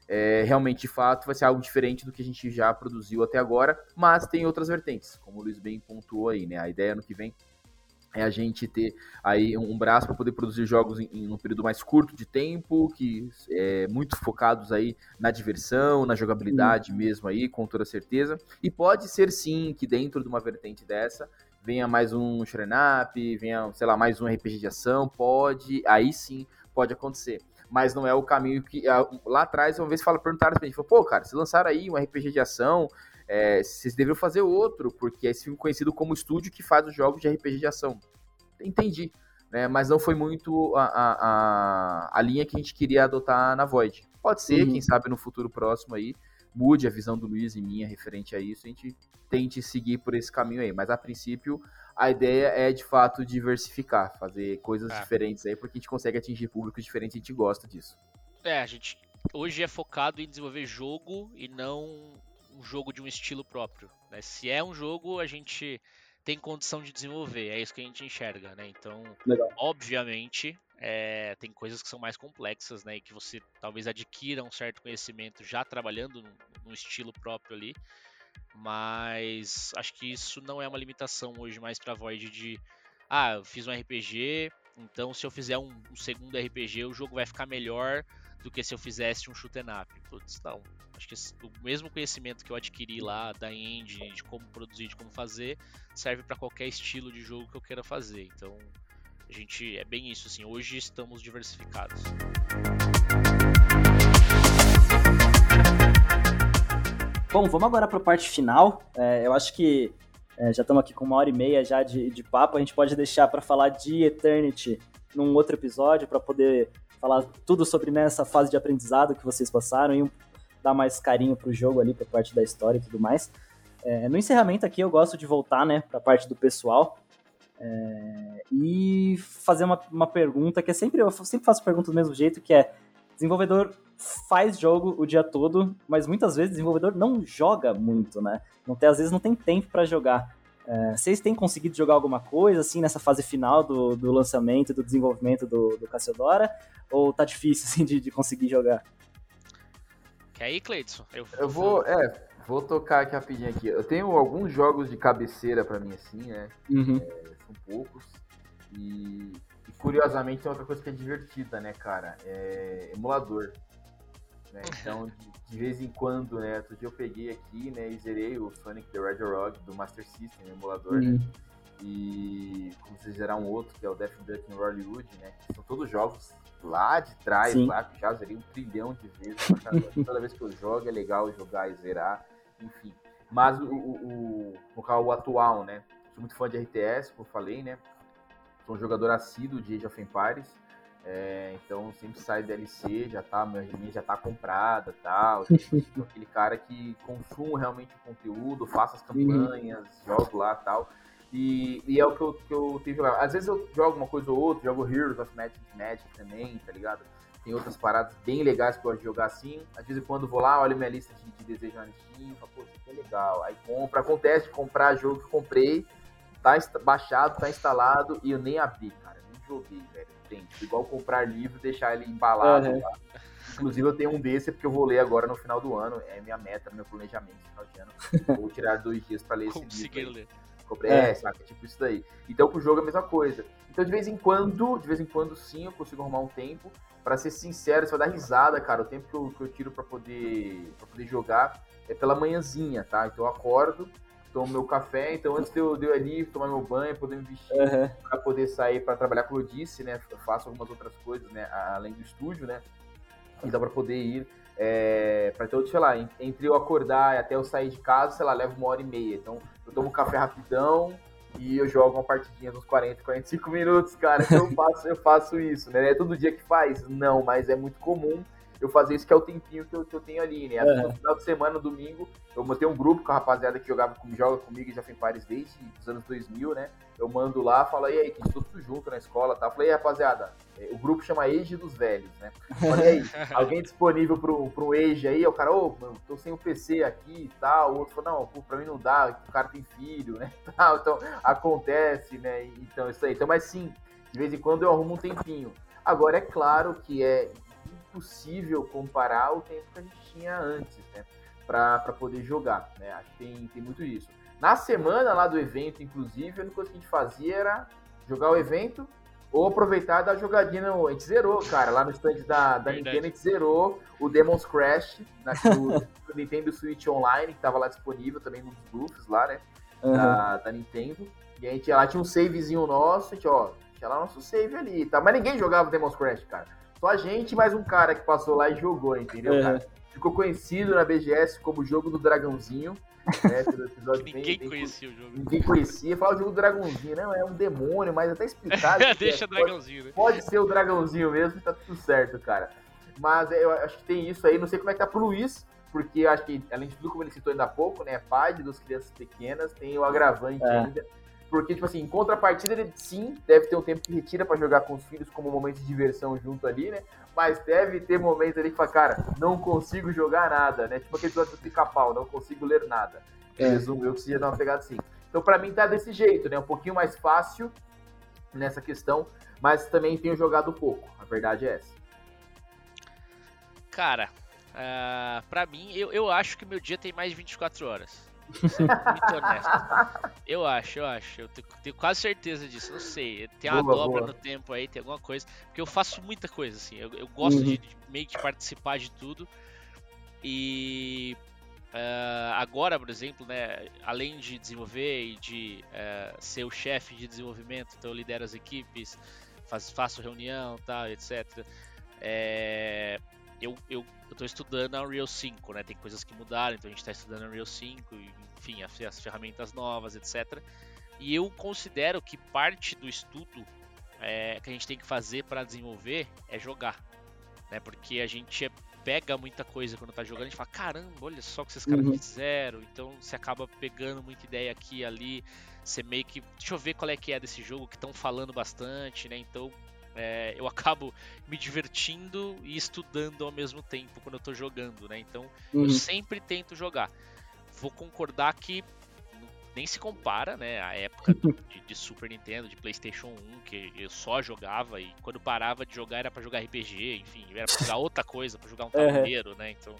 é, realmente, de fato, vai ser algo diferente do que a gente já produziu até agora, mas tem outras vertentes, como o Luiz bem pontuou aí, né? A ideia no que vem é a gente ter aí um braço para poder produzir jogos em, em, um período mais curto de tempo, que é muito focados aí na diversão, na jogabilidade uhum. mesmo aí, com toda certeza. E pode ser sim que dentro de uma vertente dessa venha mais um Shrine Up, venha, sei lá, mais um RPG de ação, pode, aí sim pode acontecer. Mas não é o caminho que. Lá atrás, uma vez fala, perguntaram pra gente, pô, cara, se lançaram aí um RPG de ação, é, vocês deveriam fazer outro, porque é esse filme conhecido como estúdio que faz os jogos de RPG de ação. Entendi, né? Mas não foi muito a, a, a, linha que a gente queria adotar na Void. Pode ser, uhum. quem sabe no futuro próximo aí, mude a visão do Luiz e minha referente a isso, a gente tente seguir por esse caminho aí. Mas a princípio, a ideia é de fato diversificar, fazer coisas é. diferentes aí, porque a gente consegue atingir públicos diferentes e a gente gosta disso. É, a gente hoje é focado em desenvolver jogo e não um jogo de um estilo próprio. Né? Se é um jogo, a gente tem condição de desenvolver, é isso que a gente enxerga, né? Então, Legal. obviamente, é, tem coisas que são mais complexas, né? E que você talvez adquira um certo conhecimento já trabalhando num, estilo próprio ali. Mas acho que isso não é uma limitação hoje mais para Void de ah, eu fiz um RPG, então se eu fizer um, um segundo RPG, o jogo vai ficar melhor do que se eu fizesse um shoot and up. Putz, não. Acho que o mesmo conhecimento que eu adquiri lá da engine, de como produzir, de como fazer, serve para qualquer estilo de jogo que eu queira fazer. Então, a gente é bem isso assim. Hoje estamos diversificados. Bom, vamos agora para a parte final. É, eu acho que é, já estamos aqui com uma hora e meia já de, de papo. A gente pode deixar para falar de Eternity num outro episódio para poder falar tudo sobre né, essa fase de aprendizado que vocês passaram e dar mais carinho pro jogo ali, pra parte da história e tudo mais. É, no encerramento aqui eu gosto de voltar, né, pra parte do pessoal é, e fazer uma, uma pergunta que é sempre, eu sempre faço pergunta do mesmo jeito, que é desenvolvedor faz jogo o dia todo, mas muitas vezes o desenvolvedor não joga muito, né? Não tem, às vezes não tem tempo para jogar. É, vocês têm conseguido jogar alguma coisa, assim, nessa fase final do, do lançamento, do desenvolvimento do, do Cassiodora? Ou tá difícil, *laughs* assim, de, de conseguir jogar? Quer ir, Cleiton? Eu, eu vou, é, vou tocar aqui rapidinho aqui. Eu tenho alguns jogos de cabeceira para mim, assim, né? Uhum. É, são poucos. E, e, curiosamente tem outra coisa que é divertida, né, cara? É emulador. Né? *laughs* Então, de, de, vez em quando, né? Outro dia eu peguei aqui, né, e zerei o Sonic the Red Rock do Master System, emulador, né? uhum. né? E como vocês zerar um outro, que é o Death Duck in Hollywood, né? Que são todos jogos lá de trás, Sim. lá que já zerei um trilhão de vezes. *laughs* Toda vez que eu jogo é legal jogar e zerar, enfim. Mas o, o, o, o atual, né? Sou muito fã de RTS, como eu falei, né? Sou um jogador assíduo de Age of Empires. É, então sempre sai DLC, já tá, minha já tá comprada tal. *laughs* aquele cara que consuma realmente o conteúdo, faça as campanhas, uhum. jogo lá tal. E, e, é o que eu, que eu tenho jogado. Às vezes eu jogo uma coisa ou outra, jogo Heroes of Magic, Magic também, tá ligado? Tem outras paradas bem legais que eu gosto de jogar assim. Às vezes quando vou lá, olho minha lista de, de desejos na Steam, falo, pô, isso aqui é legal. Aí compra, acontece de comprar jogo que comprei, tá baixado, tá instalado e eu nem abri, cara. Nem joguei, velho tem. Tipo, igual comprar livro e deixar ele embalado. Uhum. Inclusive, eu tenho um desse porque eu vou ler agora no final do ano. É minha meta, meu planejamento no final de ano. *laughs* Vou tirar dois dias para ler esse Conseguir livro. ler. Comprei, é, é, saca? Tipo isso daí. Então, com o jogo é a mesma coisa. Então, de vez em quando, de vez em quando, sim, eu consigo arrumar um tempo. Para ser sincero, você vai dar risada, cara. O tempo que eu, que eu tiro para poder, pra poder jogar é pela manhãzinha, tá? Então, eu acordo, tomo meu café, então antes de eu, de eu ali tomar meu banho, poder me vestir, uhum. para poder sair para trabalhar, como eu disse, né? Eu faço algumas outras coisas, né? Além do estúdio, né? Então, para poder ir, é, para então, sei lá, entre eu acordar e até eu sair de casa, sei lá, leva uma hora e meia. Então, eu tomo um café rapidão e eu jogo uma partidinha uns 40, 45 minutos, cara. Então, eu faço, eu faço isso, né? É todo dia que faz? Não, mas é muito comum eu fazer isso que é o tempinho que eu, que eu tenho ali, né? No final de semana, no domingo, eu montei um grupo com a rapaziada que jogava comigo, joga comigo e já fez Paris desde os anos 2000, né? Eu mando lá, falo, e aí, que tudo junto na escola, tá? Falei, rapaziada, é, o grupo chama Age dos Velhos, né? Falei, aí, *laughs* alguém disponível pro, pro Age aí? O cara, ô, oh, tô sem o PC aqui e tal. O outro falou, não, pra mim não dá, o cara tem filho, né? *laughs* Então, acontece, né? Então, isso aí. Então, mas sim, de vez em quando eu arrumo um tempinho. Agora, é claro que é impossível comparar o tempo que a gente tinha antes, né? Para poder jogar, né? Acho que tem, tem muito isso. Na semana lá do evento, inclusive, a única coisa que a gente fazia era jogar o evento ou aproveitar da jogadinha. No... A gente zerou, cara, lá no stand da, da Nintendo, a gente zerou o Demon's Crash na, *laughs* no Nintendo Switch Online, que tava lá disponível também nos bluffs lá, né? Uhum. Da, da, Nintendo. E a gente lá tinha um savezinho nosso, a gente, ó, tinha lá nosso save ali, tá? Mas ninguém jogava o Demon's Crash, cara. Só a gente mais um cara que passou lá e jogou, entendeu, uhum. cara? Ficou conhecido na BGS como o jogo do dragãozinho. Né, *laughs* ninguém bem, conhecia bem, o jogo. Ninguém conhecia. Fala o jogo do dragãozinho, não, é um demônio, mas até explicado. *laughs* Deixa é. dragãozinho, pode, né? Pode ser o dragãozinho mesmo, tá tudo certo, cara. Mas eu acho que tem isso aí, não sei como é que tá pro Luiz, porque eu acho que, além de tudo, como ele citou ainda há pouco, né, pai de duas crianças pequenas, tem o agravante é. ainda porque, tipo assim, em contrapartida, ele sim deve ter um tempo que retira para jogar com os filhos como um momento de diversão junto ali, né? Mas deve ter momentos ali que fala, cara, não consigo jogar nada, né? Tipo aquele episódio do pica-pau, não consigo ler nada. É. Resumo eu que seria dar uma pegada assim. Então, para mim, tá desse jeito, né? Um pouquinho mais fácil nessa questão, mas também tenho jogado pouco. A verdade é essa. Cara, uh, pra mim, eu, eu acho que meu dia tem mais de 24 horas. *laughs* muito honesto. Eu acho, eu acho. Eu tenho, tenho, quase certeza disso. Não sei. Tem uma boa, dobra boa. no tempo aí, tem alguma coisa. Porque eu faço muita coisa, assim. Eu, eu gosto uhum. de, de, meio que participar de tudo. E uh, agora, por exemplo, né, além de desenvolver e de uh, ser o chefe de desenvolvimento, então eu lidero as equipes, faz, faço reunião, tal, etc. É, eu, eu, eu tô estudando a Unreal 5, né? Tem coisas que mudaram, então a gente está estudando a Unreal 5, enfim, as, as, ferramentas novas, etc. E eu considero que parte do estudo é, que a gente tem que fazer para desenvolver é jogar, né? Porque a gente pega muita coisa quando tá jogando, a gente fala, caramba, olha só o que esses caras uhum. fizeram, então você acaba pegando muita ideia aqui e ali, você meio que, deixa eu ver qual é que é desse jogo, que estão falando bastante, né? Então é, eu acabo me divertindo e estudando ao mesmo tempo quando eu tô jogando, né? Então uhum. eu sempre tento jogar. Vou concordar que nem se compara, né? A época do, *laughs* de, de, Super Nintendo, de PlayStation 1, que eu só jogava e quando parava de jogar era para jogar RPG, enfim, era pra jogar outra coisa, para jogar um *laughs* tabuleiro, uhum. né? Então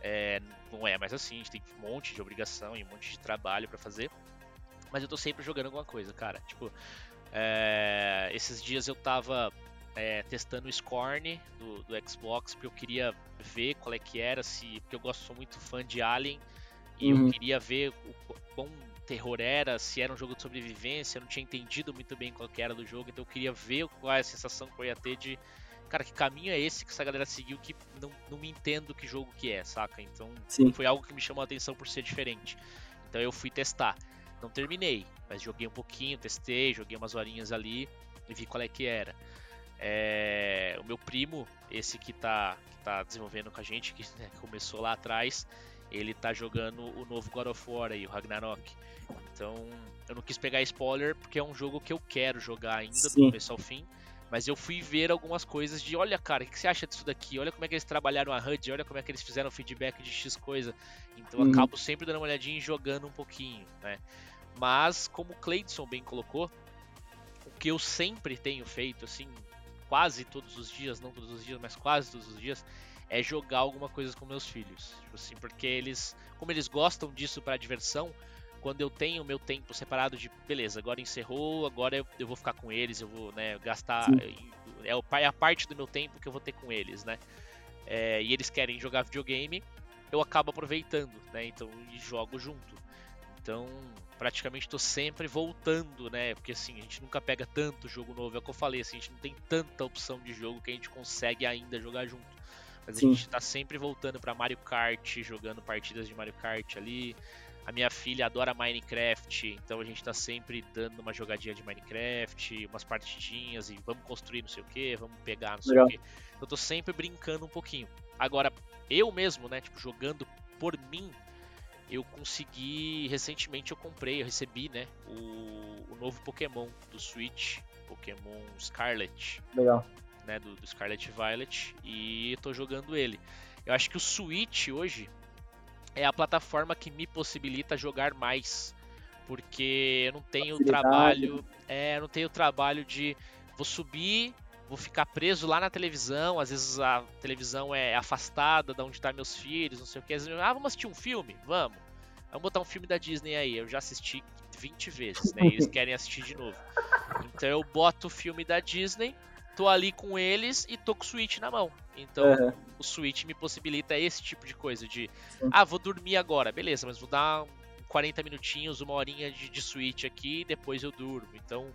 é, não é mais assim, a gente tem um monte de obrigação e um monte de trabalho para fazer. Mas eu tô sempre jogando alguma coisa, cara. Tipo, é, esses dias eu tava é, testando o Scorn do, do, Xbox, porque eu queria ver qual é que era, se, porque eu gosto, sou muito fã de Alien, e uhum. eu queria ver o quão terror era, se era um jogo de sobrevivência, eu não tinha entendido muito bem qual que era do jogo, então eu queria ver qual é a sensação que eu ia ter de, cara, que caminho é esse que essa galera seguiu que não, não me entendo que jogo que é, saca? Então Sim. foi algo que me chamou a atenção por ser diferente. Então eu fui testar. Não terminei, mas joguei um pouquinho, testei, joguei umas horinhas ali e vi qual é que era. É, o meu primo, esse que tá, que tá desenvolvendo com a gente, que né, começou lá atrás, ele tá jogando o novo God of War aí, o Ragnarok. Então, eu não quis pegar spoiler porque é um jogo que eu quero jogar ainda Sim. do começo ao fim. Mas eu fui ver algumas coisas de, olha, cara, o que você acha disso daqui? Olha como é que eles trabalharam a HUD, olha como é que eles fizeram feedback de X coisa. Então eu uhum. acabo sempre dando uma olhadinha e jogando um pouquinho, né? Mas, como o Cleidson bem colocou, o que eu sempre tenho feito, assim, quase todos os dias, não todos os dias, mas quase todos os dias, é jogar alguma coisa com meus filhos. Tipo assim, porque eles, como eles gostam disso para diversão, quando eu tenho o meu tempo separado de, beleza, agora encerrou, agora eu, eu vou ficar com eles, eu vou, né, gastar, é, é a parte do meu tempo que eu vou ter com eles, né? É, e eles querem jogar videogame, eu acabo aproveitando, né? Então, e jogo junto. Então, praticamente estou sempre voltando, né? Porque assim, a gente nunca pega tanto jogo novo, é o que eu falei, assim, a gente não tem tanta opção de jogo que a gente consegue ainda jogar junto. Mas Sim. a gente está sempre voltando para Mario Kart, jogando partidas de Mario Kart ali. A minha filha adora Minecraft, então a gente está sempre dando uma jogadinha de Minecraft, umas partidinhas e vamos construir não sei o que, vamos pegar não sei Legal. o que. Eu tô sempre brincando um pouquinho. Agora, eu mesmo, né, tipo, jogando por mim, eu consegui. Recentemente eu comprei, eu recebi, né? O, o novo Pokémon do Switch, Pokémon Scarlet. Legal. Né, do, do Scarlet Violet. E tô jogando ele. Eu acho que o Switch hoje é a plataforma que me possibilita jogar mais. Porque eu não tenho trabalho. É, eu não tenho trabalho de. Vou subir, vou ficar preso lá na televisão, às vezes a televisão é afastada de onde estão tá meus filhos, não sei o que. ah, vamos assistir um filme? Vamos. Vamos botar um filme da Disney aí. Eu já assisti 20 vezes, né? E eles *laughs* querem assistir de novo. Então eu boto o filme da Disney, tô ali com eles e tô com o Switch na mão. Então uhum. o Switch me possibilita esse tipo de coisa de, Sim. ah, vou dormir agora, beleza, mas vou dar 40 minutinhos, uma horinha de, de Switch aqui e depois eu durmo. Então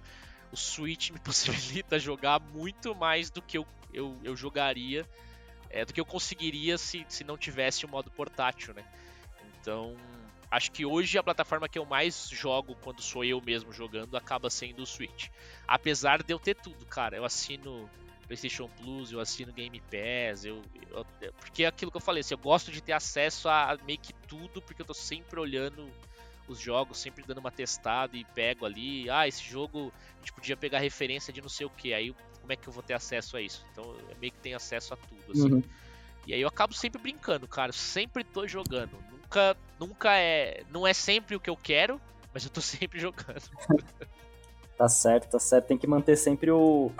o Switch me *laughs* possibilita jogar muito mais do que eu, eu, eu jogaria, é, do que eu conseguiria se, se não tivesse o modo portátil, né? Então, acho que hoje a plataforma que eu mais jogo quando sou eu mesmo jogando acaba sendo o Switch. Apesar de eu ter tudo, cara. Eu assino PlayStation Plus, eu assino Game Pass, eu, eu, porque é aquilo que eu falei, assim, eu gosto de ter acesso a meio que tudo, porque eu tô sempre olhando os jogos, sempre dando uma testada e pego ali, ah, esse jogo a gente podia pegar referência de não sei o que, aí como é que eu vou ter acesso a isso? Então eu meio que tenho acesso a tudo, assim. Uhum. E aí eu acabo sempre brincando, cara, sempre tô jogando. Nunca, nunca é, não é sempre o que eu quero, mas eu tô *laughs* sempre jogando. tá certo, tá certo. Tem que manter sempre o,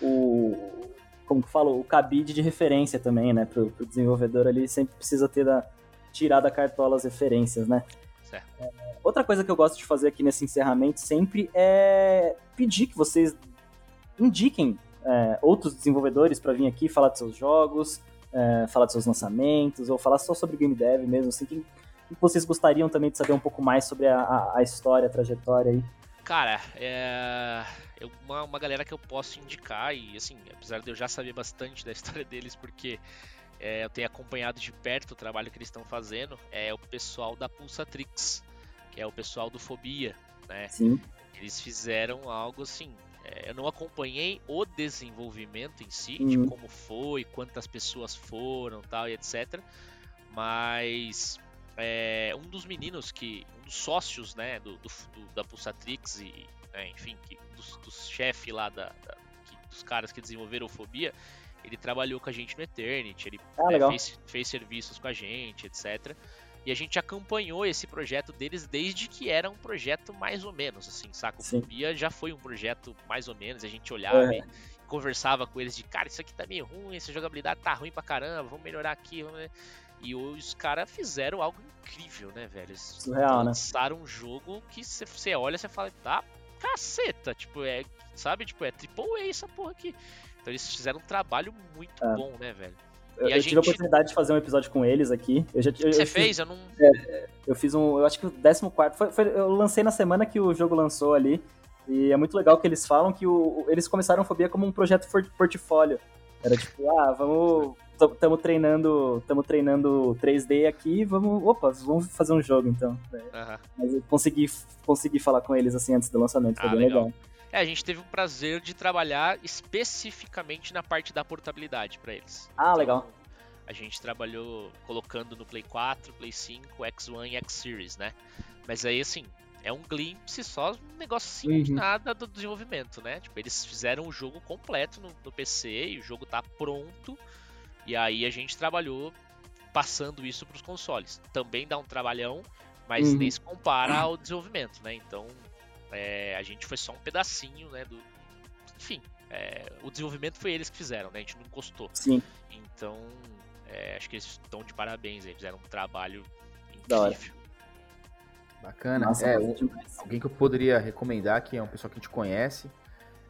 o como que falo, o cabide de referência também, né, pro, pro desenvolvedor ali, sempre precisa ter da, tirar da cartola as referências, né? Certo. É, outra coisa que eu gosto de fazer aqui nesse encerramento sempre é pedir que vocês indiquem é, outros desenvolvedores para vir aqui falar de seus jogos, é, falar de seus lançamentos, ou falar só sobre game dev mesmo, assim, que, que vocês gostariam também de saber um pouco mais sobre a, a, a história, a trajetória aí. Cara, é uma, uma galera que eu posso indicar, e assim, apesar de eu já saber bastante da história deles, porque é, eu tenho acompanhado de perto o trabalho que eles estão fazendo, é o pessoal da Pulsatrix, que é o pessoal do Fobia, né? Sim. Eles fizeram algo assim. É, eu não acompanhei o desenvolvimento em si, uhum. de como foi, quantas pessoas foram, tal e etc. Mas é, um dos meninos que, um dos sócios, né, do, do, da Pulsatrix e, né, enfim, que, dos, dos chefes lá da, da que, dos caras que desenvolveram o Fobia, ele trabalhou com a gente no Eternity, ele ah, né, fez, fez serviços com a gente, etc. E a gente acompanhou esse projeto deles desde que era um projeto mais ou menos, assim, saca? O Fobia já foi um projeto mais ou menos, a gente olhava é. e conversava com eles de, cara, isso aqui tá meio ruim, essa jogabilidade tá ruim pra caramba, vamos melhorar aqui, vamos... E os caras fizeram algo incrível, né, velho? Eles Surreal, né? lançaram né? um jogo que você olha e fala, tá caceta, tipo, é, sabe? Tipo, é triple A essa porra aqui. Então eles fizeram um trabalho muito é. bom, né, velho? Eu, eu gente... tive a oportunidade de fazer um episódio com eles aqui. Eu já, eu, Você eu fez? Fiz, eu não. É, eu fiz um. Eu acho que o 14. Foi, foi, eu lancei na semana que o jogo lançou ali. E é muito legal que eles falam que o, eles começaram a Fobia como um projeto portfólio. Era tipo, ah, vamos. Estamos treinando, estamos treinando 3D aqui, vamos, opa, vamos fazer um jogo então. Uhum. Mas eu consegui, consegui falar com eles assim antes do lançamento, foi ah, bem legal. legal. É, a gente teve o prazer de trabalhar especificamente na parte da portabilidade para eles. Ah, então, legal. A gente trabalhou colocando no Play 4, Play 5, X1 e X Series, né? Mas aí, assim, é um glimpse só, um negocinho uhum. de nada do desenvolvimento, né? Tipo, eles fizeram o jogo completo no, no PC e o jogo tá pronto. E aí a gente trabalhou passando isso para os consoles. Também dá um trabalhão, mas uhum. nem se compara ao desenvolvimento, né? Então é, a gente foi só um pedacinho, né? Do, enfim, é, o desenvolvimento foi eles que fizeram, né? A gente não encostou. Sim. Então, é, acho que eles estão de parabéns, eles fizeram um trabalho incrível. Bacana. Nossa, é, um, alguém que eu poderia recomendar, que é um pessoal que a gente conhece,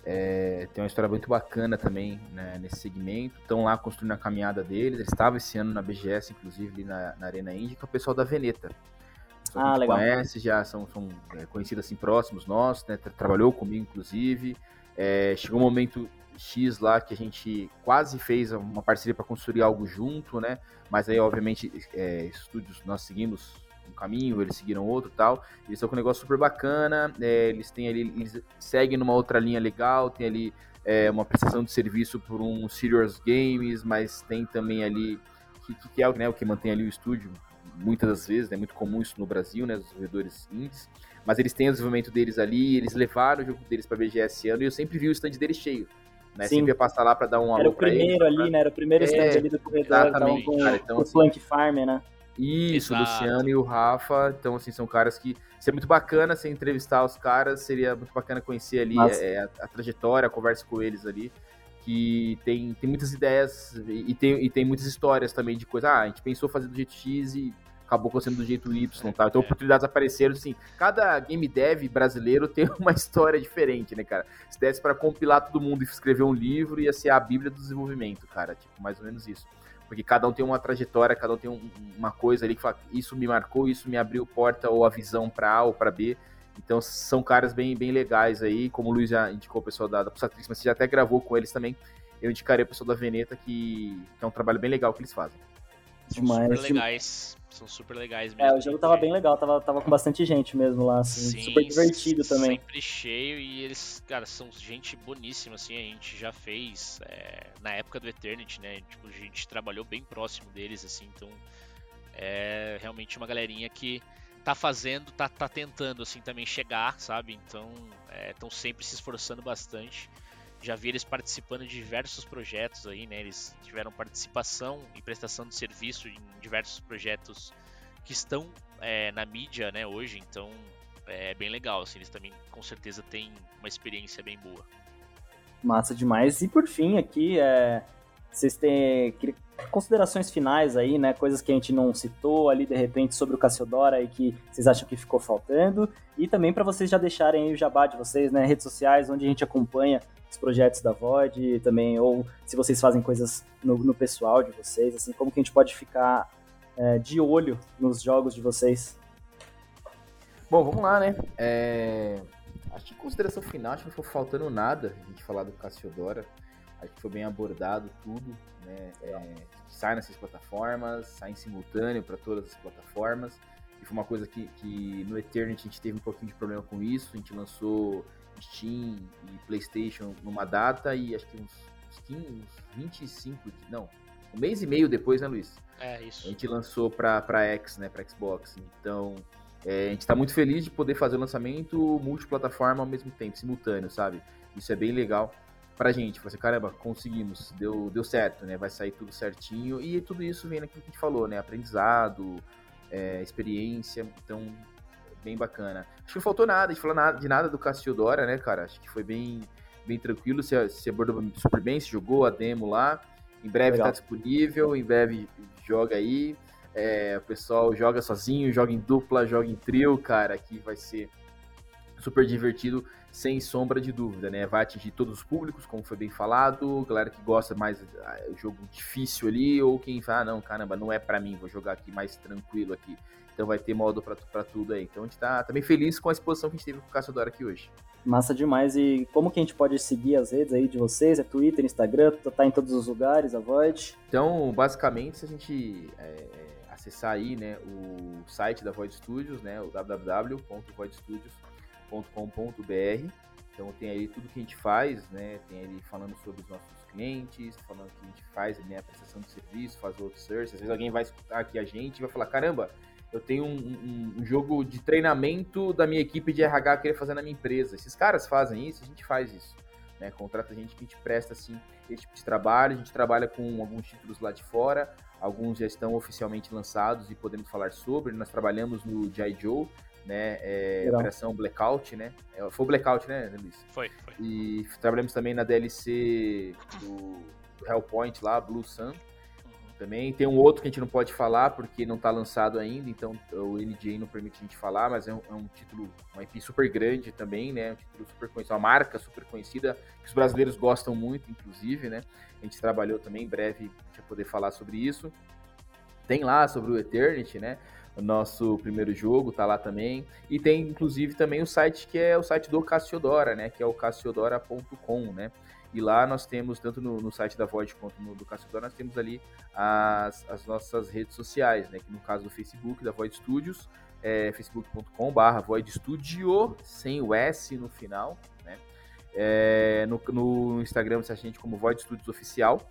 é, tem uma história muito bacana também né, nesse segmento. Estão lá construindo a caminhada deles. Eles estavam esse ano na BGS, inclusive, ali na, na Arena Indy, que é o pessoal da Veneta ah, legal. conhece, já são, são é, conhecidos assim próximos nossos, né? Trabalhou comigo, inclusive. É, chegou um momento X lá que a gente quase fez uma parceria para construir algo junto, né? Mas aí, obviamente, é, estúdios nós seguimos um caminho, eles seguiram outro tal. Eles estão com um negócio super bacana, é, eles têm ali, eles seguem numa outra linha legal, tem ali é, uma prestação de serviço por um Serious Games, mas tem também ali que, que é né, o que mantém ali o estúdio muitas das vezes, é né, muito comum isso no Brasil, né, os desenvolvedores indies, mas eles têm o desenvolvimento deles ali, eles levaram o jogo deles para BGS esse ano e eu sempre vi o stand deles cheio. Né? Sim. Sempre ia passar lá para dar um Era o primeiro eles, ali, pra... né? Era o primeiro stand é, ali do corredor, então, com, cara, então, com assim, o Plank Farm, né? Isso, Exato. o Luciano e o Rafa, então assim, são caras que seria muito bacana você entrevistar os caras, seria muito bacana conhecer ali é, a, a, trajetória, a conversa com eles ali, que tem, tem muitas ideias e tem, e tem muitas histórias também de coisa, ah, a gente pensou fazer do jeito X e acabou acontecendo do jeito Y, tá? Então oportunidades apareceram, assim, cada game dev brasileiro *laughs* tem uma história diferente, né, cara? Se desse para compilar todo mundo e escrever um livro, ia ser a bíblia do desenvolvimento, cara, tipo, mais ou menos isso. Porque cada um tem uma trajetória, cada um tem um, uma coisa ali que fala, isso me marcou, isso me abriu porta ou a visão para A ou para B. Então são caras bem, bem legais aí, como o Luiz já indicou o pessoal da, da Pulsatrix, mas você já até gravou com eles também. Eu indicarei o pessoal da Veneta, que, que é um trabalho bem legal que eles fazem. São Demais. super legais. São super legais mesmo. É, o jogo tava bem legal, tava, tava com bastante gente mesmo lá, assim, Sim, super divertido também. Sempre cheio e eles, cara, são gente boníssima, assim, a gente já fez é, na época do Eternity, né? Tipo, a gente trabalhou bem próximo deles, assim, então é realmente uma galerinha que tá fazendo, tá, tá tentando, assim, também chegar, sabe? Então, estão é, sempre se esforçando bastante já vi eles participando de diversos projetos aí, né? Eles tiveram participação e prestação de serviço em diversos projetos que estão é, na mídia, né, hoje, então é bem legal, assim, eles também com certeza têm uma experiência bem boa. Massa demais. E por fim aqui, é, vocês têm considerações finais aí, né? Coisas que a gente não citou ali de repente sobre o Cassiodora e que vocês acham que ficou faltando. E também para vocês já deixarem aí o jabá de vocês, né? Redes sociais, onde a gente acompanha os projetos da VOD também, ou se vocês fazem coisas no, no pessoal de vocês, assim, como que a gente pode ficar é, de olho nos jogos de vocês? Bom, vamos lá, né? É... Acho que em consideração final, acho que não ficou faltando nada a gente falar do Cassiodora. Acho que foi bem abordado tudo, né? É... sai nessas plataformas, sai em simultâneo para todas as plataformas. E foi uma coisa que, que no Eternity a gente teve um pouquinho de problema com isso. A gente lançou Steam e PlayStation numa data e acho que uns, uns 15, uns 25, não, um mês e meio depois, né, Luiz? É, isso. A gente lançou para X, né, para Xbox. Então, é, a gente está muito feliz de poder fazer o lançamento multiplataforma ao mesmo tempo, simultâneo, sabe? Isso é bem legal pra gente. Falei assim, caramba, conseguimos, deu, deu certo, né? Vai sair tudo certinho. E tudo isso vem naquilo que a gente falou, né? Aprendizado, é, experiência. Então, bem bacana. Acho que não faltou nada, a gente falou nada, de nada do Castiodora, né, cara? Acho que foi bem, bem tranquilo, se, se abordou super bem, se jogou a demo lá. Em breve está disponível, em breve joga aí. É, o pessoal joga sozinho, joga em dupla, joga em trio, cara, que vai ser super divertido, sem sombra de dúvida, né? Vai atingir todos os públicos, como foi bem falado, galera que gosta mais do ah, jogo difícil ali, ou quem fala, ah, não, caramba, não é para mim, vou jogar aqui mais tranquilo aqui. Então vai ter modo para tudo aí. Então a gente tá também tá feliz com a exposição que a gente teve com o Caçador aqui hoje. Massa demais. E como que a gente pode seguir as redes aí de vocês? É Twitter, Instagram, tá em todos os lugares, a Void? Então, basicamente, se a gente é, acessar aí, né, o site da Void Studios, né, o www.voidstudios.com.br, então tem aí tudo que a gente faz, né, tem ali falando sobre os nossos clientes, falando que a gente faz né, a prestação de serviço, faz outro search. Às vezes alguém vai escutar aqui a gente e vai falar, caramba, eu tenho um, um, um, jogo de treinamento da minha equipe de RH que eu queria fazer na minha empresa. Esses caras fazem isso, a gente faz isso. Né? Contrata gente que a gente presta assim, esse tipo de trabalho. A gente trabalha com alguns títulos lá de fora, alguns já estão oficialmente lançados e podemos falar sobre. Nós trabalhamos no G.I. Joe, né? É, Operação Blackout, né? É, foi o Blackout, né, Luiz? Foi, foi. E trabalhamos também na DLC do Hellpoint lá, Blue Sun também. Tem um outro que a gente não pode falar porque não está lançado ainda, então o NJ não permite a gente falar, mas é um, é um, título, uma IP super grande também, né? Um título super conhecido, uma marca super conhecida, que os brasileiros gostam muito, inclusive, né? A gente trabalhou também, em breve a gente vai poder falar sobre isso. Tem lá sobre o Eternity, né? O nosso primeiro jogo tá lá também. E tem, inclusive, também o site que é o site do Cassiodora, né? Que é o cassiodora.com, né? E lá nós temos, tanto no, no site da Void quanto no do Caçador, nós temos ali as, as nossas redes sociais, né? Que no caso do Facebook, da Void Studios, é facebook.com.br Void Studio, sem o S no final, né? É, no, no Instagram acha a gente como Void Studios Oficial,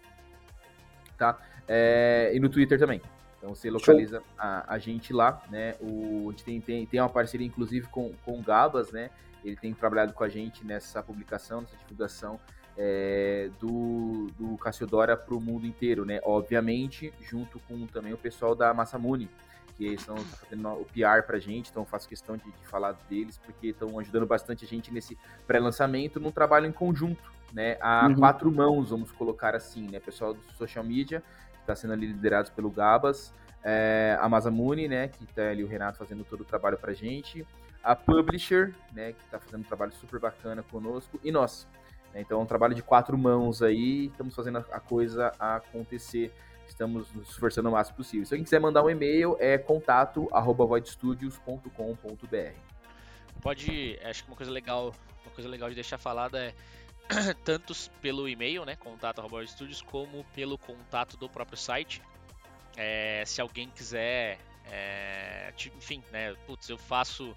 tá? É, e no Twitter também. Então você localiza a, a, gente lá, né? O, a gente tem, tem, tem uma parceria, inclusive, com, com o Gabas, né? Ele tem trabalhado com a gente nessa publicação, nessa divulgação é, do, do Cassiodora para o mundo inteiro, né? Obviamente, junto com também o pessoal da Massamune, que estão fazendo o PR para a gente, então faço questão de, de falar deles, porque estão ajudando bastante a gente nesse pré-lançamento, num trabalho em conjunto, né? A uhum. quatro mãos, vamos colocar assim, né? Pessoal do social media, que está sendo ali liderado pelo Gabas, é, a Mazamune, né, que tá ali o Renato fazendo todo o trabalho pra gente, a Publisher, né, que tá fazendo um trabalho super bacana conosco, e nós. Né, então é um trabalho de quatro mãos aí, estamos fazendo a coisa acontecer, estamos nos esforçando o máximo possível. Se alguém quiser mandar um e-mail, é contato@voidstudios.com.br. Pode, acho que uma coisa legal, uma coisa legal de deixar falada é *clears throat* tanto pelo e-mail, né, contato@voidstudios, como pelo contato do próprio site é, se alguém quiser, é, enfim, né? Putz, eu faço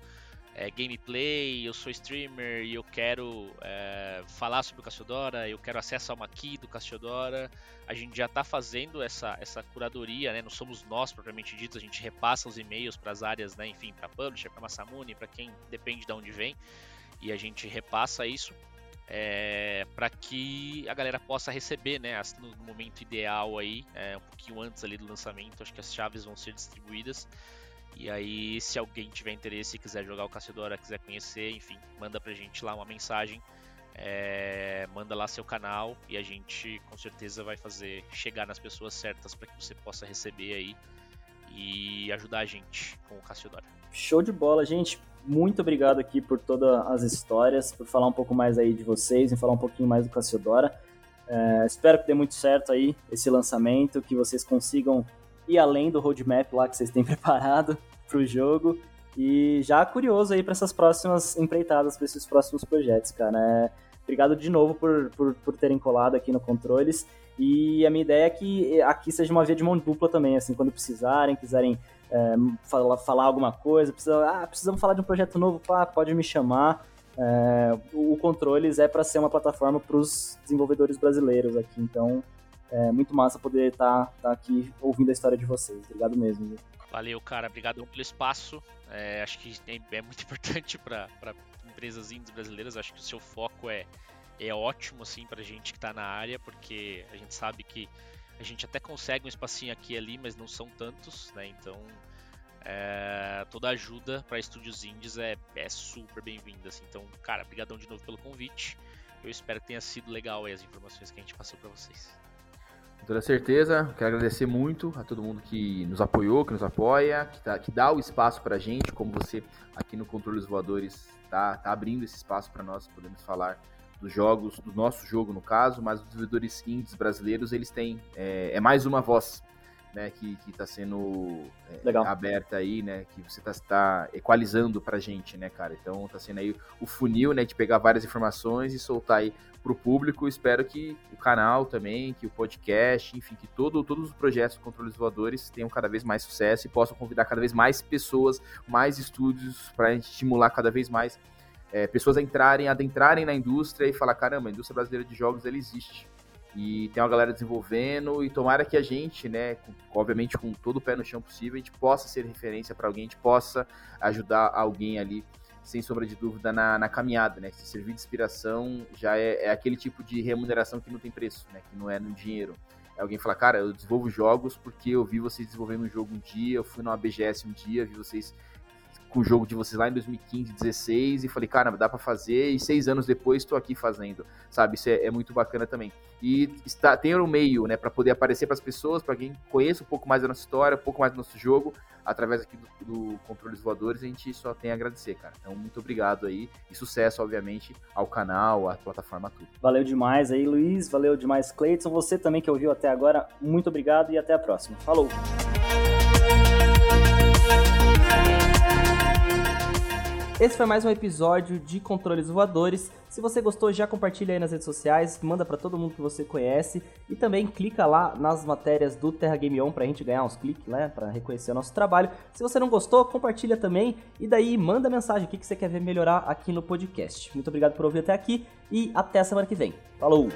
é, gameplay, eu sou streamer e eu quero é, falar sobre o Cassiodora, eu quero acesso a uma key do Cassiodora. A gente já está fazendo essa, essa curadoria, né? Não somos nós propriamente ditos, a gente repassa os e-mails para as áreas, né? Enfim, para publisher, para Massamune, para quem depende de onde vem, e a gente repassa isso é, para que a galera possa receber, né, no momento ideal aí, é, um pouquinho antes ali do lançamento, acho que as chaves vão ser distribuídas. E aí, se alguém tiver interesse quiser jogar o Cassiodora, quiser conhecer, enfim, manda pra gente lá uma mensagem, é, manda lá seu canal e a gente com certeza vai fazer chegar nas pessoas certas para que você possa receber aí e ajudar a gente com o Cassiodora. Show de bola, gente muito obrigado aqui por todas as histórias, por falar um pouco mais aí de vocês e falar um pouquinho mais do Cassiodora. É, espero que dê muito certo aí esse lançamento, que vocês consigam ir além do roadmap lá que vocês têm *laughs* preparado para o jogo. E já curioso aí para essas próximas empreitadas, para esses próximos projetos, cara. É, obrigado de novo por, por, por terem colado aqui no Controles. E a minha ideia é que aqui seja uma via de mão dupla também, assim, quando precisarem, quiserem é, falar, falar alguma coisa, precisa, ah, precisamos falar de um projeto novo, pá, pode me chamar. É, o Controles é para ser uma plataforma para os desenvolvedores brasileiros aqui, então é muito massa poder estar tá, tá aqui ouvindo a história de vocês. Obrigado mesmo. Viu? Valeu, cara. Obrigado pelo espaço. É, acho que é muito *laughs* importante para empresas indies brasileiras. Acho que o seu foco é, é ótimo assim, para gente que está na área, porque a gente sabe que a gente até consegue um espacinho aqui e ali, mas não são tantos, né? Então, é, toda ajuda para estúdios indies é, é super bem-vinda. Assim. Então, cara, brigadão de novo pelo convite. Eu espero que tenha sido legal as informações que a gente passou para vocês. Com toda certeza, quero agradecer muito a todo mundo que nos apoiou, que nos apoia, que, tá, que dá o espaço para a gente, como você aqui no Controles Voadores está tá abrindo esse espaço para nós podermos falar dos jogos, do nosso jogo no caso, mas os desenvolvedores indies brasileiros, eles têm, é, é mais uma voz, né, que está sendo é, aberta aí, né, que você está tá equalizando pra gente, né, cara, então tá sendo aí o funil, né, de pegar várias informações e soltar aí pro público, espero que o canal também, que o podcast, enfim, que todo, todos os projetos de controles voadores tenham cada vez mais sucesso e possam convidar cada vez mais pessoas, mais estúdios, para estimular cada vez mais é, pessoas a entrarem, adentrarem na indústria e falar, caramba, a indústria brasileira de jogos, ela existe. E tem uma galera desenvolvendo, e tomara que a gente, né, com, obviamente com todo o pé no chão possível, a gente possa ser referência para alguém, a gente possa ajudar alguém ali, sem sombra de dúvida, na, na caminhada, né? Se servir de inspiração já é, é aquele tipo de remuneração que não tem preço, né? Que não é no dinheiro. É alguém falar, cara, eu desenvolvo jogos porque eu vi vocês desenvolvendo um jogo um dia, eu fui numa BGS um dia, vi vocês com o jogo de vocês lá em 2015, 16 e falei, cara, dá para fazer e seis anos depois estou aqui fazendo, sabe? Isso é, é, muito bacana também. E está, tem um meio, né, para poder aparecer para as pessoas, para quem conheça um pouco mais da nossa história, um pouco mais do nosso jogo, através aqui do, do Controles Voadores, a gente só tem a agradecer, cara. Então, muito obrigado aí e sucesso, obviamente, ao canal, à plataforma, tudo. Valeu demais aí, Luiz, valeu demais, Cleiton. Você também que ouviu até agora, muito obrigado e até a próxima. Falou! Esse foi mais um episódio de Controles Voadores. Se você gostou, já compartilha aí nas redes sociais, manda para todo mundo que você conhece e também clica lá nas matérias do Terra Game On pra gente ganhar uns cliques, né, para reconhecer o nosso trabalho. Se você não gostou, compartilha também e daí manda mensagem o que você quer ver melhorar aqui no podcast. Muito obrigado por ouvir até aqui e até a semana que vem. Falou!